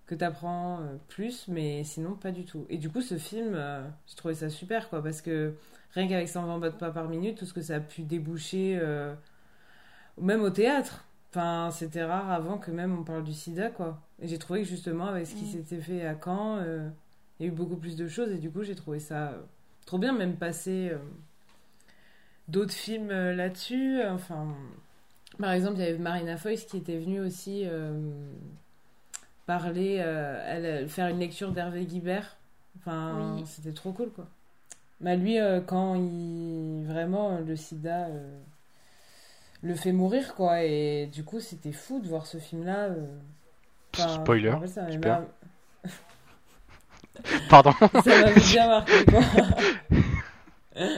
que t'apprends plus, mais sinon pas du tout. Et du coup, ce film, j'ai trouvé ça super, quoi, parce que rien qu'avec 120 pas par minute, tout ce que ça a pu déboucher, même au théâtre Enfin, c'était rare avant que même on parle du sida, quoi. Et j'ai trouvé que justement, avec ce qui mm. s'était fait à Caen, euh, il y a eu beaucoup plus de choses. Et du coup, j'ai trouvé ça euh, trop bien, même passer euh, d'autres films là-dessus. Enfin, par exemple, il y avait Marina Foïs qui était venue aussi parler, elle, faire une lecture d'Hervé Guibert. Enfin, c'était trop cool, quoi. Bah, lui, quand il. Vraiment, le sida le fait mourir, quoi. Et du coup, c'était fou de voir ce film-là. Euh. Spoiler. [laughs] Pardon. [laughs] ça m'a bien marqué, quoi. [laughs]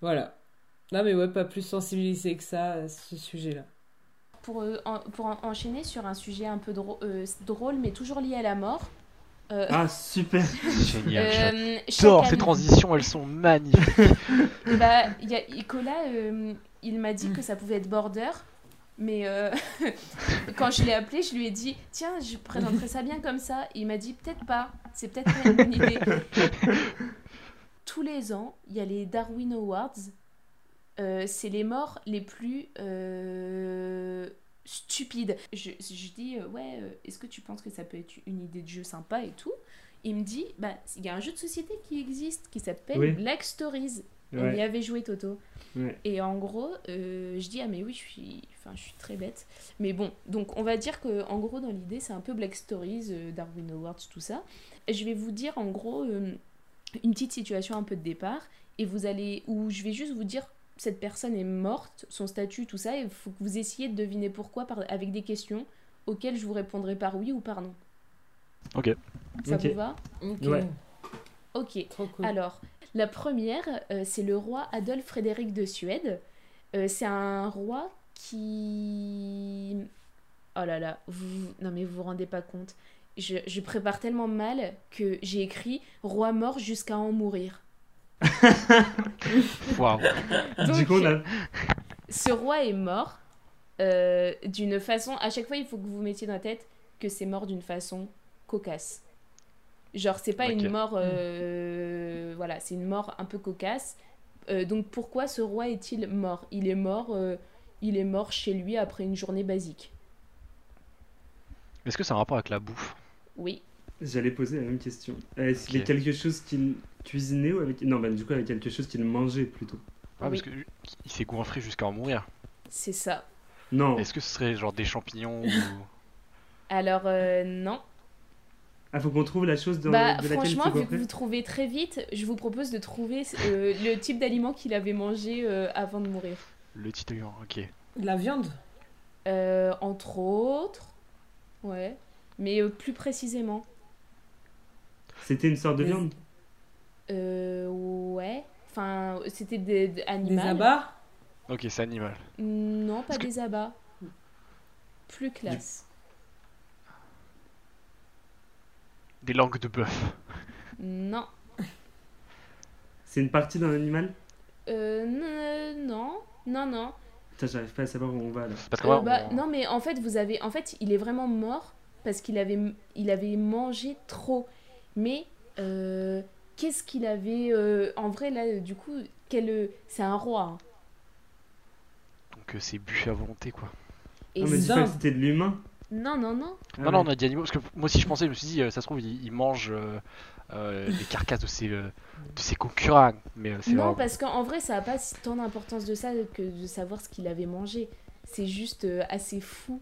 voilà. Non, mais ouais, pas plus sensibilisé que ça à ce sujet-là. Pour, euh, en- pour en- enchaîner sur un sujet un peu drô- euh, drôle, mais toujours lié à la mort. euh, Ah, super. Génial. euh, J'adore ces transitions, elles sont magnifiques. Bah, il y a Nicolas, euh, il m'a dit que ça pouvait être border, mais euh, [laughs] quand je l'ai appelé, je lui ai dit Tiens, je présenterais ça bien comme ça. Il m'a dit Peut-être pas, c'est peut-être pas une bonne idée. [laughs] Tous les ans, il y a les Darwin Awards. Euh, c'est les morts les plus euh, stupides. Je, je dis Ouais, est-ce que tu penses que ça peut être une idée de jeu sympa et tout? Il me dit Bah, il y a un jeu de société qui existe qui s'appelle Oui. Black Stories. On y avait joué Toto. Ouais. Et en gros, euh, je dis ah mais oui, je suis, enfin je suis très bête. Mais bon, donc on va dire que en gros dans l'idée c'est un peu Black Stories, euh, Darwin Awards, tout ça. Et je vais vous dire en gros euh, une petite situation un peu de départ et vous allez où je vais juste vous dire cette personne est morte, son statut, tout ça, et il faut que vous essayiez de deviner pourquoi par, avec des questions auxquelles je vous répondrai par oui ou par non. Ok. Ça Ok. vous va? Ok. Ouais. Ok. Trop cool. Alors, la première, euh, c'est le roi Adolphe Frédéric de Suède. Euh, c'est un roi qui... Oh là là, vous... non mais vous vous rendez pas compte. Je, je prépare tellement mal que j'ai écrit roi mort jusqu'à en mourir. [laughs] Waouh. Du Donc, coup, on a. ce roi est mort euh, d'une façon. À chaque fois, il faut que vous vous mettiez dans la tête que c'est mort d'une façon cocasse. Genre, c'est pas une mort. euh, Voilà, c'est une mort un peu cocasse. Euh, donc, pourquoi ce roi est-il mort? Il est mort. euh, il est mort chez lui après une journée basique. Est-ce que c'est un rapport avec la bouffe? Oui. J'allais poser la même question. Est-ce qu'il y a quelque chose qu'il cuisinait ou avec. Non, bah du coup, avec quelque chose qu'il mangeait plutôt? Ah, Oui. parce que il s'est goinfré jusqu'à en mourir. C'est ça. Non. Est-ce que ce serait genre des champignons ou... [laughs] Alors, euh, non. Ah, faut qu'on trouve la chose dans, bah, de laquelle il franchement, s'est vu que vous trouvez très vite, je vous propose de trouver euh, le type d'aliment qu'il avait mangé euh, avant de mourir. le titouillant Ok. La viande Euh, entre autres. Ouais. Mais euh, plus précisément. C'était une sorte de Des- viande Euh, ouais. Enfin, c'était des, des Des animaux. abats Ok, c'est animal. Non, pas Parce que- des abats. Plus classe. Des langues de bœuf. Non. C'est une partie d'un animal? Euh, non. Non, non. Putain, j'arrive pas à savoir où on va là. Parce que Euh, bah, on- Non, mais en fait, vous avez. En fait, il est vraiment mort parce qu'il avait, il avait mangé trop. Mais euh, qu'est-ce qu'il avait. euh, En vrai, là, du coup, quel... c'est un roi. hein. Donc euh, c'est buffet à volonté quoi. Et Non, mais dis c'est- pas que c'était de l'humain. Non, non, non. Ah non, non, on a dit animaux. Parce que moi aussi je pensais, je me suis dit, euh, ça se trouve, il, il mange euh, euh, les carcasses de ses, de ses concurrents. Mais euh, c'est Non, parce qu'en vrai, ça n'a pas tant d'importance de ça que de savoir ce qu'il avait mangé. C'est juste euh, assez fou.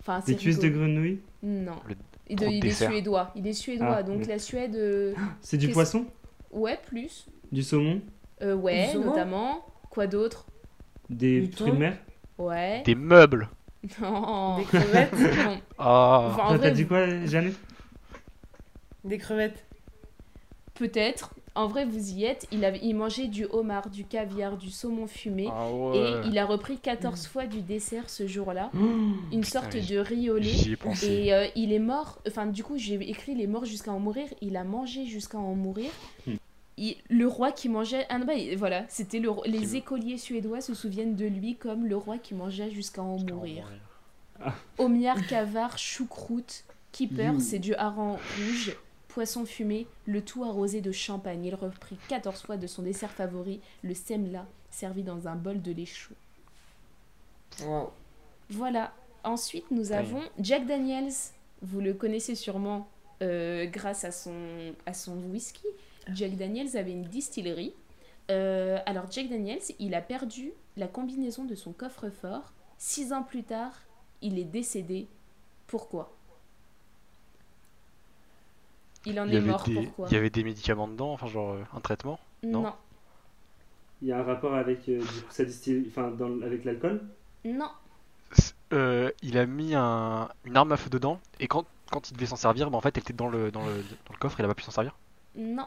Enfin, Des c'est cuisses de grenouille Non. Le- Il, trop de il est suédois. Il est suédois. Ah, donc oui. la Suède. euh, [gasps] C'est du poisson? Ouais, plus. Du saumon? Euh, ouais, Du saumon? notamment. Quoi d'autre? Des fruits de mer? Ouais. Des meubles. [laughs] Non. Des crevettes. Ah. Enfin, en vrai, t'as dit quoi, Jeannette Des crevettes peut-être. En vrai, vous y êtes. Il, avait, il mangeait du homard, du caviar, du saumon fumé. Ah Et il a repris 14 fois du dessert ce jour-là. [gasps] Oh, Une sorte de riz au lait. J'y ai pensé. Et euh, il est mort, enfin du coup j'ai écrit il est mort jusqu'à en mourir, il a mangé jusqu'à en mourir. Hmm. Il- le roi qui mangeait, ah non, bah, il- voilà, c'était le roi- les Qui- écoliers suédois se souviennent de lui comme le roi qui mangeait jusqu'à en en mourir. [laughs] Omiar, cavard, choucroute, keeper, c'est du hareng rouge, poisson fumé, le tout arrosé de champagne. Il reprit 14 fois de son dessert favori, le semla, servi dans un bol de lait chaud. Wow. Voilà. Ensuite, nous avons Jack Daniels. Vous le connaissez sûrement euh, grâce à son, à son whisky. Jack Daniels avait une distillerie. Euh, alors, Jack Daniels, il a perdu la combinaison de son coffre-fort. Six ans plus tard, il est décédé. Pourquoi? Il en Il est mort. des, Pourquoi? il y avait des médicaments dedans, enfin genre euh, un traitement? non? Non. Il y a un rapport avec, euh, du coup, ça distille... enfin, dans... avec l'alcool? Non. Euh, il a mis un, une arme à feu dedans et quand, quand il devait s'en servir, bah, en fait elle était dans le, dans le, dans le coffre, il a pas pu s'en servir? Non.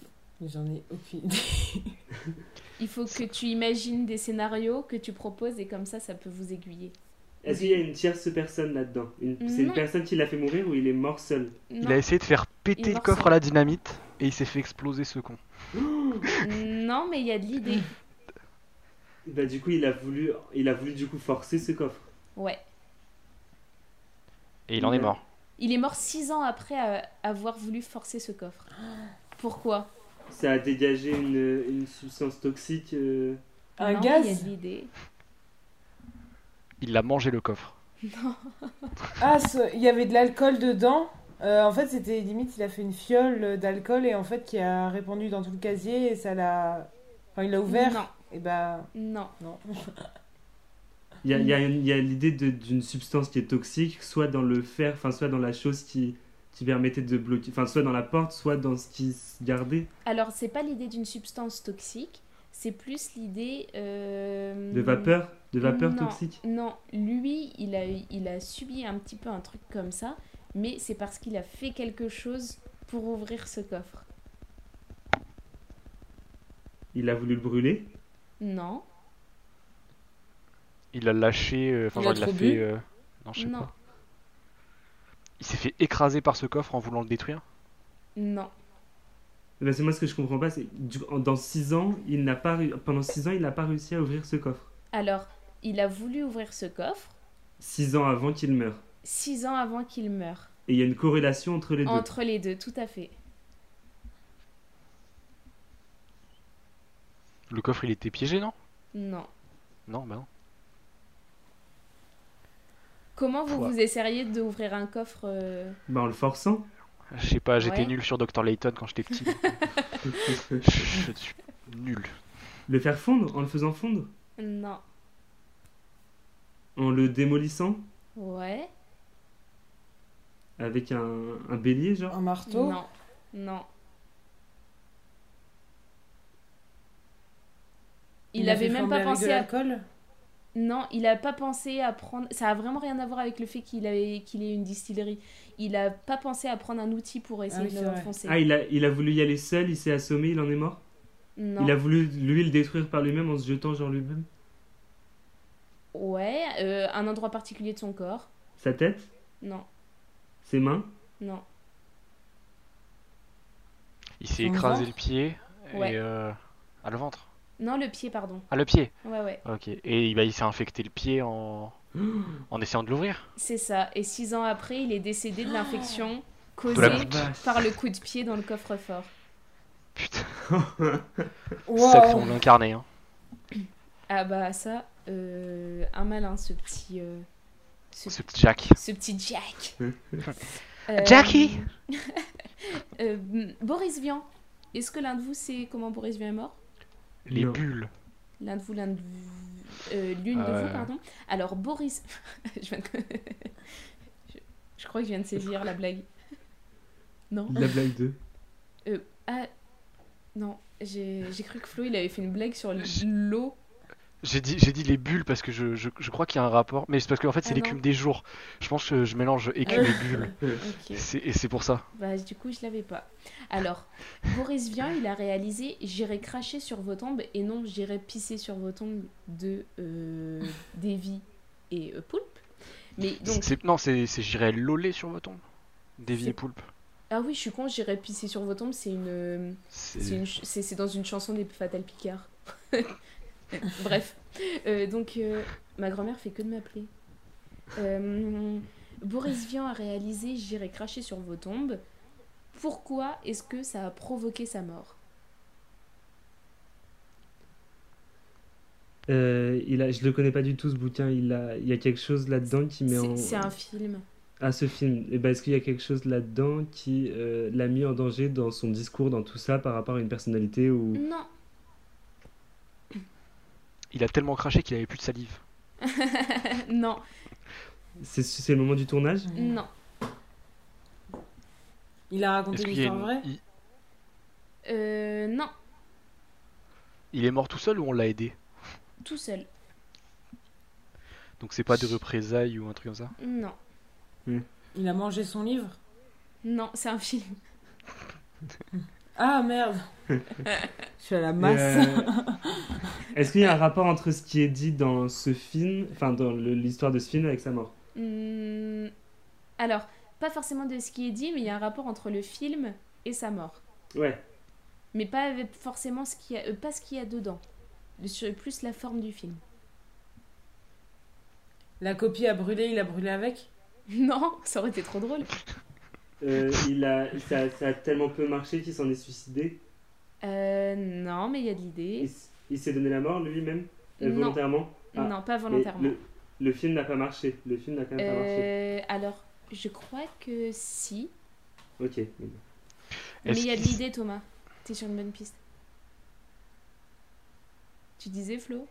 Mais J'en ai aucune idée. [laughs] Il faut que tu imagines des scénarios que tu proposes et comme ça, ça peut vous aiguiller. Est-ce qu'il y a une tierce personne là-dedans Une- C'est une personne qui l'a fait mourir ou il est mort seul Il a essayé de faire péter le coffre seul. à la dynamite et il s'est fait exploser ce con. [gasps] non, mais il y a de l'idée. [laughs] Bah du coup il a voulu, il a voulu du coup forcer ce coffre. Ouais. Et il en est mort. Il est mort six ans après euh, avoir voulu forcer ce coffre. [gasps] Pourquoi? Ça a dégagé une, une substance toxique. euh, Un Non, gaz Il y a de l'idée. Il a mangé le coffre. [laughs] Ah, ce- il y avait de l'alcool dedans. Euh, en fait, c'était limite, il a fait une fiole d'alcool et en fait, qui a répandu dans tout le casier et ça l'a. Enfin, il l'a ouvert. Non, Et bah, non. non. Il y a, il y a une- il y a l'idée de- d'une substance qui est toxique, soit dans le fer, enfin soit dans la chose qui, qui permettait de bloquer, enfin soit dans la porte, soit dans ce qui se gardait Alors, c'est pas l'idée d'une substance toxique, c'est plus l'idée. euh, de vapeur, de vapeur non, toxique? Non, lui, il a, il a subi un petit peu un truc comme ça, mais c'est parce qu'il a fait quelque chose pour ouvrir ce coffre. Il a voulu le brûler? Non, Il a lâché. euh, Enfin, Il a fait. bu? euh, Non, je sais non, pas. Il s'est fait écraser par ce coffre en voulant le détruire. non. Ben, c'est moi ce que je comprends pas, c'est dans 6 ans, il n'a pas pendant 6 ans, il n'a pas réussi à ouvrir ce coffre. Alors, il a voulu ouvrir ce coffre 6 ans avant qu'il meure. six ans avant qu'il meure. Et il y a une corrélation entre les deux. Entre les deux, tout à fait. Le coffre, il était piégé, non? Non. Non, bah non. Comment vous Pouah. vous essayeriez d'ouvrir un coffre euh, Bah, en le forçant. Je sais pas, j'étais Ouais. nul sur Dr. Layton quand j'étais petit. je, [laughs] je suis nul. le faire fondre, en le faisant fondre? Non. En le démolissant? Ouais. avec un, un bélier, genre? Un marteau? Non. Non. Il, avait même pas pensé à l'alcool? Non, il a pas pensé à prendre. Ça a vraiment rien à voir avec le fait qu'il avait... qu'il ait une distillerie. Il a pas pensé à prendre un outil pour essayer oui, de c'est le vrai. renfoncer. Ah, il a, il a voulu y aller seul, il s'est assommé, il en est mort? Non. Il a voulu, lui, le détruire par lui-même en se jetant genre lui-même? Ouais, euh, un endroit particulier de son corps. Sa tête, Non, ses mains? non. Il s'est écrasé ventre? le pied Ouais. et. Euh... Ah, le ventre. Non, le pied, pardon. Ah, le pied Ouais, ouais. Ok. Et bah, il s'est infecté le pied en. [gasps] en essayant de l'ouvrir. C'est ça. Et six ans après, il est décédé de l'infection causée De la goutte. par le coup de pied dans le coffre-fort. Putain, [laughs] Wow. sacré on l'incarnait. Hein. Ah bah ça, euh, un malin ce petit... euh, ce, Ce petit Jack. ce petit Jack. [laughs] Jackie [laughs] euh, Boris Vian. Est-ce que l'un de vous sait comment Boris Vian est mort? Les Non. bulles. L'un de vous, l'un de vous... euh, L'une de Euh. vous, pardon. Alors Boris... [laughs] je, viens de- [laughs] je, je crois que je viens de saisir la blague. [laughs] Non La blague 2. Ah... Non, j'ai cru que Flo, il avait fait une blague sur l'eau. J'ai dit, j'ai dit les bulles parce que je, je, je crois qu'il y a un rapport. Mais c'est parce qu'en fait, c'est Ah l'écume des jours. Je pense que je mélange écume et bulles. [laughs] C'est- Et c'est pour ça. Bah, du coup, je l'avais pas. Alors, Boris Vian, il a réalisé J'irai cracher sur vos tombes et non J'irai pisser sur vos tombes de euh, Davy et euh, Poulpe. Mais donc, C'est- Non, c'est c'est j'irai loler sur vos tombes. C'est- vieilles poulpes. ah oui, je suis con, J'irai pisser sur vos tombes, c'est une. euh, C'est C'est une ch- c'est- c'est dans une chanson des Fatal Picard. [laughs] [laughs] Bref. Euh, donc, euh, ma grand-mère fait que de m'appeler. Euh, Boris Vian a réalisé J'irai cracher sur vos tombes. Pourquoi est-ce que ça a provoqué sa mort? Il a, je le connais pas du tout ce bouquin. Il, a, il y a quelque chose là-dedans qui met en. c'est un film. Ah, ce film. Et ben, Est-ce qu'il y a quelque chose là-dedans qui l'a mis en danger dans son discours, dans tout ça, par rapport à une personnalité ou. Non. Il a tellement craché qu'il avait plus de salive. [laughs] non, C'est c'est le moment du tournage? Non. Il a raconté Est-ce une vraie? il... Euh, non, il est mort tout seul ou on l'a aidé? Tout seul. Donc c'est pas des représailles ou un truc comme ça? Non, Il a mangé son livre? Non, c'est un film. Ah merde [laughs] Je suis à la masse. euh, [laughs] Est-ce qu'il y a un rapport entre ce qui est dit dans ce film, enfin dans l'histoire de ce film avec sa mort Hmm, Alors, pas forcément de ce qui est dit, mais il y a un rapport entre le film et sa mort. Ouais. Mais pas avec forcément ce qu'il y a, euh, pas ce qu'il y a dedans. Plus la forme du film. La copie a brûlé, il a brûlé avec? [laughs] Non, ça aurait été trop drôle. Euh, il a, ça, ça a tellement peu marché qu'il s'en est suicidé. Euh, non, mais il y a de l'idée. Il s'est donné la mort lui-même euh, Non. volontairement. Ah, Non, pas volontairement. Le, le film n'a pas marché. Le film n'a quand même pas marché. Euh, alors, je crois que si. Ok. Mais il y a de l'idée, Thomas. T'es sur une bonne piste. Tu disais, Flo?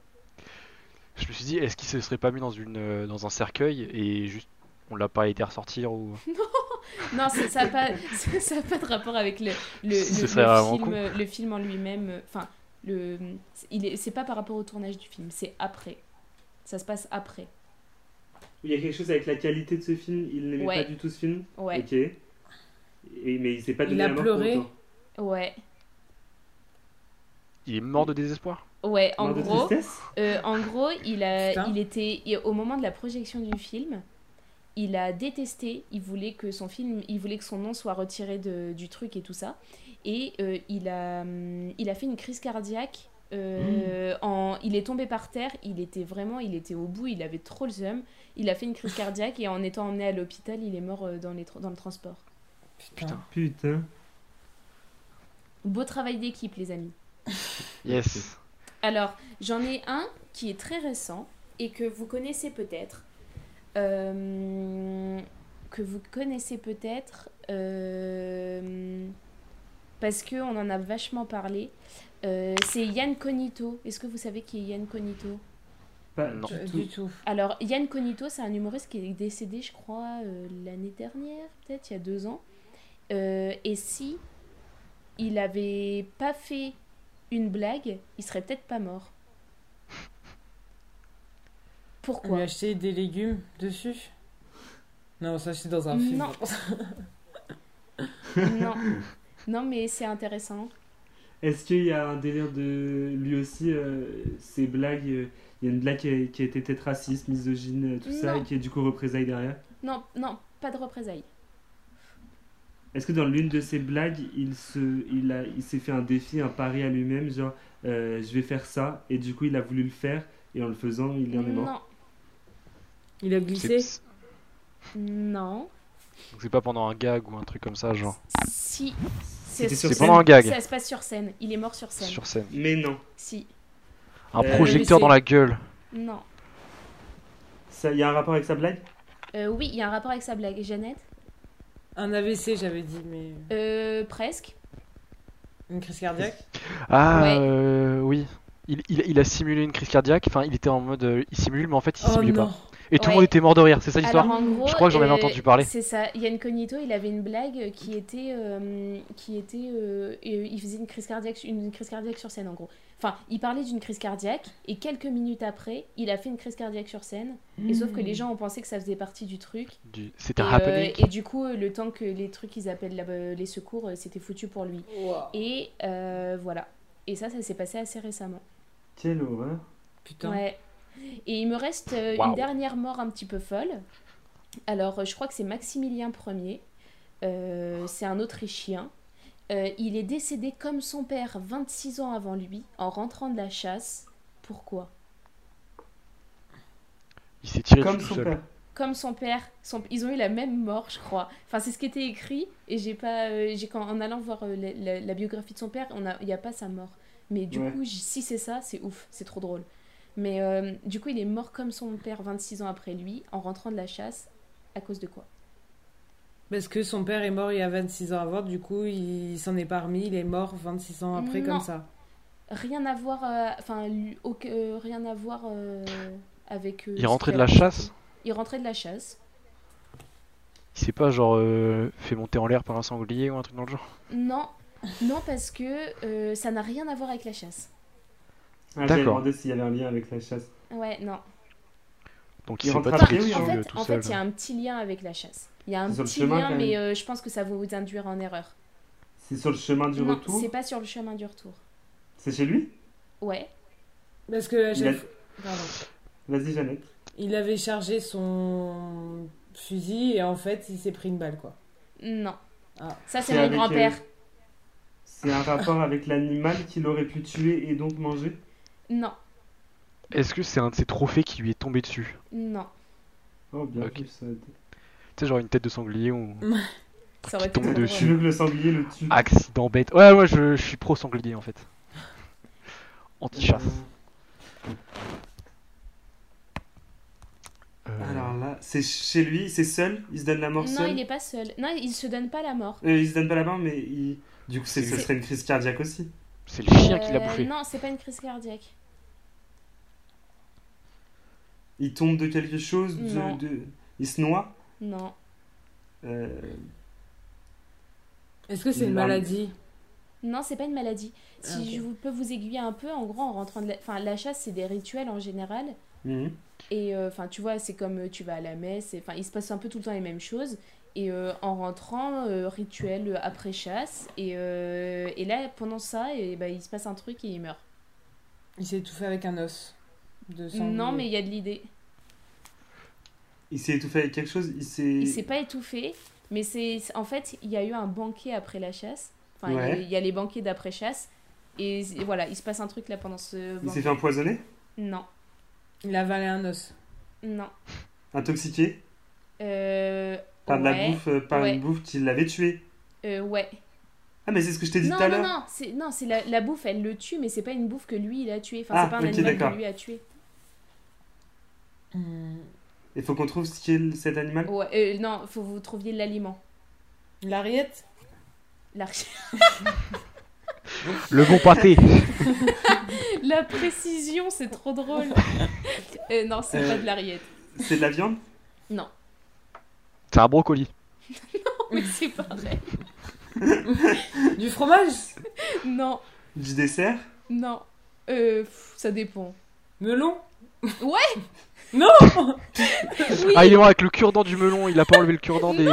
Je me suis dit, est-ce qu'il se serait pas mis dans, une, euh, dans un cercueil et juste on l'a pas aidé à ressortir ou. [laughs] Non, ça n'a pas, [laughs] ça, ça a pas de rapport avec le, film, le film en lui-même. Enfin, le, il est, c'est pas par rapport au tournage du film, c'est après. Ça se passe après. Il y a quelque chose avec la qualité de ce film. Il n'aimait Ouais. pas du tout ce film. Ouais, Ok. Et, mais il s'est pas Il donné a la mort pleuré. pour autant. ouais, Il est mort de désespoir ouais. En Mort de gros, tristesse euh, en gros, il a, Putain. il était il- au moment de la projection du film. Il a détesté, il voulait que son film, il voulait que son nom soit retiré de- du truc et tout ça. Et euh, il, a, hum, il a fait une crise cardiaque. euh, en, il est tombé par terre, il était vraiment, il était au bout, il avait trop le seum. Il a fait une crise cardiaque et en étant emmené à l'hôpital, il est mort euh, dans, les, tra- dans le transport. Putain. Putain. Beau travail d'équipe, les amis. [laughs] Yes. Alors, j'en ai un qui est très récent et que vous connaissez peut-être. Euh, que vous connaissez peut-être euh, parce qu'on en a vachement parlé. Euh, c'est Yann Cognito. Est-ce que vous savez qui est Yann Cognito Pas Non. du Euh, tout. Du tout. Alors, Yann Cognito, c'est un humoriste qui est décédé, je crois, euh, l'année dernière, peut-être il y a deux ans. Euh, et si il avait pas fait une blague, il serait peut-être pas mort. On lui Pourquoi a acheté des légumes dessus? Non, ça c'est dans un film. Non. Non. [laughs] Non, mais c'est intéressant. Est-ce qu'il y a un délire de lui aussi, euh, ces blagues euh, Il y a une blague qui a, qui a été peut-être raciste, misogyne, euh, tout ça, et qui est du coup représailles derrière Non, non, pas de représailles. Est-ce que dans l'une de ces blagues, il se, il a, il s'est fait un défi, un pari à lui-même, genre euh, je vais faire ça, et du coup il a voulu le faire, et en le faisant, il en est mort. Non, Il a glissé non. Donc c'est pas pendant un gag ou un truc comme ça, genre. Si. C'était sur C'est scène pendant un gag, Ça se passe sur scène. Il est mort sur scène. sur scène. Mais non. Si. Un Euh, projecteur dans c'est- la gueule. Non. Ça, il y a un rapport avec sa blague Euh, oui, il y a un rapport avec sa blague. Jeannette? Un AVC, j'avais dit, mais. euh, Presque. Une crise cardiaque? Ah, Ouais. euh, oui. Il, il, il a simulé une crise cardiaque. Enfin, il était en mode. euh, il simule, mais en fait, il Oh simulait non pas. Et tout le Ouais. monde était mort de rire, c'est ça l'histoire Je crois que j'en avais euh, entendu parler. C'est ça. Yann Cognito, il avait une blague qui était, euh, qui était, euh, euh, il faisait une crise cardiaque, une crise cardiaque sur scène en gros. Enfin, il parlait d'une crise cardiaque et quelques minutes après, il a fait une crise cardiaque sur scène. Et sauf que les gens ont pensé que ça faisait partie du truc. Du- C'était un euh, happening. et du coup, euh, le temps que les trucs ils appellent la- les secours, euh, c'était foutu pour lui. Et euh, voilà. Et ça, ça s'est passé assez récemment. Quelle horreur. Putain. Ouais. Et il me reste euh, une dernière mort un petit peu folle. Alors, euh, je crois que c'est Maximilien Ier. Euh, c'est un Autrichien. Euh, il est décédé comme son père 26 ans avant lui, en rentrant de la chasse. Pourquoi? Il s'est tiré Comme son seul. père. Comme son père, son- ils ont eu la même mort, je crois. Enfin, c'est ce qui était écrit. Et j'ai pas, euh, j'ai quand en allant voir la, la- la biographie de son père, on a, il y a pas sa mort. Mais du Ouais. coup, si c'est ça, c'est ouf, c'est trop drôle. Mais euh, du coup, il est mort comme son père 26 ans après lui, en rentrant de la chasse. À cause de quoi? Parce que son père est mort il y a 26 ans avant, du coup il s'en est pas remis, il est mort 26 ans après Non. comme ça. Rien à voir, euh, enfin, euh, rien à voir euh, avec. euh, Il rentrait de la chasse? Il rentrait de la chasse. Il s'est pas genre euh, fait monter en l'air par un sanglier ou un truc dans le genre? Non, non parce que euh, ça n'a rien à voir avec la chasse. Ah, J'avais D'accord. demandé s'il y avait un lien avec la chasse. Ouais, non. Donc Il il s'est rentre pas à tiré pied, oui, dessus en euh, fait, tout en seul. fait, il y a un petit lien avec la chasse. Il y a un petit chemin, lien, mais euh, je pense que ça va vous induire en erreur. C'est sur le chemin du Non, retour c'est pas sur le chemin du retour. C'est chez lui Ouais. Parce que a-. Vas-y, Jeannette. il avait chargé son fusil et en fait il s'est pris une balle quoi. Non. Ah. Ça, c'est mon avec, grand-père. euh, C'est un rapport avec l'animal qu'il aurait pu tuer et donc manger Non. Est-ce que c'est un de ces trophées qui lui est tombé dessus Non. Oh, bien Ok. vu, ça. Tu sais, genre une tête de sanglier ou Ça aurait été tombe dessus. Tu drôle. veux que le sanglier le tue accident bête. Ouais, moi je, je suis pro sanglier en fait. Anti-chasse. Euh, Alors là, c'est chez lui, c'est seul? Il se donne la mort Non, seul? il est pas seul. Non, il se donne pas la mort. Euh, Il se donne pas la mort, mais il... du coup, c'est- ce C'est- serait une crise cardiaque aussi. C'est le chien qui l'a Euh, bouffé. Non, c'est pas une crise cardiaque. Il tombe de quelque chose de, Non. de- Il se noie Non. Euh, Est-ce que c'est une maladie Non, c'est pas une maladie. Si Ah, je vous peux vous aiguiller un peu, en gros, en rentrant de la... Enfin, la chasse, c'est des rituels en général. mhm. Et euh, enfin, tu vois, c'est comme euh, tu vas à la messe. et, Enfin, il se passe un peu tout le temps les mêmes choses. Et euh, en rentrant, euh, rituel après chasse. Et, euh, et là, pendant ça, et, bah, il se passe un truc et il meurt. Il s'est étouffé avec un os de sanglier. Non, mais il y a de l'idée. Il s'est étouffé avec quelque chose Il s'est. Il s'est pas étouffé, mais c'est en fait, il y a eu un banquet après la chasse. Enfin, il y a- Ouais. il y, a les banquets d'après chasse. Et, et voilà, il se passe un truc là pendant ce Il banquet. s'est fait empoisonner? Non, Il a avalé un os. non. Intoxiqué? Euh, Par de la bouffe, euh, par ouais. une bouffe qui l'avait tué? Euh, ouais. Ah, mais c'est ce que je t'ai dit Non, tout à non, l'heure non, c'est non, c'est la, la bouffe, elle le tue, mais c'est pas une bouffe que lui il a tué. Enfin, Ah, c'est pas un animal que lui a tué. Il faut qu'on trouve ce qu'est cet animal Ouais, euh, non, faut que vous trouviez l'aliment. L'ariette La... [laughs] Le bon pâté. [laughs] la précision, c'est trop drôle. [laughs] Euh, non, c'est Euh. pas de l'ariette. C'est de la viande? Non, C'est un brocoli. mais c'est pas vrai. Du fromage? Non, Du dessert? Non. Euh, pff, ça dépend. Melon? Ouais Non [laughs] Oui, Ah, il est mort avec le cure-dent du melon. Il a pas enlevé le cure-dent des.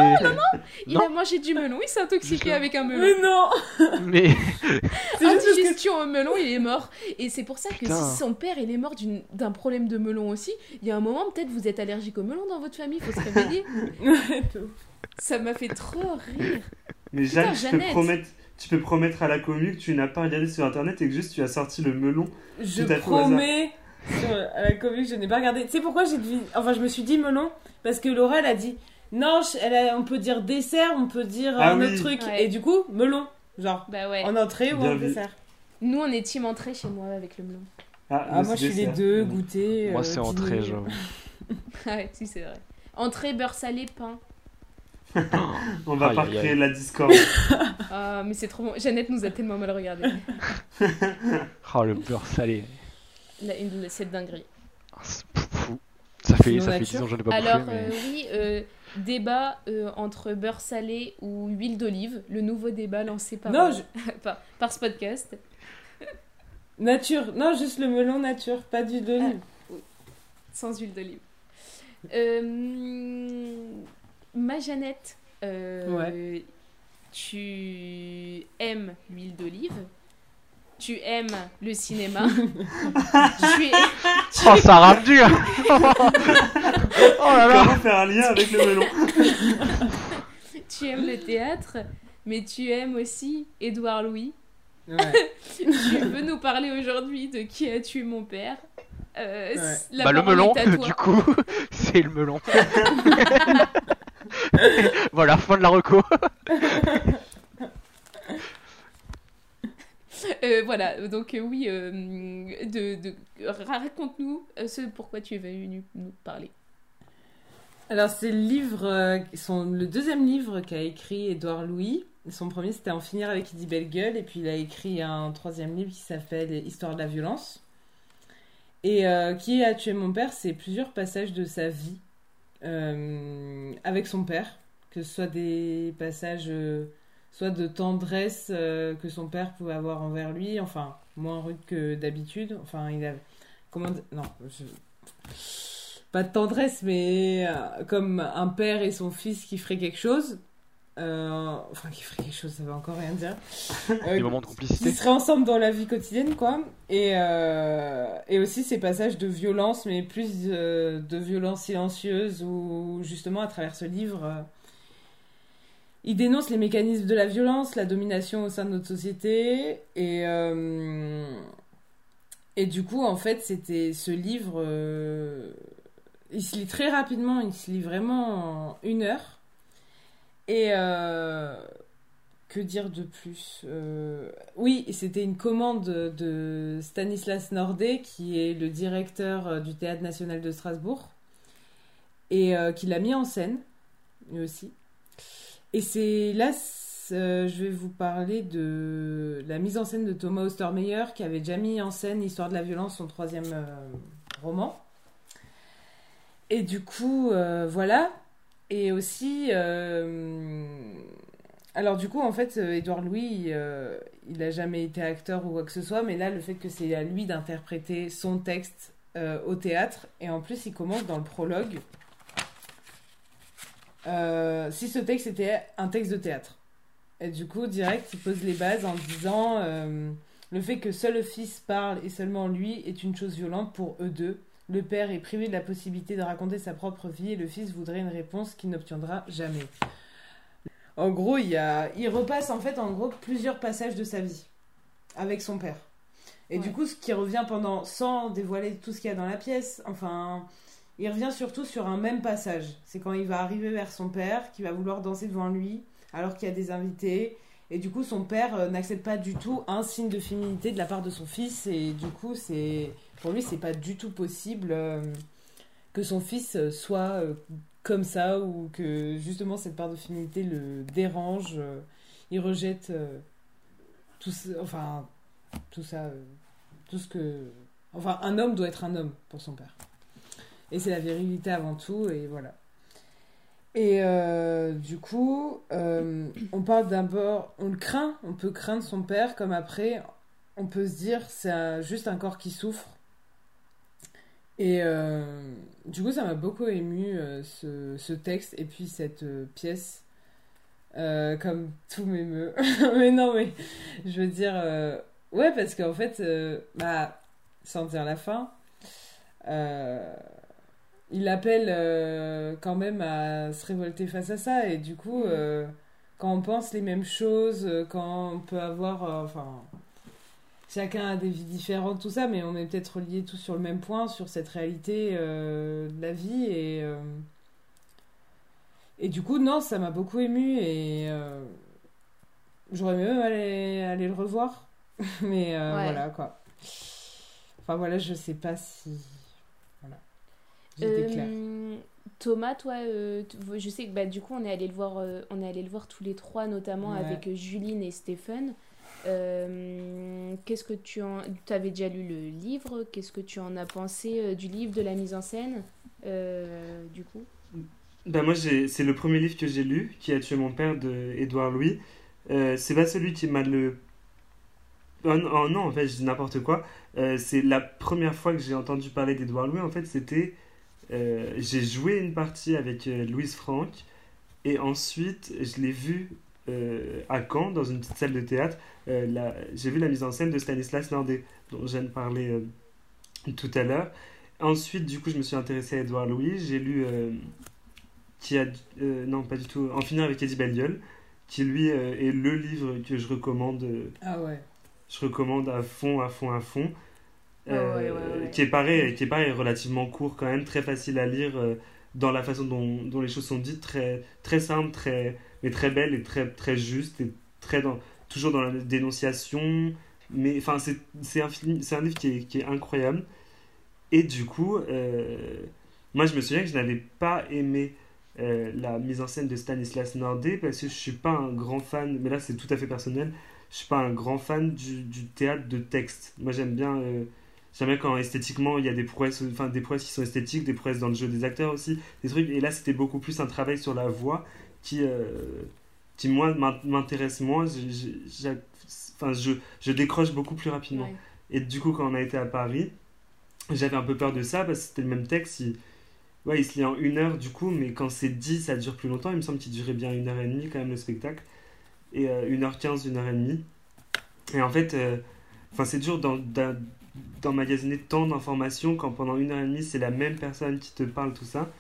il a mangé du melon, il s'est intoxiqué avec un melon. Mais non [laughs] Mais [laughs] C'est que... Indigestion au melon, il est mort. Et c'est pour ça que si son père il est mort d'une- d'un problème de melon aussi, il y a un moment peut-être vous êtes allergique au melon dans votre famille, faut se réveiller. ça m'a fait trop rire. Mais Jeanne, tu peux, Jeannette. promettre, tu peux promettre à la commu que tu n'as pas regardé sur internet et que juste tu as sorti le melon. Je promets sur- à la commune, je n'ai pas regardé. Tu sais pourquoi j'ai deviné Enfin, je me suis dit melon parce que Laura, elle a dit non, elle a- on peut dire dessert, on peut dire Ah un oui. autre truc. Ouais. Et du coup, melon. Genre, Bah ouais. en entrée ou Bien en vu. dessert. Nous on est team entrée chez moi avec le melon. Ah, Ah, moi, je suis les deux, Mm. goûter. moi, euh, c'est dîner. entrée, j'avoue. [laughs] [laughs] Ah ouais, si c'est vrai. Entrée, beurre salé, pain. [laughs] On va Aïe, pas aïe, créer la discorde. Ah mais c'est trop bon. Jeannette nous a tellement mal regardé. Oh, le beurre salé. La- une- cette dinguerie. Ah. Ça fait, ça fait nature. 10 ans que j'en ai pas Alors bouffé. Mais... euh, oui, euh, débat euh, entre beurre salé ou huile d'olive. Le nouveau débat lancé par, Non, je- [laughs] par, par ce podcast. Nature. Non, juste le melon nature, pas d'huile d'olive. Sans huile d'olive. Euh, ma Jeannette, euh, tu aimes l'huile d'olive, tu aimes le cinéma, [laughs] tu, es- [laughs] Oh, ça rame dur [laughs] Oh là là Comment faire un lien avec le melon tu aimes le théâtre, mais tu aimes aussi Édouard Louis. Ouais. tu veux nous parler aujourd'hui de qui a tué mon père Euh, Ouais. la Bah, le melon, du coup, c'est le melon. voilà, fin de la reco. Euh, voilà, donc euh, oui, euh, de, raconte-nous ce pourquoi tu es venu nous parler. Alors, c'est le livre, euh, son, le deuxième livre qu'a écrit Édouard Louis. Son premier, c'était En finir avec Eddie Belle Gueule. Et puis, il a écrit un troisième livre qui s'appelle Histoire de la violence. Et Qui a tué mon père C'est plusieurs passages de sa vie avec son père. Que ce soit des passages, soit de tendresse euh, que son père pouvait avoir envers lui. Enfin, moins rude que d'habitude. Enfin, il avait. Comment. dire- Non, je pas de tendresse, mais euh, comme un père et son fils qui feraient quelque chose. euh, enfin qui ferait quelque chose, ça veut encore rien dire. [laughs] Des moments de complicité. Qui seraient ensemble dans la vie quotidienne, quoi. Et, et aussi ces passages de violence, mais plus de violence silencieuse, où justement à travers ce livre, il dénonce les mécanismes de la violence, la domination au sein de notre société. Et, euh, du coup, en fait, c'était ce livre. euh, il se lit très rapidement, il se lit vraiment en une heure. Et euh, que dire de plus Oui, c'était une commande de Stanislas Nordet, qui est le directeur du Théâtre national de Strasbourg, et qui l'a mis en scène, lui aussi. Et c'est là, euh, je vais vous parler de la mise en scène de Thomas Ostermeyer, qui avait déjà mis en scène Histoire de la violence, son troisième euh, roman. Et du coup, euh, voilà. Et aussi, alors du coup, en fait, Édouard Louis, il n'a jamais été acteur ou quoi que ce soit, mais là, le fait que c'est à lui d'interpréter son texte au théâtre, et en plus, il commence dans le prologue. Euh, si ce texte était un texte de théâtre. Et du coup, direct, il pose les bases en disant euh, le fait que seul le fils parle et seulement lui est une chose violente pour eux deux. Le père est privé de la possibilité de raconter sa propre vie et le fils voudrait une réponse qu'il n'obtiendra jamais. En gros, il, y a... il repasse en fait en gros plusieurs passages de sa vie avec son père. Et du coup, ce qui revient pendant, sans dévoiler tout ce qu'il y a dans la pièce, enfin, il revient surtout sur un même passage. C'est quand il va arriver vers son père, qui va vouloir danser devant lui, alors qu'il y a des invités. Et du coup, son père euh, n'accepte pas du tout un signe de féminité de la part de son fils. Et du coup, c'est pour lui, c'est pas du tout possible euh, que son fils euh, soit comme ça ou que justement cette part de féminité le dérange. il rejette tout, ce- enfin, tout ça, tout ce que. Enfin, un homme doit être un homme pour son père. Et c'est la virilité avant tout, et voilà. Et euh, du coup, euh, on parle d'abord, on le craint, on peut craindre son père, comme après, on peut se dire c'est juste un corps qui souffre. Et euh, du coup, ça m'a beaucoup ému ce, texte et puis cette pièce, comme tout m'émeut. [laughs] mais non, mais je veux dire, ouais, parce qu'en fait, bah, sans dire la fin, il appelle euh, quand même à se révolter face à ça. Et du coup, euh, quand on pense les mêmes choses, euh, quand on peut avoir. euh, enfin. chacun a des vies différentes, tout ça, mais on est peut-être reliés tous sur le même point, sur cette réalité de la vie. Et, et du coup, non, ça m'a beaucoup ému. Et j'aurais même aller, aller le revoir. [laughs] mais Ouais. voilà, quoi. Enfin, voilà, je sais pas si. Voilà. J'étais claire. Euh, Thomas, toi, euh, je sais que bah, du coup on est allé le voir, euh, on est allé le voir tous les trois, notamment Ouais. avec Juline et Stéphane. Euh, Qu'est-ce que tu en, tu avais déjà lu le livre? Qu'est-ce que tu en as pensé euh, du livre, de la mise en scène, euh, du coup? Ben moi, c'est le premier livre que j'ai lu, qui a tué mon père de Édouard Louis. Euh, c'est pas celui qui m'a le. Oh, non, oh non, en fait, je dis n'importe quoi. Euh, c'est la première fois que j'ai entendu parler d'Édouard Louis. En fait, c'était. Euh, j'ai joué une partie avec euh, Louise Franck. Et ensuite, je l'ai vu euh, à Caen, dans une petite salle de théâtre. La- j'ai vu la mise en scène de Stanislas Nordet, dont je viens de parler euh, tout à l'heure. Ensuite, du coup, je me suis intéressé à Édouard Louis. J'ai lu. qui a non pas du tout en finir avec Eddie Belliol qui lui est le livre que je recommande Ah ouais. je recommande à fond à fond à fond Euh, ouais, ouais. qui est pareil qui est pareil relativement court quand même très facile à lire euh, dans la façon dont, dont les choses sont dites très très simple très mais très belle et très très juste et très dans toujours dans la dénonciation. Mais enfin c'est c'est un film c'est un livre qui est, qui est incroyable. Et du coup euh, moi je me souviens que je n'avais pas aimé euh, la mise en scène de Stanislas Nordet parce que je suis pas un grand fan mais là c'est tout à fait personnel. Je suis pas un grand fan du, du théâtre de texte. Moi j'aime bien euh, bien quand esthétiquement il y a des prouesses enfin des prouesses qui sont esthétiques des prouesses dans le jeu des acteurs aussi des trucs et là c'était beaucoup plus un travail sur la voix qui euh, qui moi m'in- m'intéresse moins je, enfin, je, je décroche beaucoup plus rapidement Ouais. et du coup, quand on a été à Paris, j'avais un peu peur de ça parce que c'était le même texte. Il, Ouais, il se lit en une heure du coup, mais quand c'est dit, ça dure plus longtemps. Il me semble qu'il durait bien une heure et demie quand même le spectacle. Et euh, une heure quinze, une heure et demie. Et en fait, euh, enfin c'est dur d'emmagasiner tant d'informations quand pendant une heure et demie, c'est la même personne qui te parle tout ça.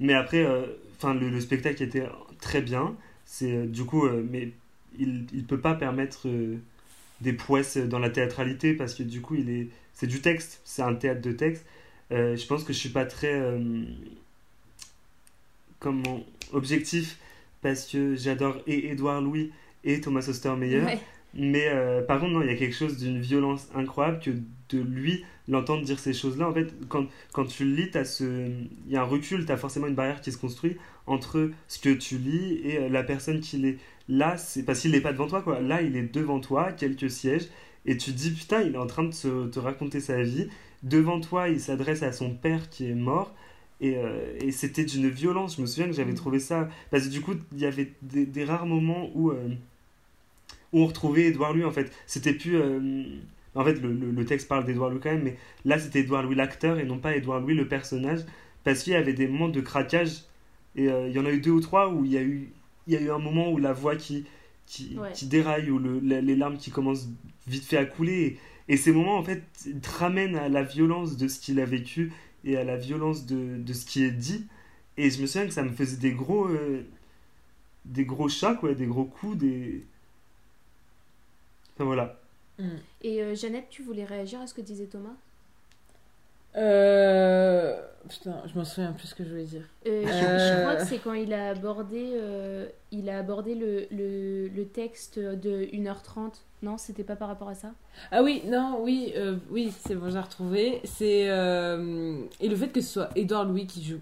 Mais après, euh, enfin le, le spectacle était très bien. C'est euh, du coup, euh, mais il il peut pas permettre des prouesses dans la théâtralité parce que du coup, il est c'est du texte, c'est un théâtre de texte. Je pense que je suis pas très comment objectif parce que j'adore et Édouard Louis et Thomas Ostermeyer. Mais euh, par contre, non, il y a quelque chose d'une violence incroyable que de lui, l'entendre dire ces choses-là. En fait, quand, quand tu le lis, ce... il y a un recul, tu as forcément une barrière qui se construit entre ce que tu lis et euh, la personne qui l'est. Là, c'est parce qu'il n'est pas devant toi, quoi. Là, il est devant toi, quelques sièges, et tu te dis, putain, il est en train de se- te raconter sa vie. Devant toi, il s'adresse à son père qui est mort. Et, euh, et c'était d'une violence. Je me souviens que j'avais Mhm. trouvé ça. Parce que du coup, il y avait des, des rares moments où, euh, où on retrouvait Édouard Louis, en fait. C'était plus. euh, En fait, le, le- le texte parle d'Édouard Louis quand même, mais là, c'était Édouard Louis l'acteur et non pas Édouard Louis le personnage. Parce qu'il y avait des moments de craquage. Et euh, il y en a eu deux ou trois où il y a eu, il y a eu un moment où la voix qui, qui, Ouais. qui déraille, où le, la- les larmes qui commencent vite fait à couler. Et, et ces moments, en fait, te ramènent à la violence de ce qu'il a vécu et à la violence de, de ce qui est dit. Et je me souviens que ça me faisait des gros, euh, des gros chocs, ouais, des gros coups, des. [laughs] Voilà. Et euh, Jeannette, tu voulais réagir à ce que disait Thomas? Euh... Putain, je m'en souviens plus ce que je voulais dire. Euh, je, je Euh. crois que c'est quand il a abordé, euh, il a abordé le, le, le texte de 1h30. Non, c'était pas par rapport à ça? Ah oui, non, oui, euh, oui, c'est bon, j'ai retrouvé. C'est euh, et le fait que ce soit Édouard Louis qui joue.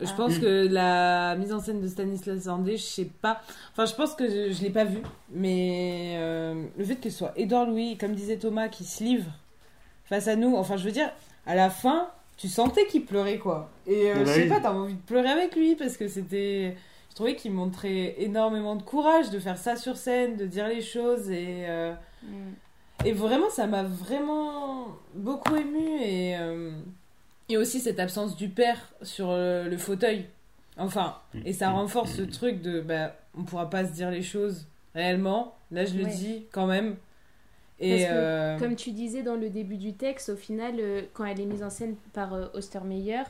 Je Ah. pense Mm. que la mise en scène de Stanislas Andé, je sais pas. Enfin, je pense que je, je l'ai pas vu, mais euh, le fait que ce soit Édouard Louis, comme disait Thomas, qui se livre face à nous. Enfin, je veux dire, à la fin, tu sentais qu'il pleurait quoi. Et euh, bah je sais oui. pas, t'as envie de pleurer avec lui parce que c'était. Je trouvais qu'il montrait énormément de courage de faire ça sur scène, de dire les choses et. euh, et vraiment, ça m'a vraiment beaucoup ému et, euh, et aussi cette absence du père sur le, le fauteuil. Enfin, et ça renforce ce truc de bah, on pourra pas se dire les choses réellement. Là, je le Ouais. dis quand même. Et Parce que, euh, Comme tu disais dans le début du texte, au final, euh, quand elle est mise en scène par euh, Ostermeyer,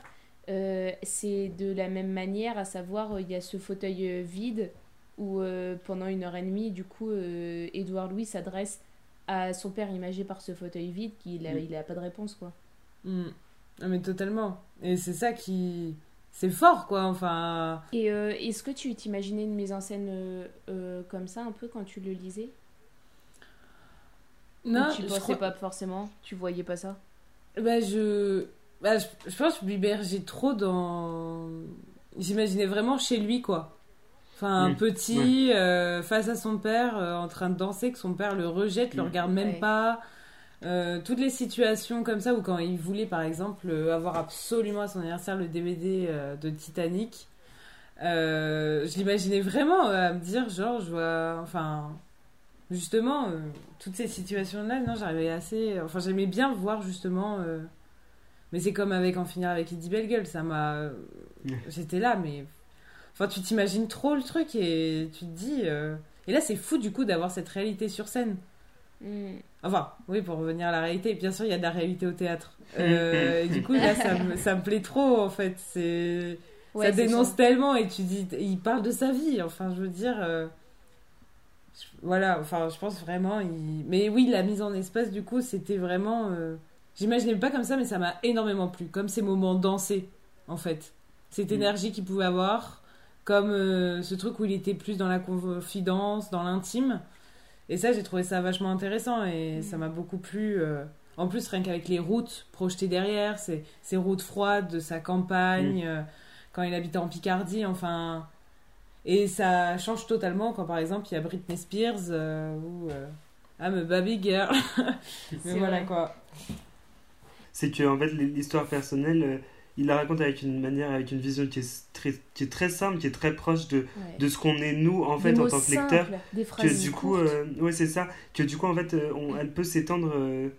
euh, c'est de la même manière, à savoir, euh, il y a ce fauteuil euh, vide où euh, pendant une heure et demie, du coup, euh, Édouard Louis s'adresse à son père imagé par ce fauteuil vide, qu'il a, Mm. il a pas de réponse, quoi. Ah, mais totalement. Et c'est ça qui. C'est fort, quoi. Enfin. Et euh, est-ce que tu t'imaginais une mise en scène euh, euh, comme ça, un peu, quand tu le lisais? Non, Ou tu je pensais crois- pas forcément? Tu voyais pas ça? Bah, je... Bah, je, je pense que je m'immergeais trop dans... J'imaginais vraiment chez lui, quoi. Enfin, un Oui, petit, euh, face à son père, euh, en train de danser, que son père le rejette, le Mm. regarde même Ouais. pas. Euh, toutes les situations comme ça, où quand il voulait, par exemple, euh, avoir absolument à son anniversaire le DVD euh, de Titanic, je l'imaginais vraiment à me dire, genre, je vois... Enfin, justement, toutes ces situations-là, non, j'arrivais assez... Enfin, j'aimais bien voir, justement... Mais c'est comme avec En finir avec Eddie Bellegueule, ça m'a... [laughs] J'étais là, mais... Enfin, tu t'imagines trop le truc et tu te dis... Et là, c'est fou, du coup, d'avoir cette réalité sur scène. Mm. Enfin, oui, pour revenir à la réalité, bien sûr, il y a de la réalité au théâtre. [laughs] Euh, et du coup, là, ça me, ça me plaît trop, en fait. C'est... Ouais, ça dénonce ça. tellement et tu dis... Il parle de sa vie, enfin, je veux dire... euh, je- Voilà, enfin, je pense vraiment... il- Mais oui, la mise en espace, du coup, c'était vraiment... euh, J'imaginais pas comme ça, mais ça m'a énormément plu. Comme ces moments dansés, en fait. Cette Mm. énergie qu'il pouvait avoir, comme euh, ce truc où il était plus dans la confidence, dans l'intime. Et ça, j'ai trouvé ça vachement intéressant et Mm. ça m'a beaucoup plu. euh. En plus, rien qu'avec les routes projetées derrière, ces, ces routes froides de sa campagne, euh, quand il habitait en Picardie, enfin. Et ça change totalement quand, par exemple, il y a Britney Spears euh, ou I'm a baby girl. [laughs] Mais voilà vrai. quoi. c'est que en fait l'histoire personnelle il la raconte avec une manière avec une vision qui est très qui est très simple qui est très proche de, Ouais. de ce qu'on est nous en fait Des en tant que lecteur des que du coup euh, ouais c'est ça que du coup en fait euh, on- elle peut s'étendre euh,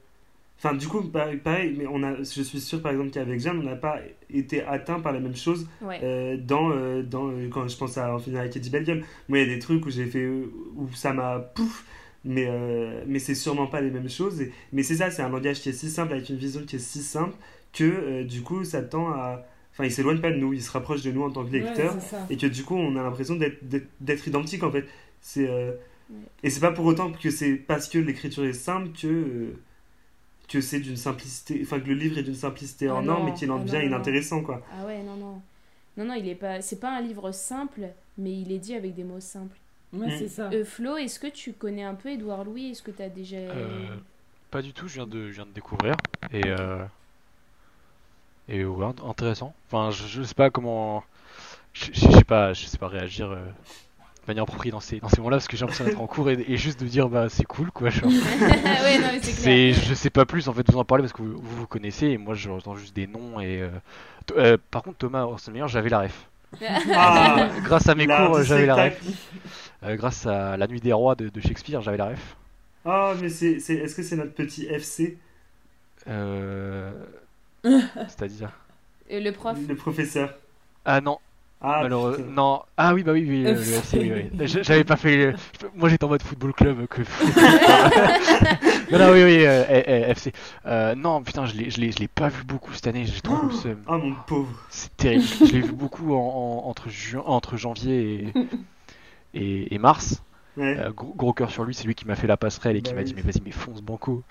Enfin, du coup, pareil, mais on a, je suis sûr, par exemple, qu'avec Jeanne, on n'a pas été atteint par la même chose Ouais. euh, dans, dans, quand je pense à En finir avec Eddie Belgium. Moi, il y a des trucs où j'ai fait, où ça m'a pouf, mais, euh, mais c'est sûrement pas les mêmes choses. Et- mais c'est ça, c'est un langage qui est si simple, avec une vision qui est si simple, que euh, du coup, ça tend à. Enfin, il s'éloigne pas de nous, il se rapproche de nous en tant que lecteur. Ouais, et que du coup, on a l'impression d'être- identique en fait. C'est. euh, Ouais. Et c'est pas pour autant que c'est parce que l'écriture est simple que. euh, que c'est d'une simplicité, enfin que le livre est d'une simplicité Ah en or, mais qu'il en ah devient inintéressant, quoi. Ah ouais, non, non. Non, non, il est pas. C'est pas un livre simple, mais il est dit avec des mots simples. Ouais, Mm. c'est ça. Euh, Flo, est-ce que tu connais un peu Édouard Louis? Est-ce que tu as déjà. Euh, Pas du tout, je viens de, je viens de découvrir. Et, euh, et ouais, int- intéressant. Enfin, je, je sais pas comment. Je, je sais pas, je sais pas réagir euh, de manière appropriée dans ces, dans ces moments-là parce que j'ai l'impression d'être en cours et, et juste de dire bah c'est cool quoi. Genre. [laughs] ouais, non, mais c'est je sais pas plus en fait, vous en parlez parce que vous vous, vous connaissez et moi j'entends juste des noms et. euh, euh, par contre, Thomas Orsenmeyer, j'avais la ref. [laughs] Ah, grâce à mes cours, j'avais la ref. Euh, grâce à La Nuit des Rois de, de Shakespeare, j'avais la ref. Ah, mais c'est, c'est, est-ce que c'est notre petit FC, Euh... [laughs] C'est-à-dire. Le prof. le professeur Ah non, Ah, malheureux. putain. Non. Ah oui, bah oui, oui, euh, le FC. FC, oui, [laughs] J'avais pas fait. le- Moi j'étais en mode football club que. [laughs] non, non, oui, oui, euh, eh, eh, FC. Euh, non, putain, je l'ai, je l'ai, je l'ai pas vu beaucoup cette année, j'ai trop le seum. Oh mon pauvre. C'est terrible. Je l'ai vu beaucoup en, en- entre, janvier et, et, et mars. Ouais. Euh, gros, gros cœur sur lui, c'est lui qui m'a fait la passerelle et qui Bah m'a oui. dit Mais vas-y, mais fonce banco.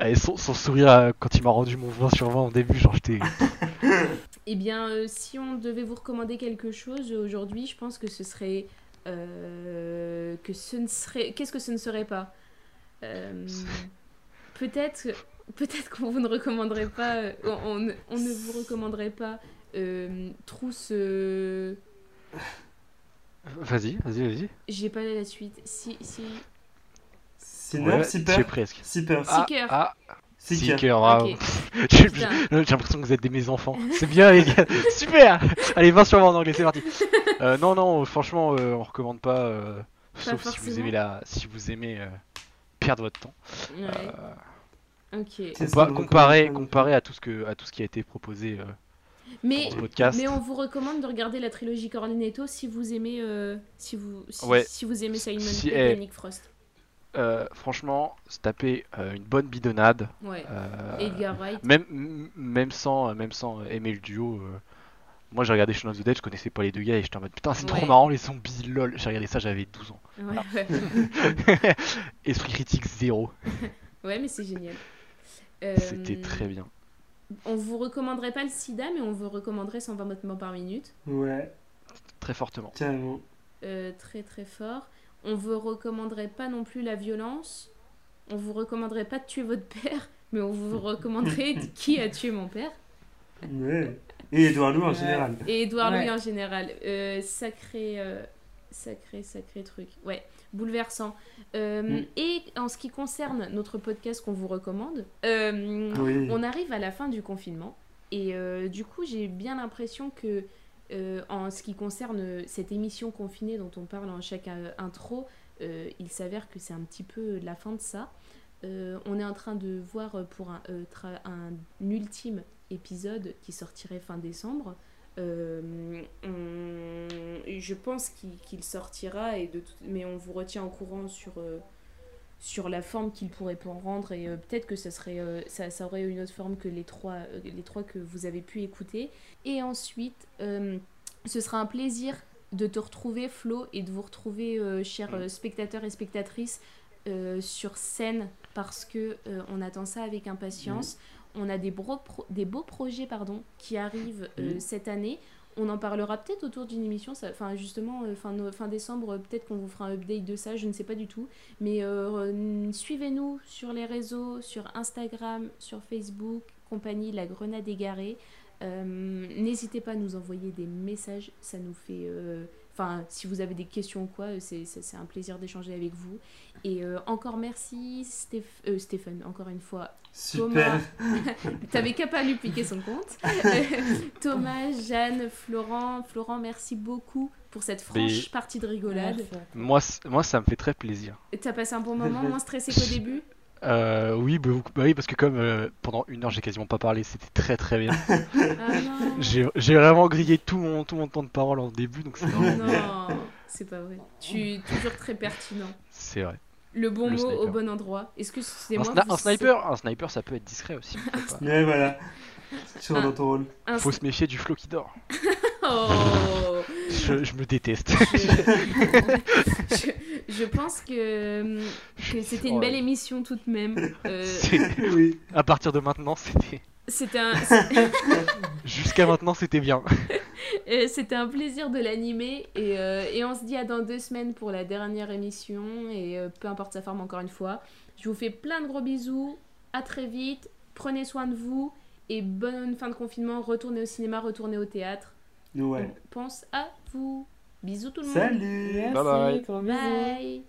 Et son, son sourire euh, quand il m'a rendu mon 20 sur 20 au début, genre j'étais. Eh bien, euh, si on devait vous recommander quelque chose aujourd'hui, je pense que ce serait. euh, que ce ne serait. Qu'est-ce que ce ne serait pas? Euh, Peut-être. Peut-être qu'on vous ne recommanderait pas. on, on- ne vous recommanderait pas. Trousse. Vas-y, vas-y, vas-y. J'ai pas la suite. Si. si... Sinner, Ouais, Sipper j'ai presque. Sipper. Ah, Seeker. ah, Seeker. Seeker. Ok. [laughs] [laughs] J'ai l'impression que vous êtes des mes enfants. C'est bien, les gars. [laughs] Super. Allez, 20 sur 20 en anglais, c'est parti. Euh, non, non, franchement, euh, on recommande pas. euh, sauf si vous aimez la, si vous aimez euh, perdre votre temps. Ouais. Euh. C'est compa- comparé, comparé à tout ce que, à tout ce qui a été proposé euh, Mais. dans ce podcast. Mais on vous recommande de regarder la trilogie Cornetto si vous aimez euh, si vous si, Ouais. si vous aimez Simon Si- et eh. Nick Frost. Euh, franchement, se taper euh, une bonne bidonnade. Ouais. euh, Edgar Wright. même, sans, même sans aimer le duo. euh, moi, j'ai regardé Shaun of the Dead, je connaissais pas les deux gars et j'étais en mode putain, c'est trop Ouais. marrant les zombies, lol. J'ai regardé ça, j'avais 12 ans. Ouais, ouais. [laughs] Esprit critique zéro. [laughs] Ouais, mais c'est génial. Euh, C'était très bien. On vous recommanderait pas le sida, mais on vous recommanderait 120 battements par minute. Ouais, Très fortement. carrément. Euh, très très fort. On vous recommanderait pas non plus la violence. On vous recommanderait pas de tuer votre père, [laughs] mais on vous recommanderait qui a tué mon père. Ouais. Et Edouard Loup en général. Et Edouard Ouais. Louis en général. Euh, sacré, euh, sacré, sacré truc. Ouais, bouleversant. Euh, Mm. Et en ce qui concerne notre podcast qu'on vous recommande, euh, Oui. on arrive à la fin du confinement. Et euh, du coup, j'ai bien l'impression que, euh, en ce qui concerne cette émission confinée dont on parle en chaque euh, intro, euh, il s'avère que c'est un petit peu la fin de ça. Euh, on est en train de voir pour un, euh, ultime épisode qui sortirait fin décembre. Euh, je pense qu'il sortira, et de mais on vous retient au courant sur, euh, sur la forme qu'il pourrait prendre et euh, peut-être que ça, serait, euh, ça, ça aurait une autre forme que les trois, euh, les trois que vous avez pu écouter. Et ensuite, ce sera un plaisir de te retrouver Flo et de vous retrouver chers spectateurs et spectatrices sur scène parce que on attend ça avec impatience. On a des, bro- pro- des beaux projets pardon, qui arrivent cette année. On en parlera peut-être autour d'une émission, enfin justement euh, fin, fin décembre, euh, peut-être qu'on vous fera un update de ça, je ne sais pas du tout. Mais euh, suivez-nous sur les réseaux, sur Instagram, sur Facebook, compagnie La Grenade Égarée. N'hésitez pas à nous envoyer des messages, ça nous fait... Enfin, si vous avez des questions ou quoi, euh, c'est un plaisir d'échanger avec vous. Et euh, encore merci Stéph- euh, Stéphane, encore une fois. Super. [laughs] T'avais qu'à pas lui piquer son compte. [laughs] Thomas, Jeanne, Florent. Florent, merci beaucoup pour cette franche Mais- partie de rigolade. Moi, moi, ça me fait très plaisir. T'as passé un bon moment, moins stressé qu'au [laughs] début? Euh, oui, bah, bah oui, parce que comme euh, pendant une heure j'ai quasiment pas parlé, c'était très très bien. [laughs] Ah. J'ai j'ai vraiment grillé tout mon, tout mon temps de parole en début, donc c'est vraiment- Non, c'est pas vrai. Tu es toujours très pertinent. c'est vrai. Le bon Le mot au bon endroit. Est-ce que c'est Un, moi sna- un sniper, un sniper, ça peut être discret aussi. faut pas- [laughs] Ouais, voilà. Dans ton rôle. un- Faut se méfier du flot qui dort. [laughs] Oh Je, je me déteste. je, je- [laughs] je pense que, que c'était une Ouais. belle émission tout de même. Euh, Oui. À partir de maintenant, c'était. c'était un, Jusqu'à maintenant, c'était bien. [laughs] euh, c'était un plaisir de l'animer et, euh, et on se dit à dans deux semaines pour la dernière émission et euh, peu importe sa forme encore une fois. Je vous fais plein de gros bisous, à très vite, prenez soin de vous et bonne fin de confinement, retournez au cinéma, retournez au théâtre. Ouais. On pense à vous. Bisous tout le monde. Salut Merci, Bye bye. Bye.